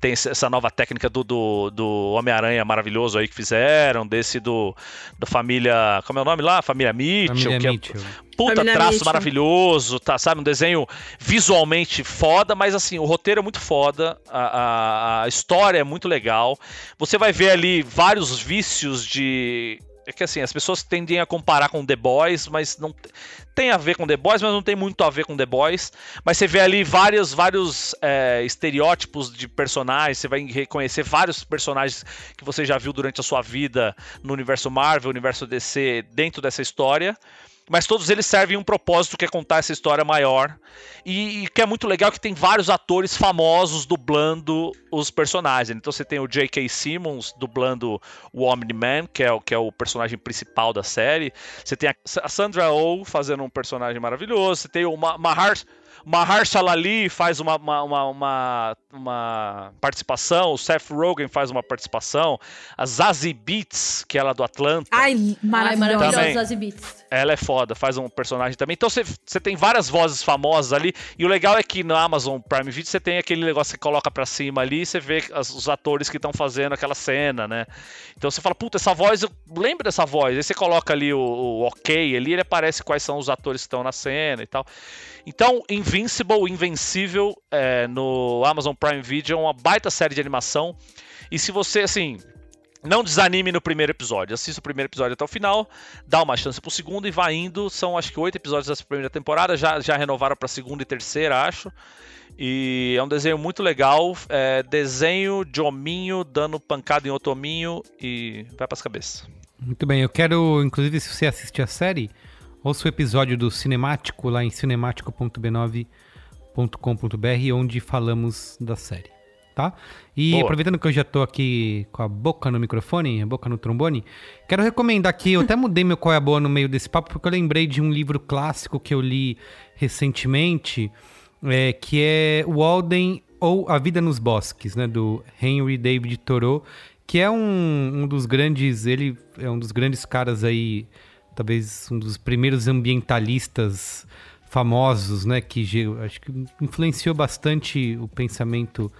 Tem essa nova técnica do, do, do Homem-Aranha maravilhoso aí que fizeram, desse do da família. Como é o nome lá? Família Mitchell. Família que é- Mitchell. puta Família traço Mitchell. maravilhoso, tá, sabe? Um desenho visualmente foda, mas assim, o roteiro é muito foda, a, a- a história é muito legal. Você vai ver ali vários vícios de. É que assim, as pessoas tendem a comparar com The Boys, mas não te- tem a ver com The Boys, mas não tem muito a ver com The Boys. Mas você vê ali vários, vários é, estereótipos de personagens, você vai reconhecer vários personagens que você já viu durante a sua vida no universo Marvel, universo DC, dentro dessa história. Mas todos eles servem um propósito que é contar essa história maior. E, e que é muito legal que tem vários atores famosos dublando os personagens. Então você tem o J.K. Simmons dublando o Omni-Man, que é, que é o personagem principal da série. Você tem a, Sandra Oh fazendo um personagem maravilhoso. Você tem o Ma Mahar Mahershala faz uma, uma, uma, uma, uma participação, o Seth Rogen faz uma participação, a Zazie Beats, que é ela do Atlanta. Ai, maravilhosa. Também. Zazie Beats. Ela é foda, faz um personagem também. Então você você tem várias vozes famosas ali. E o legal é que no Amazon Prime Video você tem aquele negócio que você coloca pra cima ali e você vê as- os atores que estão fazendo aquela cena, né? Então você fala, puta, essa voz, eu lembro dessa voz. Aí você coloca ali o, o ok ali, ele aparece quais são os atores que estão na cena e tal. Então, Invincible, Invencível, é, no Amazon Prime Video, é uma baita série de animação. E se você, assim, não desanime no primeiro episódio. Assista o primeiro episódio até o final, dá uma chance pro segundo e vai indo. São acho que oito episódios dessa primeira temporada. Já, já renovaram pra segunda e terceira, acho. E é um desenho muito legal. É, desenho de hominho dando pancada em outro hominho e vai pras cabeças. Muito bem, eu quero, inclusive, se você assistir a série, ouça o episódio do Cinemático lá em cinemático.b9.com.br, onde falamos da série, tá? E Boa. aproveitando que eu já tô aqui com a boca no microfone, a boca no trombone, quero recomendar aqui, eu até mudei meu qual é a boa no meio desse papo, porque eu lembrei de um livro clássico que eu li recentemente, é, que é Walden ou A Vida nos Bosques, né, do Henry David Thoreau, que é um, um dos grandes, ele é um dos grandes caras aí, talvez um dos primeiros ambientalistas famosos, né, que acho que influenciou bastante o pensamento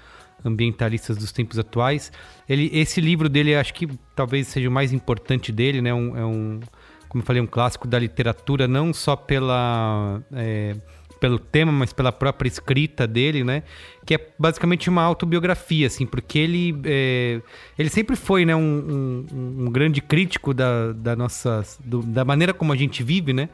ambientalistas dos tempos atuais. Ele, esse livro dele, acho que talvez seja o mais importante dele, né, um, é um, como eu falei, um clássico da literatura, não só pela é, pelo tema, mas pela própria escrita dele, né? Que é basicamente uma autobiografia, assim, porque ele, é, ele sempre foi, né, um, um- um grande crítico da, da nossa, do- da maneira como a gente vive, né?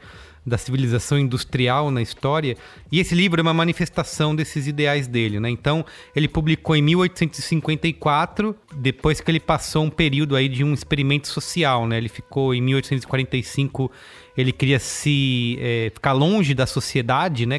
Da civilização industrial na história. E esse livro é uma manifestação desses ideais dele, né? Então, ele publicou em 1854, depois que ele passou um período aí de um experimento social, né? Ele ficou em 1845 ele queria se é, ficar longe da sociedade, né?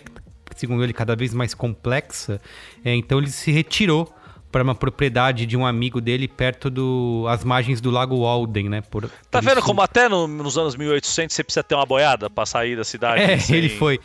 Segundo ele, cada vez mais complexa. É, então ele se retirou para uma propriedade de um amigo dele perto do as margens do Lago Walden, né? Por, Tá por vendo isso- como até no- nos anos 1800 você precisa ter uma boiada pra sair da cidade? É, sem- ele foi.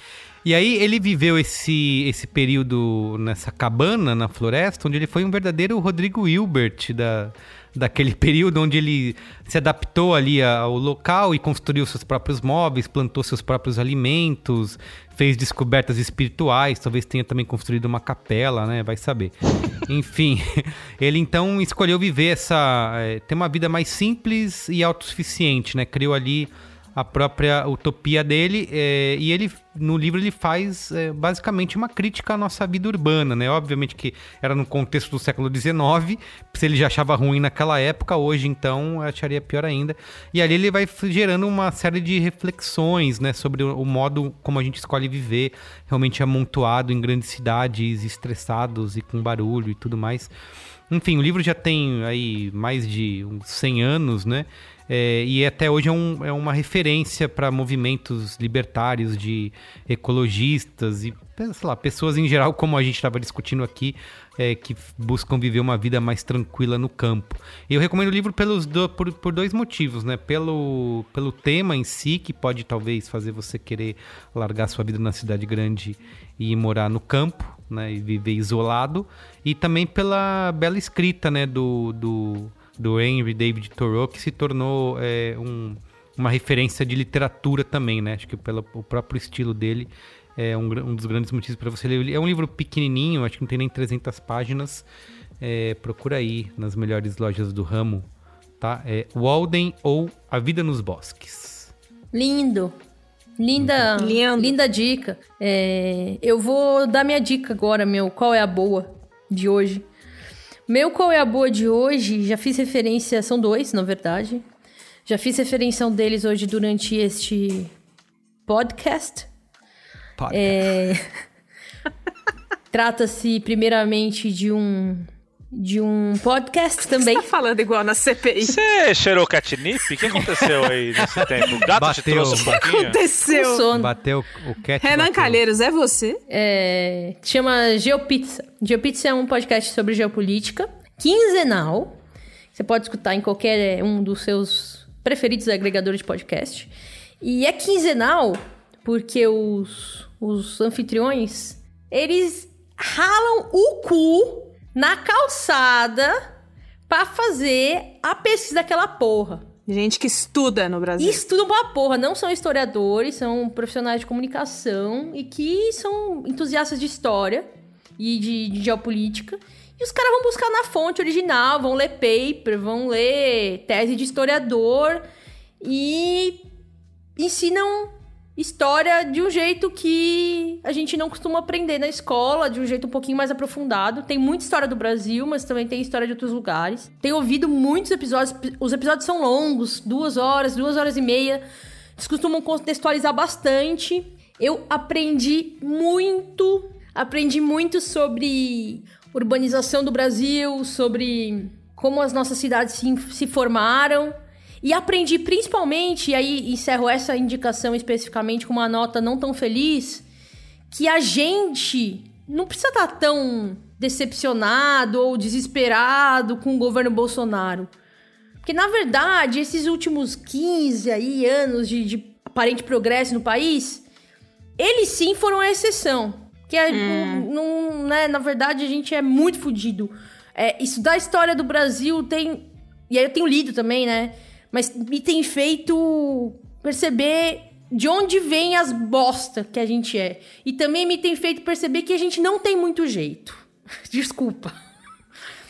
E aí ele viveu esse, esse período nessa cabana na floresta, onde ele foi um verdadeiro Rodrigo Hilbert da, daquele período onde ele se adaptou ali ao local e construiu seus próprios móveis, plantou seus próprios alimentos, fez descobertas espirituais, talvez tenha também construído uma capela, né? Vai saber. Enfim, ele então escolheu viver essa. eh, ter uma vida mais simples e autossuficiente, né? Criou ali a própria utopia dele eh, e ele no livro ele faz eh, basicamente uma crítica à nossa vida urbana, né? Obviamente que era no contexto do século XIX, se ele já achava ruim naquela época, hoje então acharia pior ainda. E ali ele vai gerando uma série de reflexões, né, sobre o, o modo como a gente escolhe viver, realmente amontoado em grandes cidades, estressados e com barulho e tudo mais. Enfim, o livro já tem aí mais de uns 100 anos, né? É, e até hoje é, um- é uma referência para movimentos libertários de ecologistas e, sei lá, pessoas em geral, como a gente estava discutindo aqui, é, que buscam viver uma vida mais tranquila no campo. Eu recomendo o livro pelos do- por, por dois motivos, né? Pelo, pelo tema em si, que pode talvez fazer você querer largar sua vida na cidade grande e morar no campo, né? E viver isolado. E também pela bela escrita, né? Do, do, do Henry David Thoreau, que se tornou é, um, uma referência de literatura também, né? Acho que pelo o próprio estilo dele é um, um dos grandes motivos para você ler. É um livro pequenininho, acho que não tem nem 300 páginas. É, procura aí nas melhores lojas do ramo, tá? É Walden ou A Vida nos Bosques. Lindo. Linda, Lindo. linda dica. É, eu vou dar minha dica agora, meu. Qual é a boa de hoje? Meu qual é a boa de hoje? Já fiz referência, são dois, na verdade. Já fiz referência a um deles hoje durante este podcast. É, Trata-se primeiramente de um de um podcast também. Tá falando igual na CPI. Você cheirou catnip? O que aconteceu aí nesse tempo? O gato te Bateu. trouxe um pouquinho? Aconteceu. Com sono. Bateu o cat. Renan bateu. Calheiros, é você? É, que chama Geopizza. Geopizza é um podcast sobre geopolítica, quinzenal. Você pode escutar em qualquer um dos seus preferidos agregadores de podcast. E é quinzenal porque os, os anfitriões, eles ralam o cu na calçada pra fazer a pesquisa daquela porra. Gente que estuda no Brasil. E estudam pra porra, não são historiadores, são profissionais de comunicação e que são entusiastas de história e de, de geopolítica. E os caras vão buscar na fonte original, vão ler paper, vão ler tese de historiador e ensinam história de um jeito que a gente não costuma aprender na escola, de um jeito um pouquinho mais aprofundado. Tem muita história do Brasil, mas também tem história de outros lugares. Tenho ouvido muitos episódios, os episódios são longos, duas horas, duas horas e meia. Eles costumam contextualizar bastante. Eu aprendi muito, aprendi muito sobre urbanização do Brasil, sobre como as nossas cidades se, se formaram. E aprendi principalmente, e aí encerro essa indicação especificamente com uma nota não tão feliz, que a gente não precisa estar tão decepcionado ou desesperado com o governo Bolsonaro. Porque, na verdade, esses últimos 15 aí, anos de, de aparente progresso no país, eles sim foram a exceção. Que é, não, né, na verdade, a gente é muito fodido. É, estudar a história do Brasil tem. E aí eu tenho lido também, né? Mas me tem feito perceber de onde vem as bosta que a gente é. E também me tem feito perceber que a gente não tem muito jeito. Desculpa.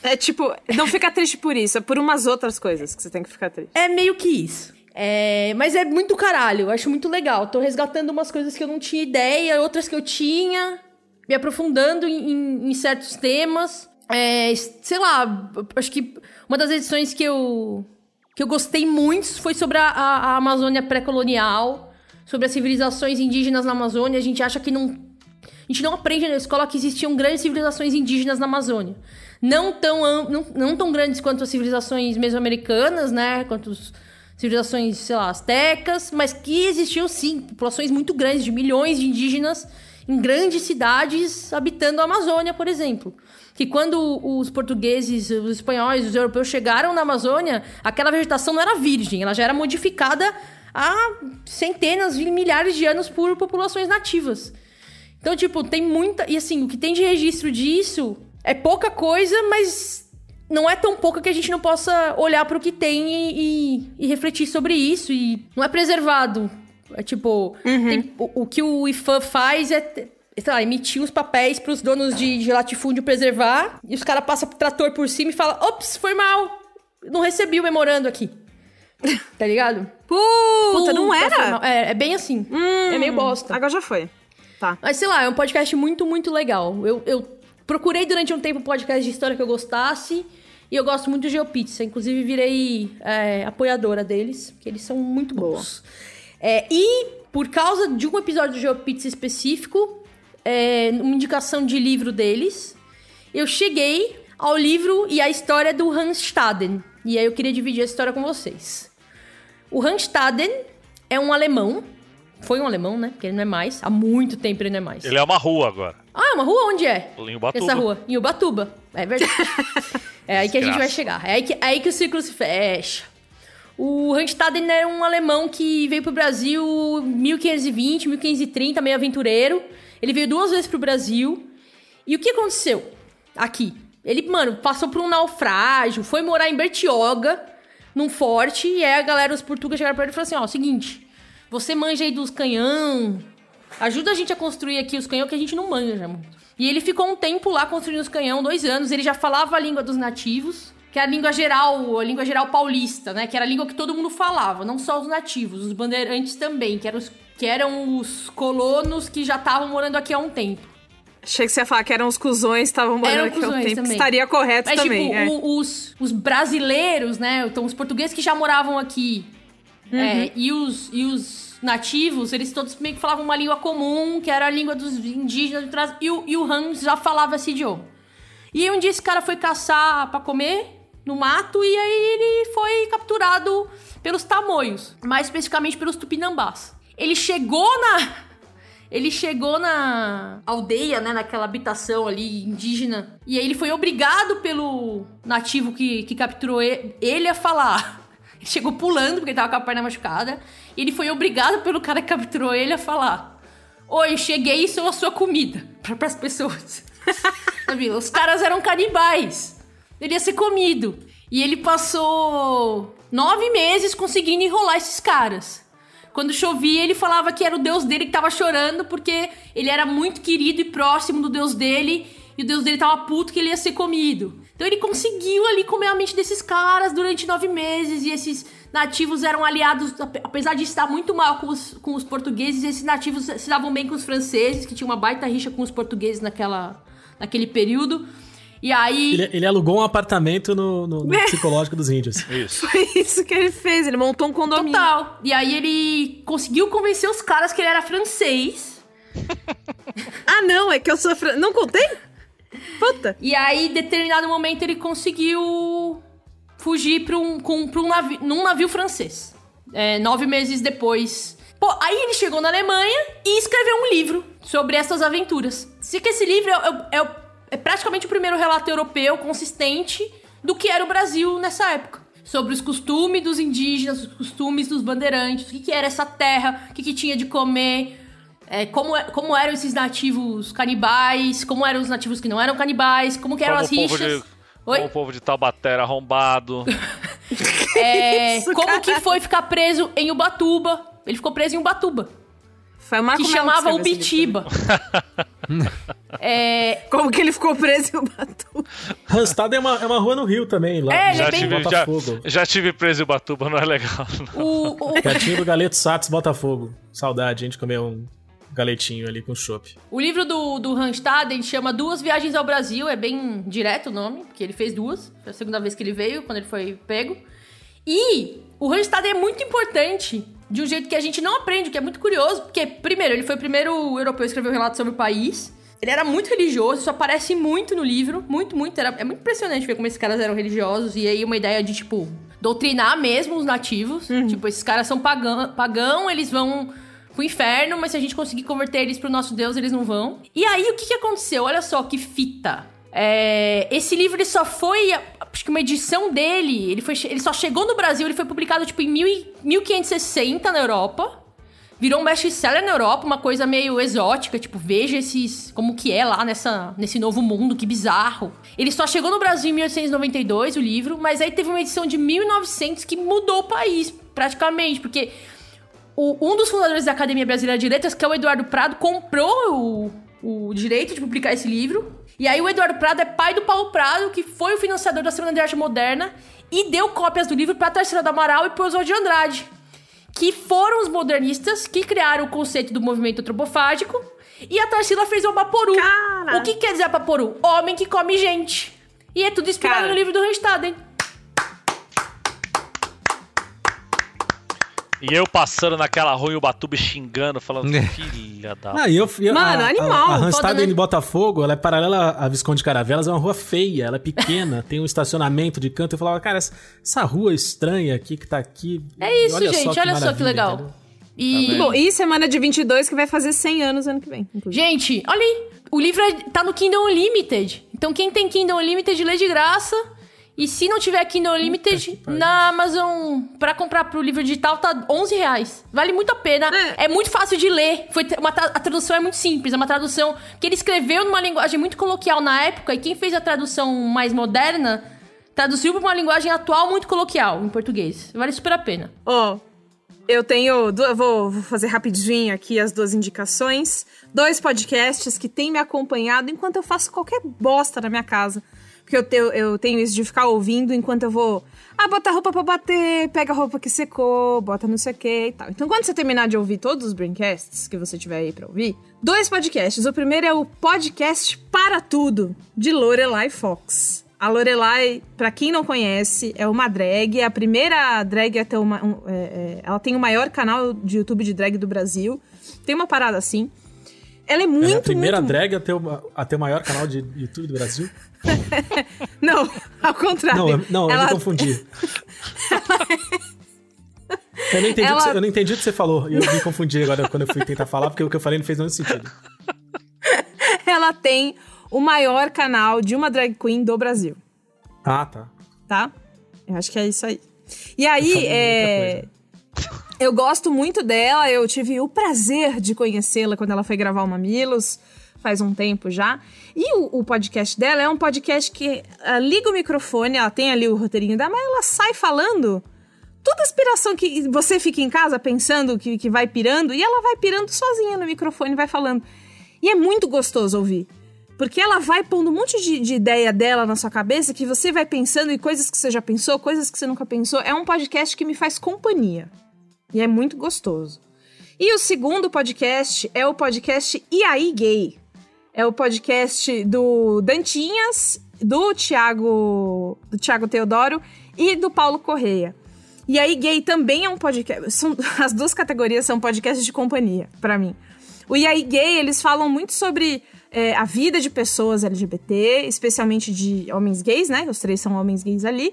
É tipo, não fica triste por isso, é por umas outras coisas que você tem que ficar triste. É meio que isso. É, mas é muito caralho, eu acho muito legal. Tô resgatando umas coisas que eu não tinha ideia, outras que eu tinha, me aprofundando em, em- em certos temas. É, sei lá, acho que uma das edições que eu, que eu gostei muito foi sobre a, a- Amazônia pré-colonial, sobre as civilizações indígenas na Amazônia. A gente acha que não. A gente não aprende na escola que existiam grandes civilizações indígenas na Amazônia. Não tão, não, não tão grandes quanto as civilizações mesoamericanas, né? Quanto as civilizações, sei lá, astecas, mas que existiam sim populações muito grandes, de milhões de indígenas em grandes cidades habitando a Amazônia, por exemplo. Que quando os portugueses, os espanhóis, os europeus chegaram na Amazônia, aquela vegetação não era virgem, ela já era modificada há centenas milhares de anos por populações nativas. Então, tipo, tem muita. E assim, o que tem de registro disso é pouca coisa, mas não é tão pouca que a gente não possa olhar para o que tem e, e- e refletir sobre isso. E não é preservado. É tipo, tem- o, o que o IFAM faz é. Sei lá, emitir os papéis pros donos de, de latifúndio preservar, e os caras passam pro trator por cima e falam: ops, foi mal, não recebi o memorando aqui. tá ligado? Puta, não era? É, é bem assim. é meio bosta. Agora já foi. Tá. Mas sei lá, é um podcast muito, muito legal. Eu, eu procurei durante um tempo um podcast de história que eu gostasse. E eu gosto muito do Geopizza. Inclusive, virei é, apoiadora deles, porque eles são muito bons. É, e por causa de um episódio do Geopizza específico, é, uma indicação de livro deles, eu cheguei ao livro e à história do Hans Staden. E aí eu queria dividir a história com vocês. O Hans Staden é um alemão. Foi um alemão, né? Porque ele não é mais. Há muito tempo ele não é mais. Ele é uma rua agora. Ah, uma rua onde é? Em Ubatuba. Essa rua? Em Ubatuba. É verdade. é aí que a gente vai chegar. É aí que, é aí que o ciclo se fecha. O Randstaden era um alemão que veio pro Brasil 1520, 1530, meio aventureiro. Ele veio duas vezes pro Brasil. E o que aconteceu aqui? Ele, mano, passou por um naufrágio, foi morar em Bertioga, num forte, e aí a galera, os portugueses chegaram pra ele e falaram assim, ó, seguinte, você manja aí dos canhão, ajuda a gente a construir aqui os canhão que a gente não manja muito. E ele ficou um tempo lá construindo os canhão, dois anos, ele já falava a língua dos nativos, que é a língua geral, a língua geral paulista, né? Que era a língua que todo mundo falava, não só os nativos, os bandeirantes também, que eram os, que eram os colonos que já estavam morando aqui há um tempo. Achei que você ia falar que eram os cuzões, estavam morando Eram aqui há um tempo. também. Estaria correto Mas, também. tipo, é. o- os, os brasileiros, né? Então, os portugueses que já moravam aqui é, e, os, e os nativos, eles todos meio que falavam uma língua comum, que era a língua dos indígenas de trás, e o, e o Hans já falava esse idioma. E aí um dia esse cara foi caçar pra comer no mato e aí ele foi capturado pelos tamoios, mais especificamente pelos tupinambás. Ele chegou na ele chegou na aldeia, né, naquela habitação ali indígena, e aí ele foi obrigado pelo nativo que, que capturou ele, a falar. Ele chegou pulando porque ele tava com a perna machucada, e ele foi obrigado pelo cara que capturou ele a falar: Oi, cheguei e sou a sua comida para as pessoas. Os caras eram canibais. Ele ia ser comido. E ele passou nove meses conseguindo enrolar esses caras. Quando chovia, ele falava que era o deus dele que tava chorando porque ele era muito querido e próximo do deus dele e o deus dele tava puto que ele ia ser comido. Então ele conseguiu ali comer a mente desses caras durante nove meses e esses nativos eram aliados, ape- apesar de estar muito mal com os, com os portugueses, esses nativos se davam bem com os franceses, que tinha uma baita rixa com os portugueses naquela, naquele período. E aí. Ele, ele alugou um apartamento no, no- no psicológico dos índios. Isso. Foi isso que ele fez. Ele montou um condomínio. Total. E aí ele conseguiu convencer os caras que ele era francês. Ah, não, é que eu sou. Fran... Não contei? Puta. E aí, em determinado momento, ele conseguiu fugir pra um, com, pra um navio, num navio francês. É, nove meses depois. Pô, aí ele chegou na Alemanha e escreveu um livro sobre essas aventuras. Sei que esse livro é, é- é- é praticamente o primeiro relato europeu consistente do que era o Brasil nessa época. Sobre os costumes dos indígenas, os costumes dos bandeirantes, o que, que era essa terra, o que, que tinha de comer, é, como, é- como eram esses nativos canibais, como eram os nativos que não eram canibais, como que eram Como as rixas. de, Oi? como o povo de Taubaté era arrombado. É, Isso, como cara? que foi ficar preso em Ubatuba? Ele ficou preso em Ubatuba, Foi o Marco que Melo chamava livro Ubitiba. é, também. Como que ele ficou preso em Ubatuba? Randstad é uma, é uma rua no Rio também, lá. É, ele já, é bem- tive, já, Botafogo. já tive preso em Ubatuba, não é legal. não. o, o, do Galeto Satos, Botafogo. Saudade, a gente comeu um galetinho ali com chopp. o livro do, do Randstad, ele chama Duas Viagens ao Brasil, é bem direto o nome, porque ele fez duas. Foi a segunda vez que ele veio, quando ele foi pego. E o Randstad é muito importante de um jeito que a gente não aprende, que é muito curioso, porque, primeiro, ele foi o primeiro europeu a escrever um relato sobre o país. Ele era muito religioso, isso aparece muito no livro, muito, muito. Era, é muito impressionante ver como esses caras eram religiosos. E aí uma ideia de, tipo, doutrinar mesmo os nativos. Tipo, esses caras são pagão, pagão eles vão pro inferno, mas se a gente conseguir converter eles pro nosso Deus, eles não vão. E aí, o que, que aconteceu? Olha só que fita. É, esse livro ele só foi, acho que uma edição dele, ele, foi, ele só chegou no Brasil, ele foi publicado tipo em mil e- 1560 na Europa. Virou um best-seller na Europa, uma coisa meio exótica, tipo, veja esses como que é lá nessa, nesse novo mundo, que bizarro. Ele só chegou no Brasil em 1892, o livro, mas aí teve uma edição de 1900 que mudou o país, praticamente, porque o- um dos fundadores da Academia Brasileira de Letras, que é o Eduardo Prado, comprou o, o direito de publicar esse livro. E aí o Eduardo Prado é pai do Paulo Prado, que foi o financiador da Semana de Arte Moderna, e deu cópias do livro para Tarsila do Amaral e pro Oswald de Andrade, que foram os modernistas que criaram o conceito do movimento antropofágico, e a Tarsila fez o Abaporu. Cara. O que quer dizer Abaporu? Homem que come gente. E é tudo inspirado Cara. no livro do Randstad, hein? E eu passando naquela rua em Ubatuba xingando, falando, É. filha da. E eu, eu, Mano, a, animal. A, a Randstad em Botafogo, ela é paralela à Visconde de Caravelas, é uma rua feia, ela é pequena, tem um estacionamento de canto. Eu falava, cara, essa, essa rua estranha aqui que tá aqui. É isso, olha gente. olha só que legal. entendeu? E... vendo? Bom, e semana de 22 que vai fazer 100 anos ano que vem. inclusive. Gente, olha aí. O livro é- tá no Kindle Unlimited. Então quem tem Kindle Unlimited lê de graça. E se não tiver Kindle Unlimited, na Amazon, pra comprar pro livro digital, tá 11 reais. Vale muito a pena. É, É. muito fácil de ler. Foi uma tra- a tradução é muito simples. É uma tradução que ele escreveu numa linguagem muito coloquial na época. E quem fez a tradução mais moderna, traduziu pra uma linguagem atual muito coloquial, em português. Vale super a pena. Ó, eu tenho. eu Vou, vou fazer rapidinho aqui as duas indicações. Dois podcasts que têm me acompanhado enquanto eu faço qualquer bosta na minha casa. Porque eu, tenho- eu tenho isso de ficar ouvindo enquanto eu vou. Ah, bota a roupa pra bater, pega a roupa que secou, bota não sei o que e tal. Então, quando você terminar de ouvir todos os braincasts que você tiver aí pra ouvir, dois podcasts. O primeiro é o podcast Para Tudo, de Lorelai Fox. A Lorelai, pra quem não conhece, é uma drag, é a primeira drag a ter uma. um- é, é, ela tem o maior canal de YouTube de drag do Brasil. Tem uma parada assim. Ela é Ela muito, é a primeira muito... drag a ter, o, a ter o maior canal de YouTube do Brasil? Não, ao contrário. Não, eu, não, eu ela... me confundi. eu, não entendi Ela- o que você, eu não entendi o que você falou. E eu me confundi agora quando eu fui tentar falar, porque o que eu falei não fez nenhum sentido. ela tem o maior canal de uma drag queen do Brasil, Ah, tá. tá? Eu acho que é isso aí. E Eu aí, falei é... eu gosto muito dela, eu tive o prazer de conhecê-la quando ela foi gravar o Mamilos, faz um tempo já. E o, o podcast dela é um podcast que ah, liga o microfone, ela tem ali o roteirinho dela, mas ela sai falando toda inspiração que você fica em casa pensando que, que vai pirando, e ela vai pirando sozinha no microfone, vai falando. E é muito gostoso ouvir. Porque ela vai pondo um monte de, de ideia dela na sua cabeça que você vai pensando em coisas que você já pensou, coisas que você nunca pensou. É um podcast que me faz companhia. E é muito gostoso. E o segundo podcast é o podcast E aí Gay. É o podcast do Dantinhas, do Thiago, do Thiago Teodoro e do Paulo Correia. E aí Gay também é um podcast. São, as duas categorias são podcasts de companhia, pra mim. O E aí Gay, eles falam muito sobre é, a vida de pessoas LGBT, especialmente de homens gays, né? Os três são homens gays ali.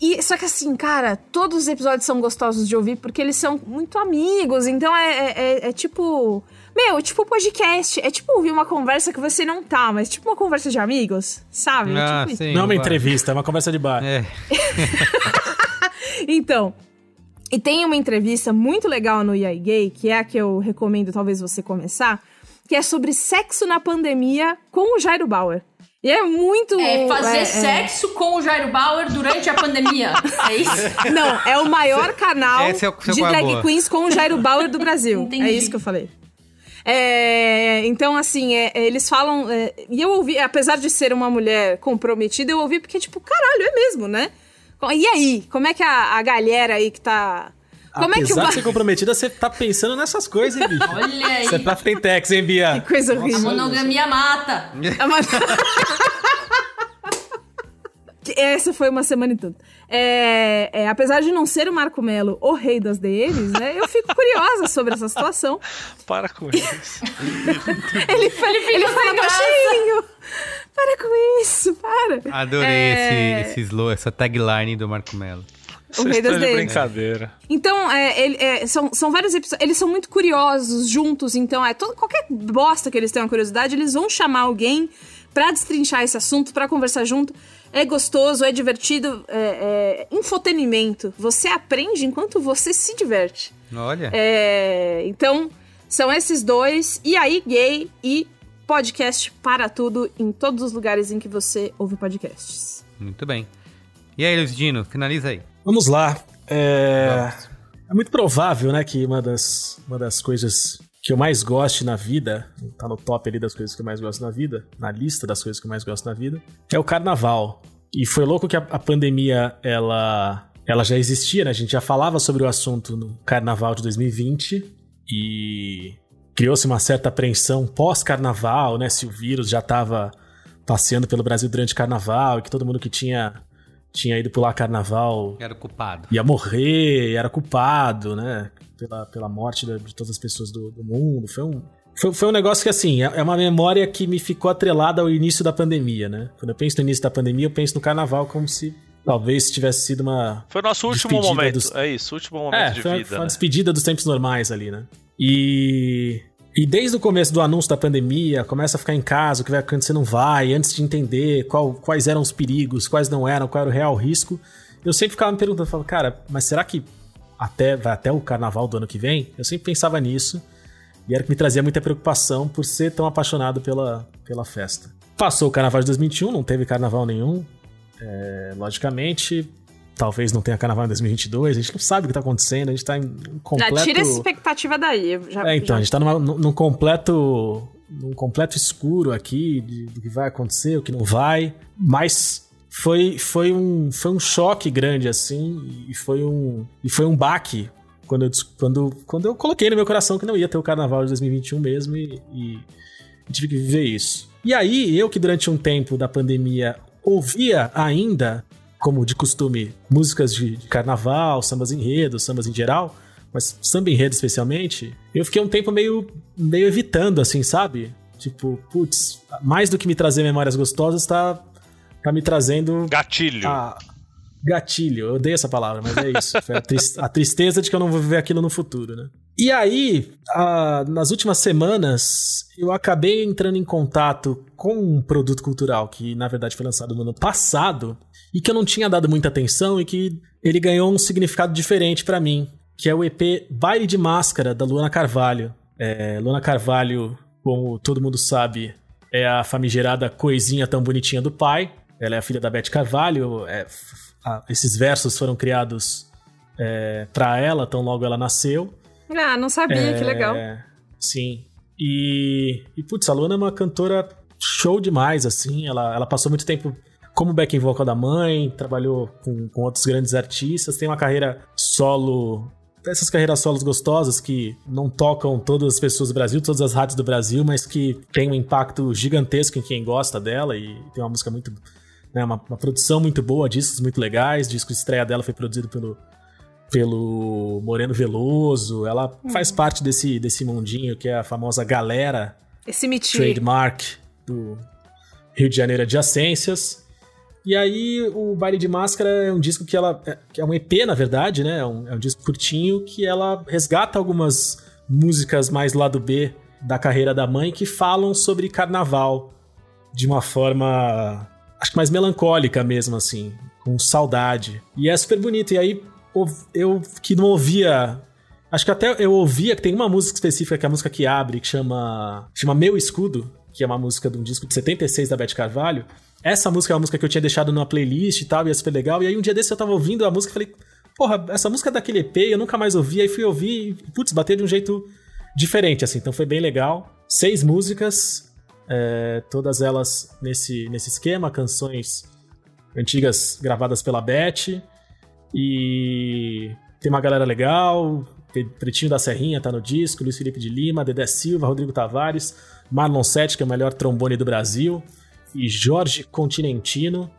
E, só que assim, cara, todos os episódios são gostosos de ouvir porque eles são muito amigos. Então é, é- é- é tipo. Meu, é tipo podcast. É tipo ouvir uma conversa que você não tá, mas tipo uma conversa de amigos, sabe? É Ah, tipo sim. Não é uma entrevista, é uma conversa de bar. É. Então, e tem uma entrevista muito legal no IAI Gay, que é a que eu recomendo talvez você começar, que é sobre sexo na pandemia com o Jairo Bauer. E é muito... É fazer é- é- sexo com o Jairo Bauer durante a pandemia. É isso? Não, é o maior canal é o- é de é drag boa. queens com o Jairo Bauer do Brasil. Entendi. É isso que eu falei. É, então, assim, é, é, eles falam. é, e eu ouvi, apesar de ser uma mulher comprometida, eu ouvi porque, tipo, caralho, é mesmo, né? E aí? Como é que a, a galera aí que tá. Como é que Apesar o. de ser comprometida, você tá pensando nessas coisas, hein, bicho? Olha aí. Você é pra Frentex, hein, Bia? Que coisa A horrível. monogamia mata. É uma- Essa foi uma semana e tanto. É, é, apesar de não ser o Marco Melo o rei das DMs, né? Eu fico curiosa sobre essa situação. Para com isso. Ele, fa- ele, fala baixinho. Para com isso, para. Adorei É. esse, esse slow, essa tagline do Marco Melo. O rei das estão de DMs. brincadeira. Então, é, ele- é, são, são vários episódios. Eles são muito curiosos juntos, então é todo, qualquer bosta que eles tenham curiosidade, eles vão chamar alguém pra destrinchar esse assunto, pra conversar junto. É gostoso, é divertido, é, é infotenimento. Você aprende enquanto você se diverte. Olha. É, então, são esses dois. E aí, gay e podcast para tudo em todos os lugares em que você ouve podcasts. Muito bem. E aí, Luiz Dino, finaliza aí. Vamos lá. É... é muito provável, né, que uma das, uma das coisas que eu mais goste na vida, tá no top ali das coisas que eu mais gosto na vida, na lista das coisas que eu mais gosto na vida, é o carnaval. E foi louco que a, a pandemia, ela, ela já existia, né? A gente já falava sobre o assunto no carnaval de 2020 e criou-se uma certa apreensão pós-carnaval, né? Se o vírus já estava passeando pelo Brasil durante carnaval e que todo mundo que tinha tinha ido pular carnaval Era culpado. ia morrer, era culpado, né? Pela, pela morte de, de todas as pessoas do, do mundo. Foi um, foi, foi um negócio que, assim, é é uma memória que me ficou atrelada ao início da pandemia, né? Quando eu penso no início da pandemia, eu penso no carnaval como se talvez tivesse sido uma. Foi o nosso último momento. dos- É isso, último momento É, de foi, uma- vida. foi uma né? despedida dos tempos normais ali, né? E. E desde o começo do anúncio da pandemia, começa a ficar em casa, o que vai acontecer não vai, antes de entender qual- quais eram os perigos, quais não eram, qual era o real risco, eu sempre ficava me perguntando, falava, cara, mas será que até, vai até o carnaval do ano que vem? Eu sempre pensava nisso, e era que me trazia muita preocupação por ser tão apaixonado pela, pela festa. Passou o carnaval de 2021, não teve carnaval nenhum, é, logicamente, talvez não tenha carnaval em 2022, a gente não sabe o que tá acontecendo, a gente tá em um completo... Já tira essa expectativa daí. Já, É, então, já- a gente tá numa- num, completo. num completo escuro aqui do que vai acontecer, o que não vai. Mas foi, foi, um, foi um choque grande, assim, e foi um. E foi um baque quando eu, quando, quando eu coloquei no meu coração que não ia ter o carnaval de 2021 mesmo e, e tive que viver isso. E aí, eu que durante um tempo da pandemia ouvia ainda, como de costume, músicas de, de carnaval, sambas enredos, sambas em geral, mas samba enredo especialmente, eu fiquei um tempo meio, meio evitando, assim, sabe? Tipo, putz, mais do que me trazer memórias gostosas, tá, tá me trazendo. Gatilho. A... Gatilho, eu odeio essa palavra, mas é isso. Foi a, tris- a tristeza de que eu não vou viver aquilo no futuro, né? E aí, a- nas últimas semanas, eu acabei entrando em contato com um produto cultural que, na verdade, foi lançado no ano passado e que eu não tinha dado muita atenção e que ele ganhou um significado diferente pra mim, que é o EP Baile de Máscara, da Luana Carvalho. É, Luana Carvalho, como todo mundo sabe, é a famigerada coisinha tão bonitinha do pai. Ela é a filha da Beth Carvalho. é, a- esses versos foram criados é, para ela, tão logo ela nasceu. Ah, não sabia, que legal. É, Sim. E, e, putz, a Luana é uma cantora show demais, assim. Ela, ela passou muito tempo como backing vocal da mãe, trabalhou com, com outros grandes artistas, tem uma carreira solo. Essas carreiras solos gostosas que não tocam todas as pessoas do Brasil, todas as rádios do Brasil, mas que tem um impacto gigantesco em quem gosta dela e tem uma música muito. Né, uma, uma produção muito boa, discos muito legais. O disco de estreia dela foi produzido pelo pelo Moreno Veloso. Ela faz parte desse, desse mundinho que é a famosa galera Esse métier. trademark do Rio de Janeiro Adjacências. E aí o Baile de Máscara é um disco que ela. é- que é um EP, na verdade, né? É um, é um disco curtinho que ela resgata algumas músicas mais lado B da carreira da mãe que falam sobre carnaval de uma forma. acho que mais melancólica mesmo, assim, com saudade. E é super bonito. E aí eu que não ouvia. Acho que até eu ouvia que tem uma música específica, que é a música que abre, que chama, chama Meu Escudo, que é uma música de um disco de 76 da Beth Carvalho. Essa música é uma música que eu tinha deixado numa playlist e tal, é super legal. E aí um dia desse eu tava ouvindo a música e falei, porra, essa música é daquele EP, eu nunca mais ouvi. Aí fui ouvir e, putz, bateu de um jeito diferente, assim. Então foi bem legal. Seis músicas, é, todas elas nesse, nesse esquema, canções antigas gravadas pela Beth. E tem uma galera legal. Pretinho da Serrinha tá no disco, Luiz Felipe de Lima, Dedé Silva, Rodrigo Tavares, Marlon Sete, que é o melhor trombone do Brasil, e Jorge Continentino.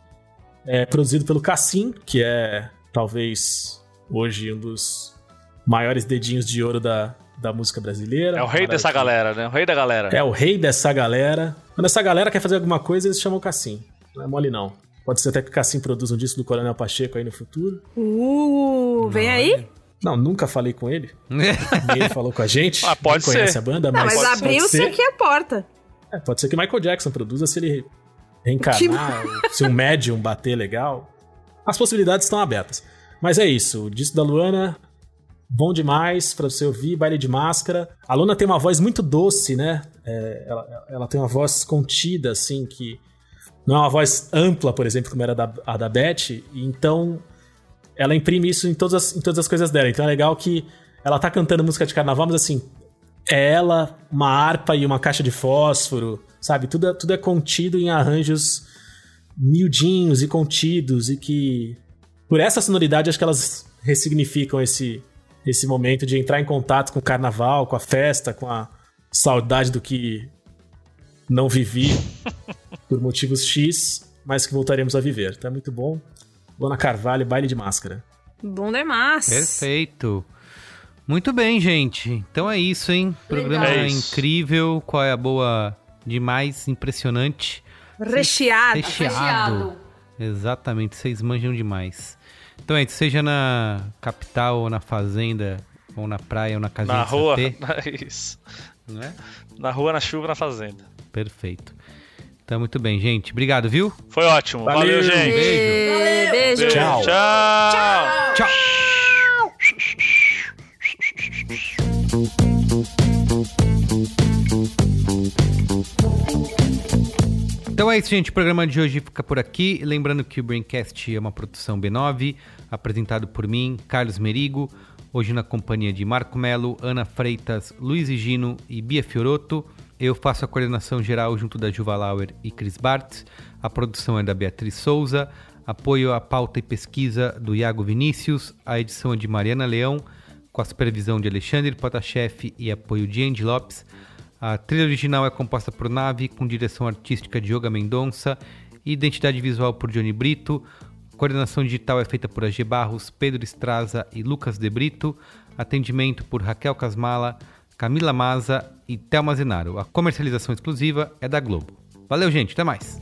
É produzido pelo Cassim, que é talvez hoje um dos maiores dedinhos de ouro da, da música brasileira. É o rei dessa que- galera, né? O rei da galera. é o rei dessa galera. Quando essa galera quer fazer alguma coisa, eles chamam o Cassim. Não é mole, não. Pode ser até que o Cassim produza um disco do Coronel Pacheco aí no futuro. Uh, vem aí? Não, nunca falei com ele. Nem ele falou com a gente. Ah, pode Nem conhece ser. a banda, Não, mas, mas pode abriu-se ser. aqui a porta. É, pode ser que Michael Jackson produza se ele reencarnar, se um médium bater legal. As possibilidades estão abertas. Mas é isso, o disco da Luana, bom demais pra você ouvir, baile de máscara. A Luana tem uma voz muito doce, né? É, ela, ela tem uma voz contida, assim, que não é uma voz ampla, por exemplo, como era a da, a da Beth. Então, ela imprime isso em todas, as, em todas as coisas dela. Então é legal que ela tá cantando música de carnaval, mas assim, é ela, uma harpa e uma caixa de fósforo, sabe? Tudo é, tudo é contido em arranjos miudinhos e contidos e que, por essa sonoridade, acho que elas ressignificam esse, esse momento de entrar em contato com o carnaval, com a festa, com a saudade do que não vivi por motivos X, mas que voltaremos a viver. Então é muito bom. Luana Carvalho, baile de máscara. Bom demais. Perfeito. Muito bem, gente. Então é isso, hein? Programa. É isso. incrível. Qual é a boa demais? Impressionante. Recheado. Recheado. Exatamente, vocês manjam demais. Então é isso, seja na capital, ou na fazenda, ou na praia, ou na casinha Na de rua. sapê, Isso. não é? Na rua, na chuva, na fazenda. Perfeito. Então, muito bem, gente. Obrigado, viu? Foi ótimo. Valeu, Valeu. gente. Beijo. Beijo. Tchau. Tchau. Tchau. Então é isso, gente. O programa de hoje fica por aqui. Lembrando que o Braincast é uma produção B9, apresentado por mim, Carlos Merigo. Hoje na companhia de Marco Melo, Ana Freitas, Luiz Gino e Bia Fioroto. Eu faço a coordenação geral junto da Juva Lauer e Cris Bartz. A produção é da Beatriz Souza. Apoio à pauta e pesquisa do Iago Vinícius. A edição é de Mariana Leão, com a supervisão de Alexandre Potashev e apoio de Andy Lopes. A trilha original é composta por Nave, com direção artística de Yoga Mendonça, identidade visual por Johnny Brito, coordenação digital é feita por AG Barros, Pedro Estraza e Lucas De Brito, atendimento por Raquel Casmala, Camila Maza e Thelma Zenaro. A comercialização exclusiva é da Globo. Valeu, gente, até mais!